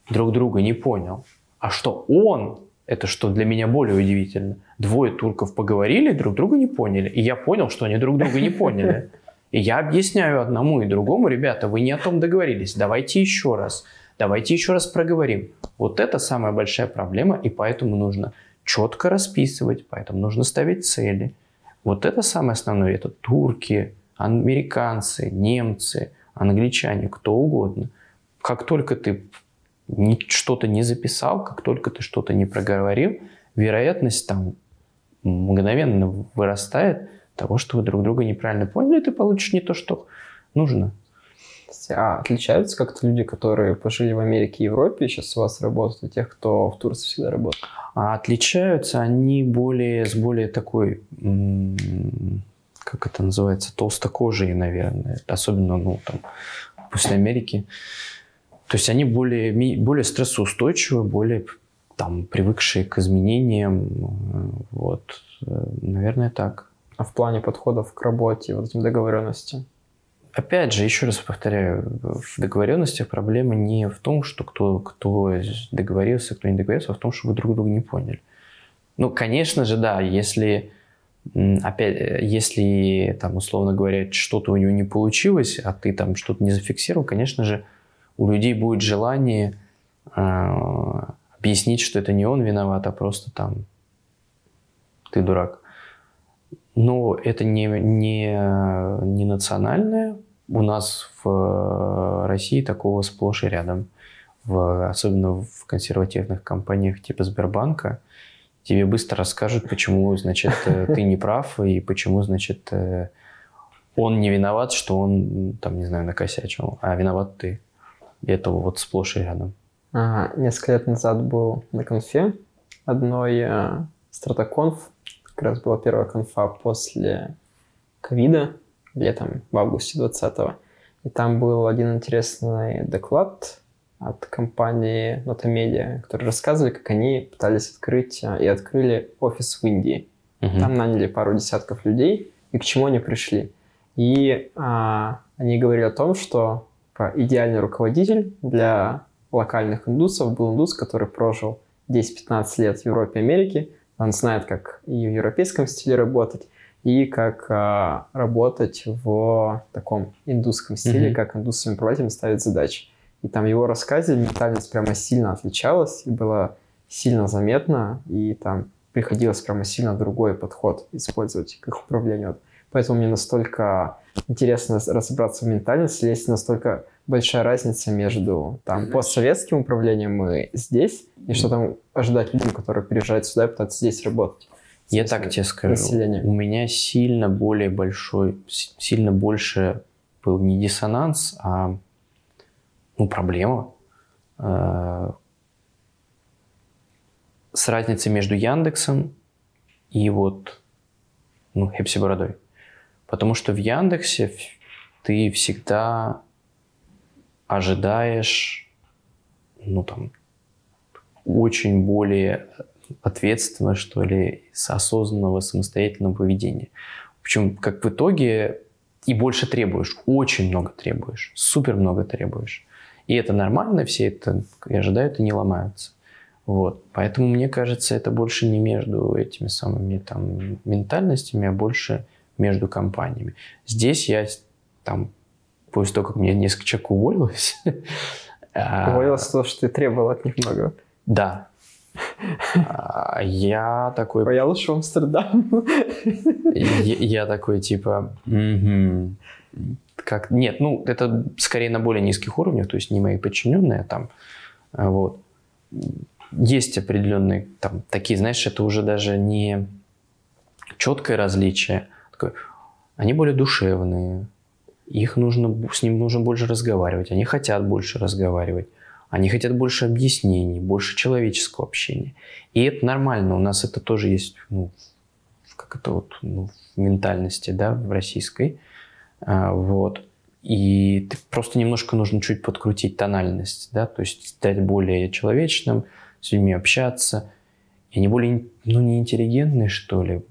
S1: друг друга не понял, а что он это что для меня более удивительно. Двое турков поговорили, друг друга не поняли. И я понял, что они друг друга не поняли. И я объясняю одному и другому, ребята, вы не о том договорились, давайте еще раз, давайте еще раз проговорим. Вот это самая большая проблема, и поэтому нужно четко расписывать, поэтому нужно ставить цели. Вот это самое основное, это турки, американцы, немцы, англичане, кто угодно. Как только ты что-то не записал, как только ты что-то не проговорил, вероятность там мгновенно вырастает того, что вы друг друга неправильно поняли, ты получишь не то, что нужно.
S2: А отличаются как-то люди, которые пожили в Америке и Европе, сейчас у вас работают, и тех, кто в Турции всегда работает?
S1: А отличаются они более, с более такой, как это называется, толстокожие, наверное. Особенно, ну, там, после Америки. То есть они более, более стрессоустойчивы, более там, привыкшие к изменениям. Вот, наверное, так.
S2: А в плане подходов к работе, вот этим договоренностям?
S1: Опять же, еще раз повторяю, в договоренностях проблема не в том, что кто, кто договорился, кто не договорился, а в том, что вы друг друга не поняли. Ну, конечно же, да, если опять, если там, условно говоря, что-то у него не получилось, а ты там что-то не зафиксировал, конечно же, у людей будет желание э, объяснить, что это не он виноват, а просто там ты дурак. Но это не, не, не национальная у нас в э, России такого сплошь и рядом. В, особенно в консервативных компаниях типа Сбербанка тебе быстро расскажут, почему, значит, э, ты не прав и почему, значит, э, он не виноват, что он, там, не знаю, накосячил, а виноват ты. И это вот сплошь и рядом.
S2: Ага, несколько лет назад был на конфе одной э, стратоконф, как раз была первая конфа после ковида, летом, в августе 20-го. И там был один интересный доклад от компании Notamedia, которые рассказывали, как они пытались открыть э, и открыли офис в Индии. Угу. Там наняли пару десятков людей, и к чему они пришли. И а, они говорили о том, что идеальный руководитель для локальных индусов был индус, который прожил 10-15 лет в Европе и Америке. Он знает, как и в европейском стиле работать, и как а, работать в таком индусском стиле, mm-hmm. как индус своим управлятелем ставит задачи. И там его рассказе ментальность прямо сильно отличалась и была сильно заметна, и там приходилось прямо сильно другой подход использовать к их управлению. Поэтому мне настолько интересно разобраться в ментальности, есть настолько большая разница между там постсоветским управлением и здесь, и что там ожидать людям, которые приезжают сюда и пытаются здесь работать.
S1: Я так тебе скажу, население. у меня сильно более большой, сильно больше был не диссонанс, а ну, проблема э, с разницей между Яндексом и вот ну, Хепси Бородой. Потому что в Яндексе ты всегда ожидаешь, ну там, очень более ответственного, что ли, осознанного, самостоятельного поведения. Причем, как в итоге, и больше требуешь, очень много требуешь, супер много требуешь. И это нормально, все это и ожидают и не ломаются. Вот. Поэтому, мне кажется, это больше не между этими самыми там ментальностями, а больше между компаниями. Здесь я там, после того, как мне несколько человек уволилось...
S2: А, уволилось то, что ты требовал от них много.
S1: Да. А, я такой...
S2: Я лучше в Амстердам.
S1: Я такой, типа... Как... Нет, ну, это скорее на более низких уровнях, то есть не мои подчиненные а там. Вот. Есть определенные там такие, знаешь, это уже даже не четкое различие, такой, они более душевные, их нужно, с ним нужно больше разговаривать, они хотят больше разговаривать, они хотят больше объяснений, больше человеческого общения. И это нормально, у нас это тоже есть, ну, как это вот, ну, в ментальности, да, в российской, а, вот. И ты просто немножко нужно чуть подкрутить тональность, да, то есть стать более человечным, с людьми общаться. И они более, ну, не интеллигентные, что ли.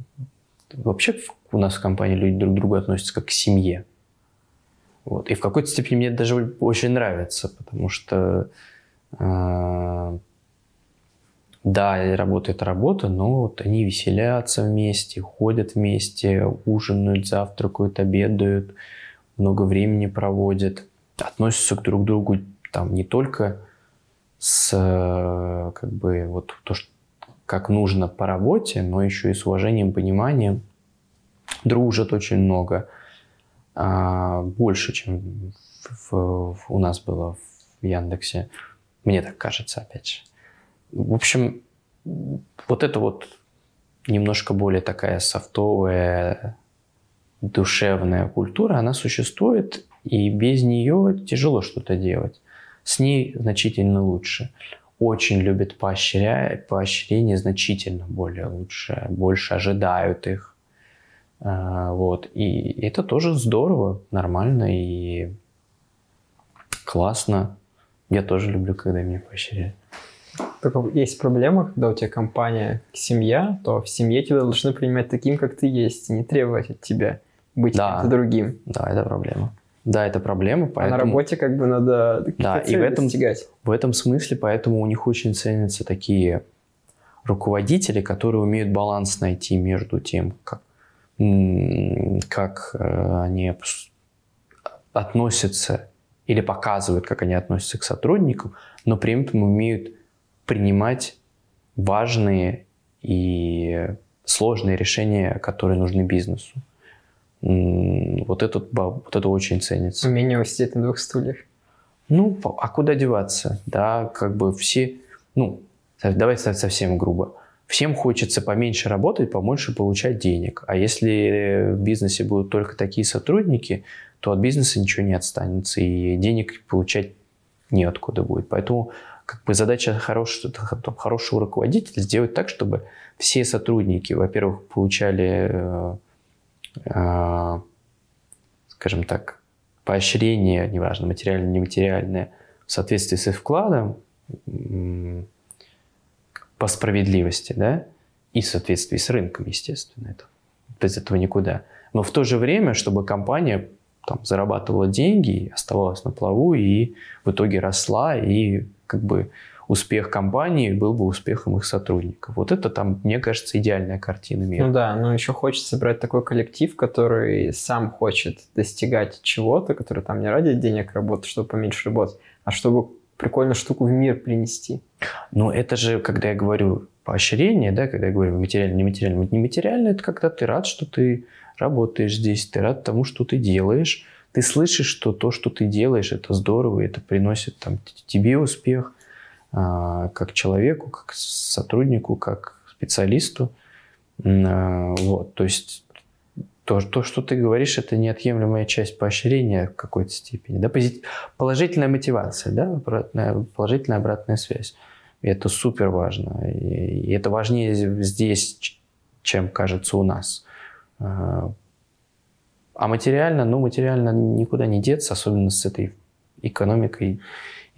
S1: Вообще у нас в компании люди друг к другу относятся как к семье. Вот. И в какой-то степени мне это даже очень нравится, потому что э, да, работает работа, но вот они веселятся вместе, ходят вместе, ужинают, завтракают, обедают, много времени проводят, относятся к друг другу там не только с как бы вот то, что как нужно по работе, но еще и с уважением, пониманием дружат очень много, а, больше, чем в, в, у нас было в Яндексе. Мне так кажется, опять же. В общем, вот это вот немножко более такая софтовая, душевная культура, она существует, и без нее тяжело что-то делать. С ней значительно лучше. Очень любят поощря... поощрение значительно более лучше, больше ожидают их. А, вот. И это тоже здорово, нормально и классно. Я тоже люблю, когда меня поощряют.
S2: Только есть проблема, когда у тебя компания семья, то в семье тебя должны принимать таким, как ты есть, и не требовать от тебя быть да. другим.
S1: Да, это проблема. Да, это проблема,
S2: поэтому... А на работе как бы надо
S1: да, и в этом, достигать. В этом смысле, поэтому у них очень ценятся такие руководители, которые умеют баланс найти между тем, как как э, они относятся или показывают, как они относятся к сотрудникам, но при этом умеют принимать важные и сложные решения, которые нужны бизнесу. Вот, этот, вот это очень ценится.
S2: Умение усидеть на двух стульях.
S1: Ну, а куда деваться? Да, как бы все, ну, давайте совсем грубо. Всем хочется поменьше работать, побольше получать денег. А если в бизнесе будут только такие сотрудники, то от бизнеса ничего не отстанется, и денег получать неоткуда будет. Поэтому как бы задача хорошего, хорошего руководителя сделать так, чтобы все сотрудники, во-первых, получали, э, скажем так, поощрение, неважно, материальное, нематериальное, в соответствии с их вкладом, по справедливости, да, и в соответствии с рынком, естественно. Это, без этого никуда. Но в то же время, чтобы компания там, зарабатывала деньги, оставалась на плаву и в итоге росла, и как бы успех компании был бы успехом их сотрудников. Вот это там, мне кажется, идеальная картина мира.
S2: Ну да, но еще хочется брать такой коллектив, который сам хочет достигать чего-то, который там не ради денег работает, чтобы поменьше работать, а чтобы прикольную штуку в мир принести.
S1: Ну это же, когда я говорю поощрение, да, когда я говорю материально, нематериально. Нематериально – это когда ты рад, что ты работаешь здесь, ты рад тому, что ты делаешь, ты слышишь, что то, что ты делаешь, это здорово, это приносит там, тебе успех, как человеку, как сотруднику, как специалисту. А, вот, то есть то, то, что ты говоришь, это неотъемлемая часть поощрения в какой-то степени. Да? Положительная мотивация, да? обратная, положительная обратная связь. Это супер важно. И это важнее здесь, чем кажется у нас. А, а материально, ну, материально никуда не деться, особенно с этой экономикой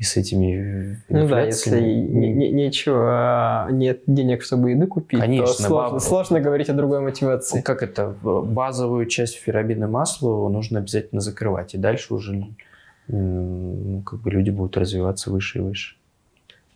S1: и с этими
S2: Ну да, если не, не, нечего, а нет денег, чтобы еды купить, Конечно, то сложно, баб... сложно говорить о другой мотивации. Ну,
S1: как это? Базовую часть пирамиды масла нужно обязательно закрывать, и дальше уже ну, как бы люди будут развиваться выше и выше.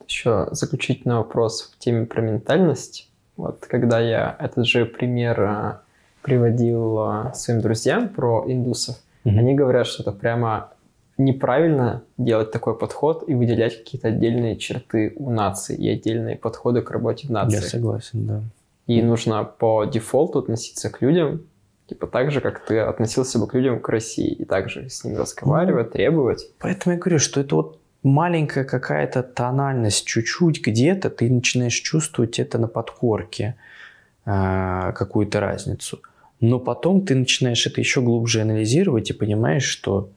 S2: Еще заключительный вопрос в теме про ментальность. Вот когда я этот же пример а, приводил а, своим друзьям про индусов, mm-hmm. они говорят, что это прямо неправильно делать такой подход и выделять какие-то отдельные черты у нации и отдельные подходы к работе в нации.
S1: Я согласен, да.
S2: И нужно по дефолту относиться к людям, типа так же, как ты относился бы к людям к России, и также с ними разговаривать, ну, требовать.
S1: Поэтому я говорю, что это вот маленькая какая-то тональность, чуть-чуть где-то ты начинаешь чувствовать это на подкорке, э, какую-то разницу. Но потом ты начинаешь это еще глубже анализировать и понимаешь, что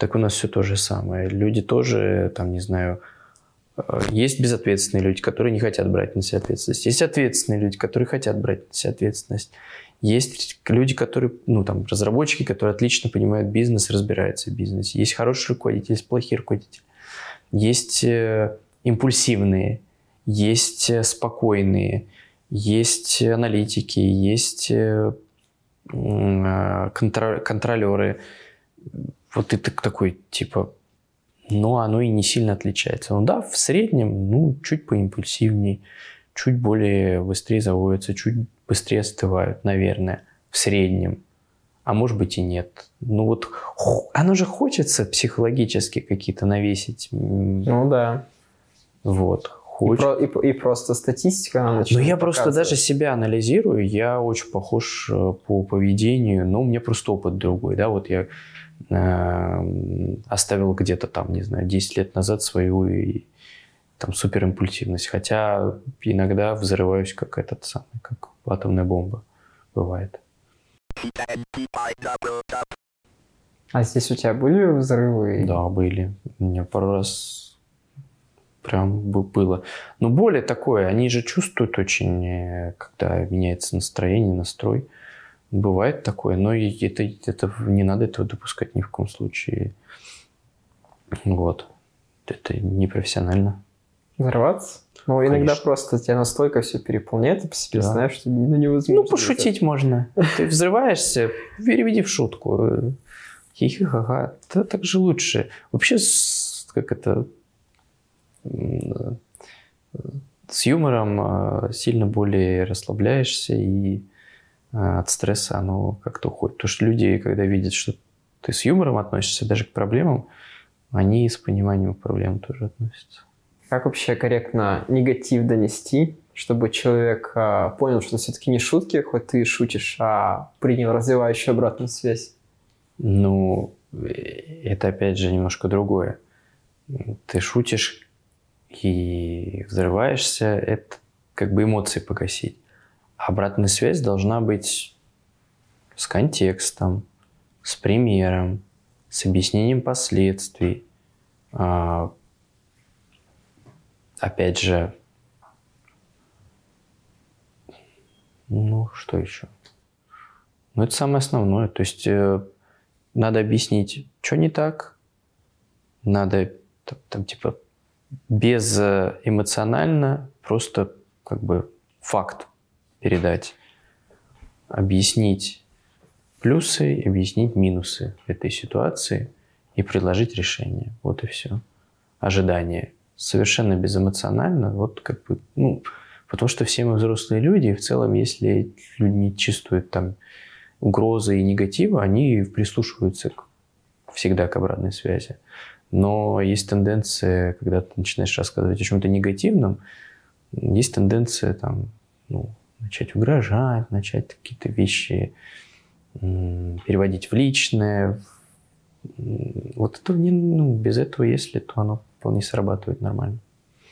S1: так у нас все то же самое. Люди тоже, там, не знаю, э, есть безответственные люди, которые не хотят брать на себя ответственность. Есть ответственные люди, которые хотят брать на себя ответственность. Есть люди, которые, ну, там, разработчики, которые отлично понимают бизнес, разбираются в бизнесе. Есть хорошие руководители, есть плохие руководители. Есть э, импульсивные, есть э, спокойные, есть аналитики, есть э, э контролеры вот ты такой, типа, ну, оно и не сильно отличается. Ну да, в среднем, ну, чуть поимпульсивней, чуть более быстрее заводятся, чуть быстрее остывают, наверное, в среднем. А может быть и нет. Ну вот, оно же хочется психологически какие-то навесить.
S2: Ну да.
S1: Вот.
S2: Хочет. И, про, и, и просто статистика она
S1: начинает Ну я просто даже себя анализирую, я очень похож э, по поведению, но у меня просто опыт другой, да, вот я оставил где-то там, не знаю, 10 лет назад свою и, там суперимпульсивность. Хотя иногда взрываюсь как этот самый, как атомная бомба бывает.
S2: А здесь у тебя были взрывы?
S1: Да, были. У меня пару раз прям было. Но более такое, они же чувствуют очень, э, когда меняется настроение, настрой. Бывает такое, но это, это, не надо этого допускать ни в коем случае. Вот. Это непрофессионально.
S2: Взорваться? Ну, Конечно. иногда просто тебя настолько все переполняет, и по себе да. знаешь, что ну, невозможно.
S1: Ну, пошутить это. можно. Ты взрываешься, переведи в шутку. Хихи-ха-ха. Это так же лучше. Вообще, как это... С юмором а, сильно более расслабляешься и от стресса оно как-то уходит. Потому что люди, когда видят, что ты с юмором относишься даже к проблемам, они с пониманием к проблемам тоже относятся.
S2: Как вообще корректно негатив донести, чтобы человек а, понял, что все-таки не шутки, хоть ты шутишь, а принял развивающую обратную связь?
S1: Ну, это опять же немножко другое. Ты шутишь и взрываешься, это как бы эмоции погасить. Обратная связь должна быть с контекстом, с примером, с объяснением последствий. А, опять же, ну, что еще? Ну, это самое основное. То есть э, надо объяснить, что не так. Надо там, там типа без э, просто как бы факт передать, объяснить плюсы, объяснить минусы этой ситуации и предложить решение. Вот и все. Ожидание. Совершенно безэмоционально. Вот как бы, ну, потому что все мы взрослые люди, и в целом, если люди не чувствуют там угрозы и негатива, они прислушиваются к, всегда к обратной связи. Но есть тенденция, когда ты начинаешь рассказывать о чем-то негативном, есть тенденция там, ну, начать угрожать, начать какие-то вещи переводить в личное. Вот это не, ну, без этого, если, то оно вполне срабатывает нормально.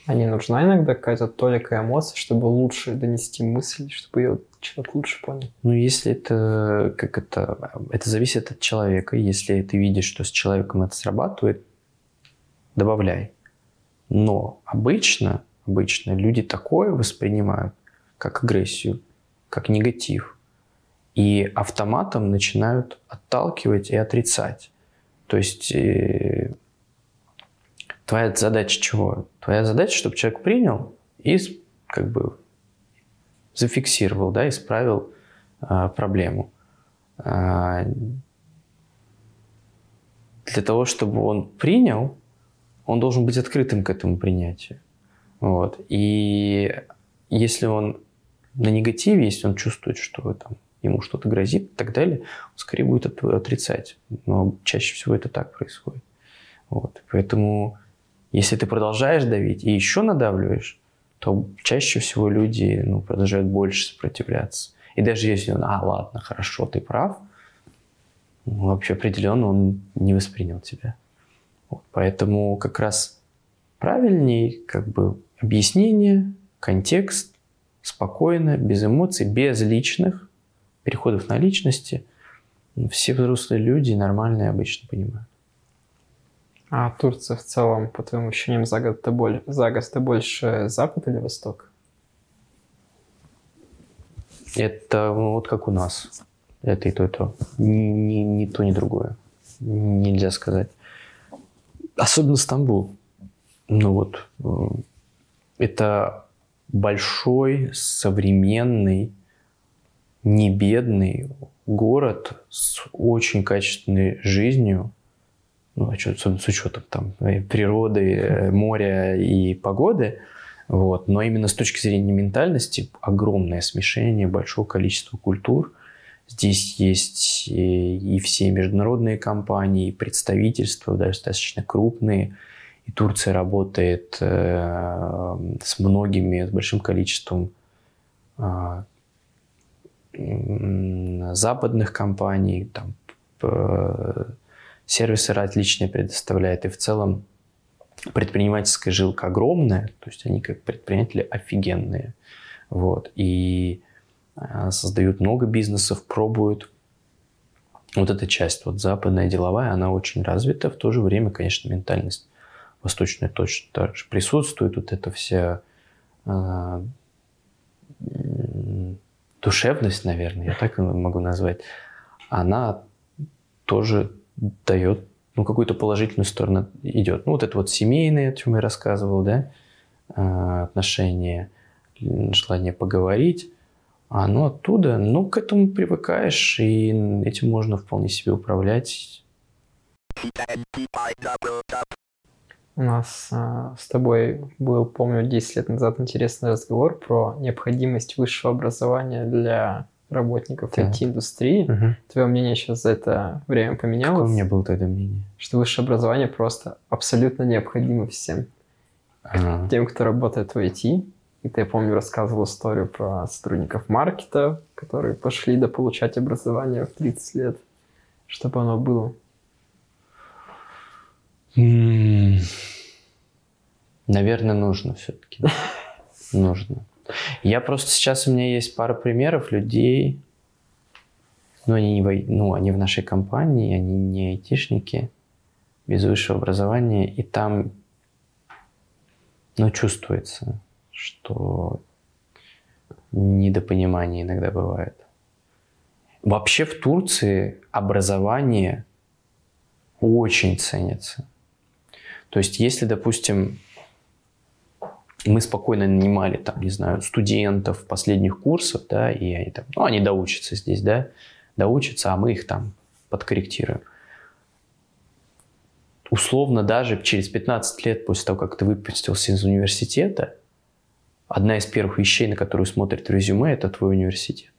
S2: А не нужна иногда какая-то толика эмоция, чтобы лучше донести мысль, чтобы ее человек лучше понял?
S1: Ну, если это, как это, это зависит от человека. Если ты видишь, что с человеком это срабатывает, добавляй. Но обычно, обычно люди такое воспринимают, как агрессию, как негатив. И автоматом начинают отталкивать и отрицать. То есть э, твоя задача чего? Твоя задача, чтобы человек принял и как бы зафиксировал, да, исправил а, проблему. А, для того, чтобы он принял, он должен быть открытым к этому принятию. Вот. И если он на негативе, если он чувствует, что там, ему что-то грозит и так далее, он скорее будет отрицать. Но чаще всего это так происходит. Вот. Поэтому, если ты продолжаешь давить и еще надавливаешь, то чаще всего люди ну, продолжают больше сопротивляться. И даже если он, а, ладно, хорошо, ты прав, ну, вообще определенно он не воспринял тебя. Вот, поэтому как раз правильней как бы объяснение, контекст, спокойно, без эмоций, без личных переходов на личности. Все взрослые люди нормальные обычно понимают.
S2: А Турция в целом, по твоим ощущениям, за год ты, боль... за год ты больше Запад или Восток?
S1: Это ну, вот как у нас. Это и то, и то. Ни, ни, ни то, ни другое. Нельзя сказать. Особенно Стамбул. Ну вот, э, это большой, современный, не бедный город с очень качественной жизнью, ну, а с, учетом там природы, э, моря и погоды, вот. Но именно с точки зрения ментальности огромное смешение большого количества культур. Здесь есть и, и все международные компании, и представительства, даже достаточно крупные. И Турция работает э, с многими, с большим количеством э, западных компаний, там, э, сервисы различные предоставляет. И в целом предпринимательская жилка огромная, то есть они как предприниматели офигенные. Вот. И а, создают много бизнесов, пробуют. Вот эта часть, вот западная деловая, она очень развита. В то же время, конечно, ментальность восточная точно так же присутствует. Вот эта вся э, душевность, наверное, я так могу назвать, она тоже дает ну, какую-то положительную сторону идет. Ну, вот это вот семейное, о чем я рассказывал, да, а, отношения, желание поговорить, оно оттуда, ну, к этому привыкаешь, и этим можно вполне себе управлять.
S2: У нас а, с тобой был, помню, 10 лет назад интересный разговор про необходимость высшего образования для работников так. IT-индустрии. Угу. Твое мнение сейчас за это время поменялось? Какое
S1: у меня было тогда мнение?
S2: Что высшее образование просто абсолютно необходимо всем. А-а-а. Тем, кто работает в IT, И ты, я помню, рассказывал историю про сотрудников маркета, которые пошли до получать образование в 30 лет. Чтобы оно было?
S1: Наверное, нужно все-таки. Нужно. Я просто сейчас у меня есть пара примеров людей, но они не, ну, они в нашей компании, они не айтишники, без высшего образования, и там, ну, чувствуется, что недопонимание иногда бывает. Вообще в Турции образование очень ценится. То есть, если, допустим, мы спокойно нанимали, там, не знаю, студентов последних курсов, да, и они там, ну, они доучатся здесь, да, доучатся, а мы их там подкорректируем. Условно, даже через 15 лет после того, как ты выпустился из университета, одна из первых вещей, на которую смотрят в резюме, это твой университет.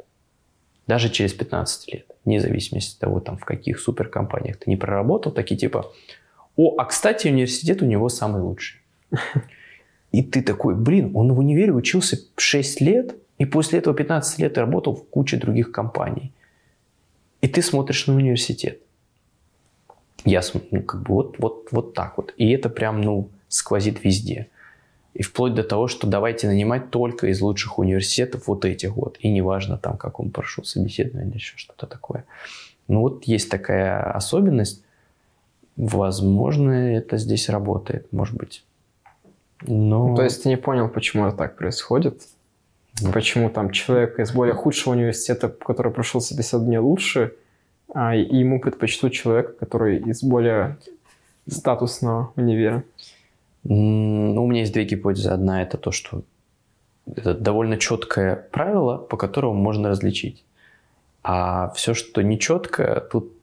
S1: Даже через 15 лет, вне зависимости от того, там, в каких суперкомпаниях ты не проработал, такие типа, о, а кстати, университет у него самый лучший. И ты такой, блин, он в универе учился 6 лет, и после этого 15 лет работал в куче других компаний. И ты смотришь на университет. Я ну, как бы вот, вот, вот так вот. И это прям, ну, сквозит везде. И вплоть до того, что давайте нанимать только из лучших университетов вот этих вот. И неважно там, как он прошел собеседование или еще что-то такое. Ну вот есть такая особенность. Возможно, это здесь работает, может быть. Но...
S2: Ну, то есть ты не понял, почему это так происходит? Ну. Почему там человек из более худшего университета, который прошел собеседование лучше, а ему предпочтут человека, который из более статусного универа?
S1: Ну, у меня есть две гипотезы. Одна это то, что это довольно четкое правило, по которому можно различить. А все, что нечетко, тут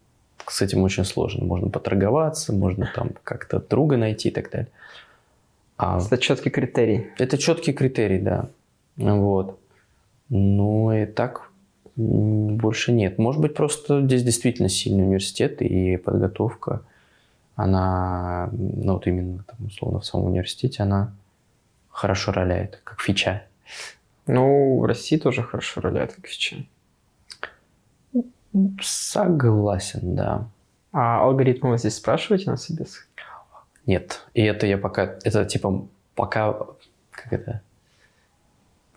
S1: с этим очень сложно. Можно поторговаться, можно там как-то друга найти и так далее.
S2: А это четкий критерий.
S1: Это четкий критерий, да. Вот. Ну и так больше нет. Может быть, просто здесь действительно сильный университет и подготовка, она, ну вот именно там, условно в самом университете, она хорошо роляет, как фича.
S2: Ну, в России тоже хорошо роляет, как фича.
S1: Согласен, да.
S2: А алгоритмы вы здесь спрашиваете на собес?
S1: Нет. И это я пока... Это типа пока... Как это?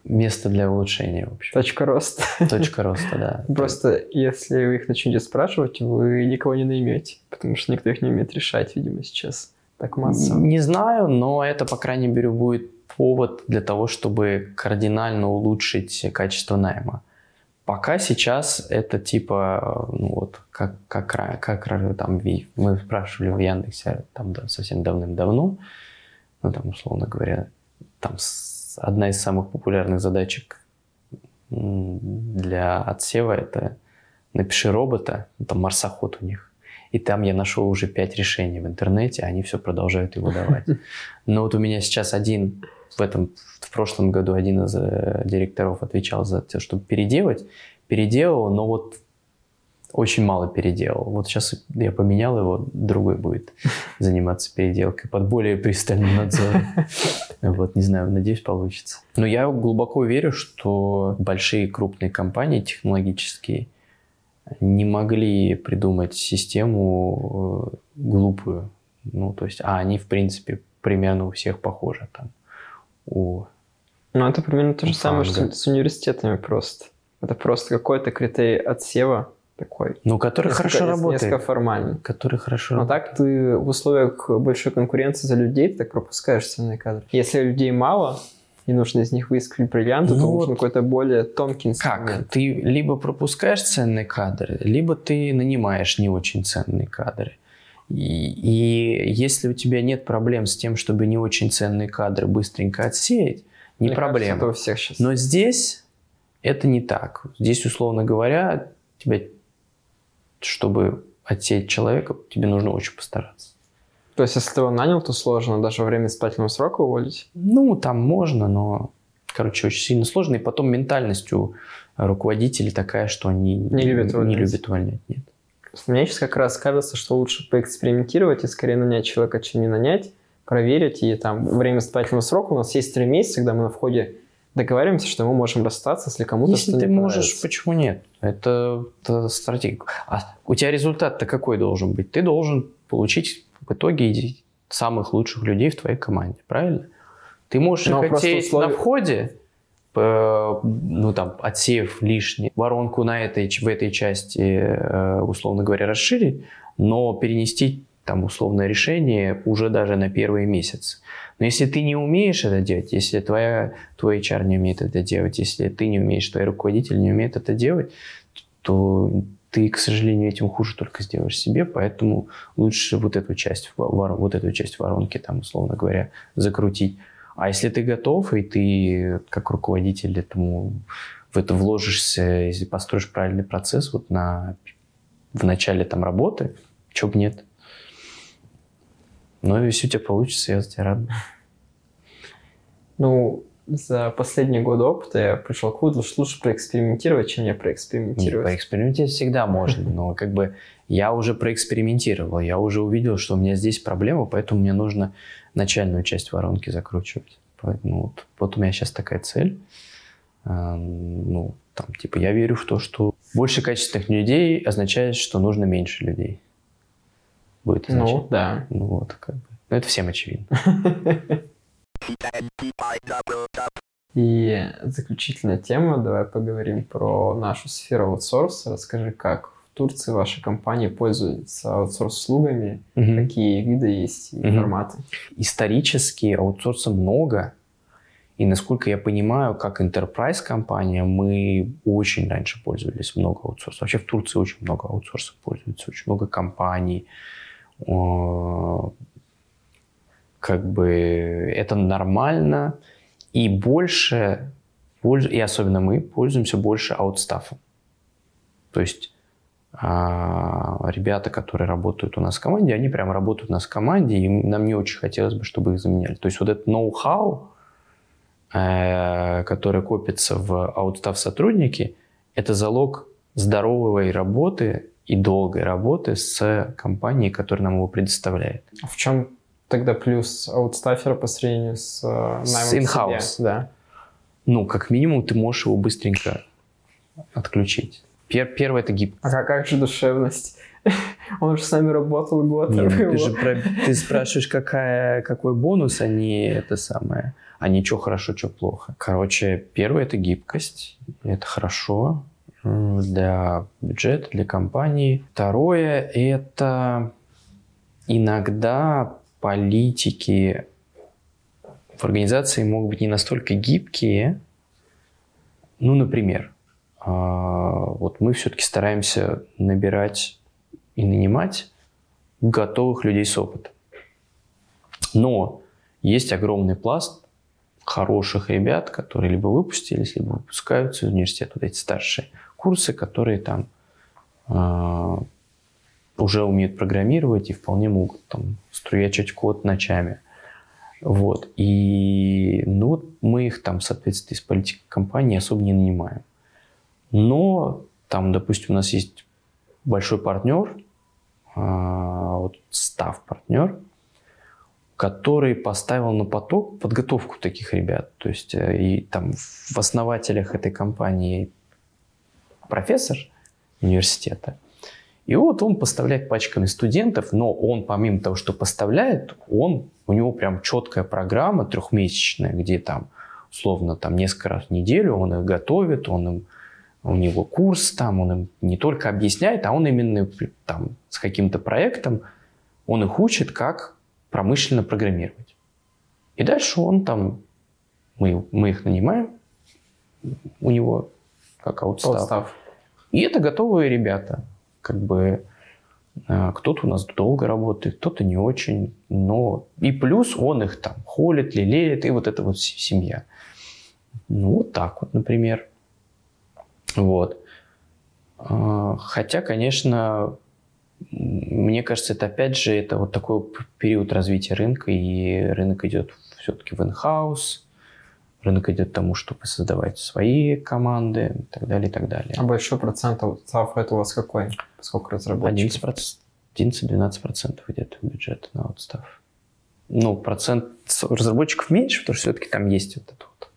S1: Место для улучшения, в общем.
S2: Точка роста.
S1: Точка роста, да.
S2: Просто если вы их начнете спрашивать, вы никого не наймете, потому что никто их не умеет решать, видимо, сейчас. Так масса.
S1: Не знаю, но это, по крайней мере, будет повод для того, чтобы кардинально улучшить качество найма. Пока сейчас это типа, ну вот, как, как, как там мы спрашивали в Яндексе там да, совсем давным-давно, ну там, условно говоря, там одна из самых популярных задачек для отсева это напиши робота, ну, там марсоход у них. И там я нашел уже пять решений в интернете, они все продолжают его давать. Но вот у меня сейчас один в этом в прошлом году один из э, директоров отвечал за то, чтобы переделать. Переделал, но вот очень мало переделал. Вот сейчас я поменял его, другой будет заниматься переделкой под более пристальным надзором. Вот, не знаю, надеюсь, получится. Но я глубоко верю, что большие крупные компании технологические не могли придумать систему э, глупую. Ну, то есть, а они, в принципе, примерно у всех похожи. Там, у
S2: ну, это примерно то же самое, что с университетами просто. Это просто какой-то критерий отсева такой.
S1: Ну, который несколько, хорошо работает.
S2: Несколько формальный.
S1: Который хорошо
S2: Но так ты в условиях большой конкуренции за людей, ты так пропускаешь ценные кадры. Если людей мало, и нужно из них выискивать бриллианты, ну, то нужен какой-то более тонкий инструмент.
S1: Как? Ты либо пропускаешь ценные кадры, либо ты нанимаешь не очень ценные кадры. И, и если у тебя нет проблем с тем, чтобы не очень ценные кадры быстренько отсеять, не Мне проблема. Кажется,
S2: всех сейчас.
S1: Но здесь это не так. Здесь, условно говоря, тебя, чтобы отсеять человека, тебе нужно очень постараться.
S2: То есть, если ты его нанял, то сложно даже во время испытательного срока уволить?
S1: Ну, там можно, но, короче, очень сильно сложно. И потом ментальность у руководителей такая, что они
S2: не любят увольнять.
S1: Не любят увольнять нет.
S2: Мне сейчас как раз кажется, что лучше поэкспериментировать и скорее нанять человека, чем не нанять, проверить. И там время испытательного срока у нас есть три месяца, когда мы на входе договариваемся, что мы можем расстаться, если кому-то
S1: Если ты можешь, почему нет? Это, это стратегия. А у тебя результат-то какой должен быть? Ты должен получить в итоге самых лучших людей в твоей команде, правильно? Ты можешь Но их отсеять условия... на входе, ну там, отсеяв лишнее, воронку на этой, в этой части, э, условно говоря, расширить, но перенести там условное решение уже даже на первые месяцы. Но если ты не умеешь это делать, если твоя, твой HR не умеет это делать, если ты не умеешь, твой руководитель не умеет это делать, то ты, к сожалению, этим хуже только сделаешь себе, поэтому лучше вот эту часть, вот эту часть воронки, там, условно говоря, закрутить. А если ты готов, и ты как руководитель этому в это вложишься, если построишь правильный процесс вот на, в начале там работы, чего бы нет. Но если у тебя получится, я за тебя рад.
S2: Ну, за последние годы опыта я пришел к выводу, что лучше проэкспериментировать, чем не проэкспериментировать.
S1: Нет, проэкспериментировать всегда можно, но как бы я уже проэкспериментировал, я уже увидел, что у меня здесь проблема, поэтому мне нужно начальную часть воронки закручивать. Поэтому вот, вот у меня сейчас такая цель. А, ну, там, типа, я верю в то, что больше качественных людей означает, что нужно меньше людей
S2: будет означать. Ну, да.
S1: Ну, вот, как бы. Ну, это всем очевидно.
S2: И заключительная тема, давай поговорим про нашу сферу аутсорса. Расскажи, как Турции ваша компания пользуется аутсорс-услугами, угу. какие виды есть и угу. форматы?
S1: Исторически аутсорса много, и насколько я понимаю, как enterprise компания, мы очень раньше пользовались много аутсорса. Вообще в Турции очень много аутсорсов пользуется, очень много компаний, как бы это нормально, и больше, и особенно мы, пользуемся больше аутстафом. То есть а, ребята, которые работают у нас в команде, они прям работают у нас в команде, и нам не очень хотелось бы, чтобы их заменяли. То есть вот этот ноу-хау, э, который копится в аутстаф сотрудники, это залог здоровой работы и долгой работы с компанией, которая нам его предоставляет.
S2: В чем тогда плюс аутстафера по сравнению с
S1: наймом С in-house. Да. Ну, как минимум, ты можешь его быстренько отключить. Пер первое – это гибкость.
S2: А как, же душевность? Он уже с нами работал год.
S1: Нет, ты же про, ты спрашиваешь, какая, какой бонус, а не это самое. А не что хорошо, что плохо. Короче, первое – это гибкость. Это хорошо для бюджета, для компании. Второе – это иногда политики в организации могут быть не настолько гибкие. Ну, например, вот мы все-таки стараемся набирать и нанимать готовых людей с опытом. Но есть огромный пласт хороших ребят, которые либо выпустились, либо выпускаются из университета, вот эти старшие курсы, которые там э, уже умеют программировать и вполне могут там струячить код ночами. Вот. И ну, мы их там в соответствии с политикой компании особо не нанимаем. Но там, допустим, у нас есть большой партнер, а, вот став партнер, который поставил на поток подготовку таких ребят. То есть э, и там в основателях этой компании профессор университета. И вот он поставляет пачками студентов, но он помимо того, что поставляет, он, у него прям четкая программа трехмесячная, где там условно там несколько раз в неделю он их готовит, он им, у него курс там, он им не только объясняет, а он именно там с каким-то проектом, он их учит, как промышленно программировать. И дальше он там, мы, мы их нанимаем, у него как аутстав. аутстав. И это готовые ребята. Как бы э, кто-то у нас долго работает, кто-то не очень. Но и плюс он их там холит, лелеет, и вот эта вот семья. Ну, вот так вот, например. Вот. А, хотя, конечно, мне кажется, это опять же, это вот такой период развития рынка, и рынок идет все-таки в инхаус, рынок идет к тому, чтобы создавать свои команды и так далее, и так далее.
S2: А большой процент аутстаф это у вас какой? Сколько разработчиков?
S1: 11-12% где-то бюджет на аутстаф. Ну, процент разработчиков меньше, потому что все-таки там есть вот это вот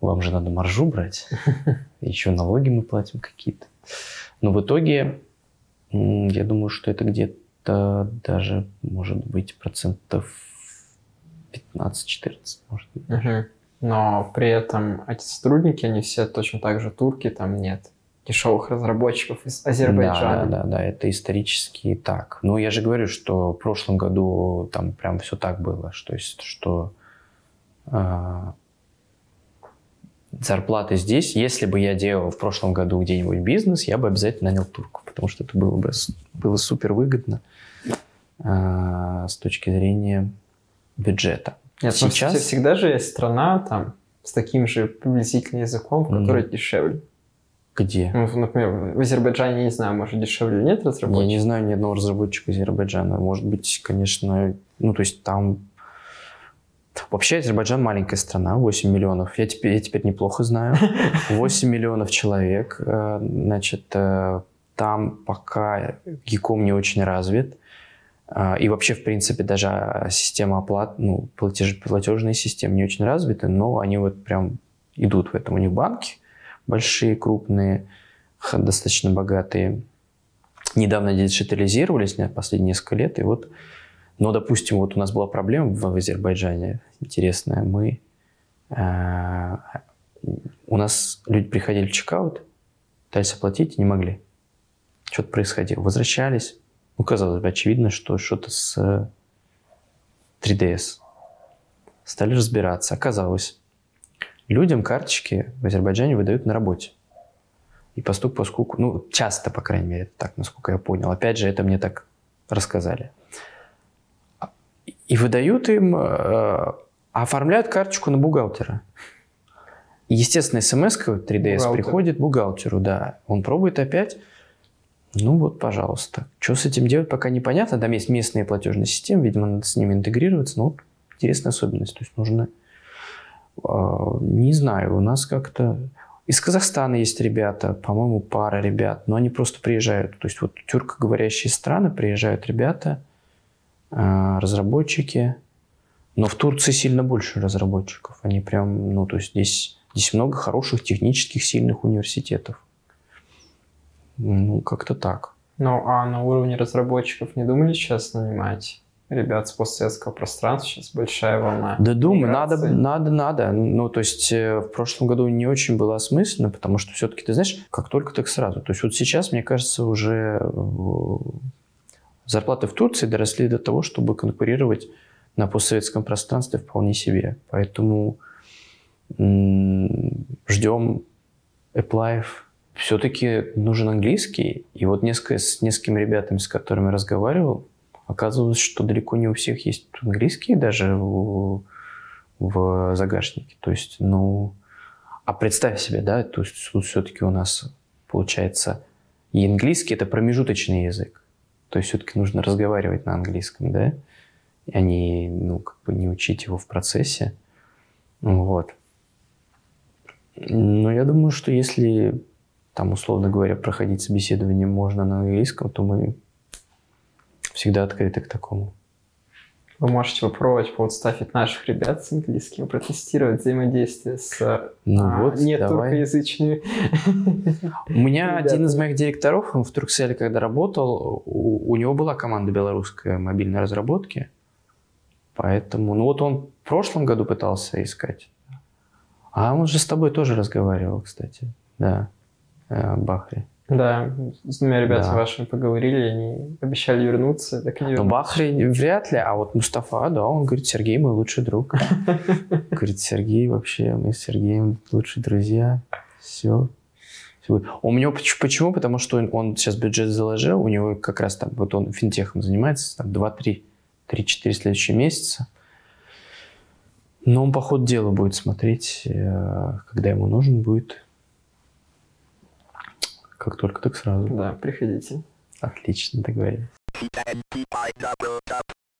S1: вам же надо маржу брать, еще налоги мы платим какие-то. Но в итоге, я думаю, что это где-то даже, может быть, процентов 15-14, может быть.
S2: Угу. Но при этом эти сотрудники, они все точно так же турки, там нет дешевых разработчиков из Азербайджана.
S1: Да, да, да, это исторически так. Но я же говорю, что в прошлом году там прям все так было, что что э, зарплаты здесь, если бы я делал в прошлом году где-нибудь бизнес, я бы обязательно нанял турку, потому что это было бы было супер выгодно э, с точки зрения бюджета.
S2: Нет, Сейчас всегда же есть страна там с таким же приблизительным языком, который mm. дешевле.
S1: Где?
S2: Ну, например, в Азербайджане, не знаю, может, дешевле или нет разработчиков?
S1: Я не знаю ни одного разработчика Азербайджана. Может быть, конечно, ну, то есть там... Вообще Азербайджан маленькая страна, 8 миллионов. Я теперь, я теперь неплохо знаю. 8 миллионов человек. Э, значит, э, там пока Яком не очень развит. Э, и вообще, в принципе, даже система оплат, ну, платеж, платежные системы не очень развиты, но они вот прям идут в этом. У них банки, большие, крупные, достаточно богатые, недавно диджитализировались, последние несколько лет, и вот, но, допустим, вот у нас была проблема в, Азербайджане интересная, мы, э, у нас люди приходили в чекаут, пытались оплатить не могли. Что-то происходило. Возвращались, ну, казалось бы, очевидно, что что-то с 3DS. Стали разбираться. Оказалось, людям карточки в Азербайджане выдают на работе. И поступ поскольку, ну, часто, по крайней мере, так, насколько я понял. Опять же, это мне так рассказали. И выдают им, э, оформляют карточку на бухгалтера. естественно, смс 3DS Бухгалтер. приходит бухгалтеру, да. Он пробует опять. Ну вот, пожалуйста. Что с этим делать, пока непонятно. Там есть местные платежные системы, видимо, надо с ними интегрироваться. Но вот интересная особенность. То есть нужно а, не знаю, у нас как-то... Из Казахстана есть ребята, по-моему, пара ребят, но они просто приезжают. То есть вот тюркоговорящие страны приезжают ребята, разработчики. Но в Турции сильно больше разработчиков. Они прям, ну, то есть здесь, здесь много хороших технических сильных университетов. Ну, как-то так.
S2: Ну, а на уровне разработчиков не думали сейчас нанимать? ребят с постсоветского пространства, сейчас большая волна.
S1: Да думаю, надо, надо, надо. Ну, то есть э, в прошлом году не очень было осмысленно, потому что все-таки, ты знаешь, как только, так сразу. То есть вот сейчас, мне кажется, уже э, зарплаты в Турции доросли до того, чтобы конкурировать на постсоветском пространстве вполне себе. Поэтому ждем эплаев. Все-таки нужен английский. И вот несколько, с несколькими ребятами, с которыми разговаривал, Оказывалось, что далеко не у всех есть английский даже в, в загашнике. То есть, ну... А представь себе, да, то есть тут все-таки у нас получается и английский это промежуточный язык. То есть все-таки нужно разговаривать на английском, да, а не, ну, как бы не учить его в процессе. Вот. Но я думаю, что если там, условно говоря, проходить собеседование можно на английском, то мы всегда открыты к такому.
S2: Вы можете попробовать подставить наших ребят с английским, протестировать взаимодействие с ну, а, вот, не туркоязычными.
S1: У меня один из моих директоров, он в Туркселе, когда работал, у, у него была команда белорусской мобильной разработки. Поэтому, ну вот он в прошлом году пытался искать. А он же с тобой тоже разговаривал, кстати. Да, э, Бахри.
S2: Да, с двумя ребятами да. вашими поговорили, они обещали вернуться, так и не
S1: Ну, Бахри вряд ли, а вот Мустафа, да, он говорит, Сергей мой лучший друг. Говорит, Сергей вообще, мы с Сергеем лучшие друзья. Все. У него почему? Потому что он сейчас бюджет заложил, у него как раз там, вот он финтехом занимается, там 2-3, 3-4 следующие месяца. Но он по ходу дела будет смотреть, э, когда ему нужен будет как только, так сразу.
S2: Да, приходите.
S1: Отлично, договорились.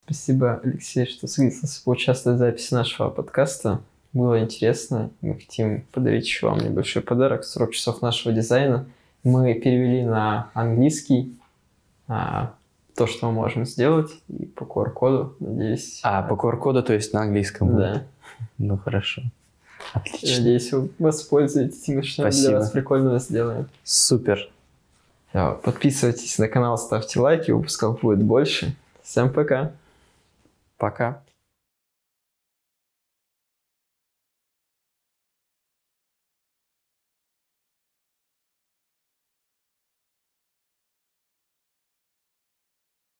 S2: Спасибо, Алексей, что согласился поучаствовать в записи нашего подкаста. Было интересно. Мы хотим подарить еще вам небольшой подарок. 40 часов нашего дизайна. Мы перевели на английский а, то, что мы можем сделать, и по QR-коду, надеюсь.
S1: А, по QR-коду, то есть на английском?
S2: Да.
S1: Ну, хорошо. Отлично.
S2: Надеюсь, вы воспользуетесь мы для
S1: Спасибо.
S2: вас прикольного сделаем.
S1: Супер.
S2: Да, Подписывайтесь на канал, ставьте лайки, выпусков будет больше. Всем пока.
S1: Пока.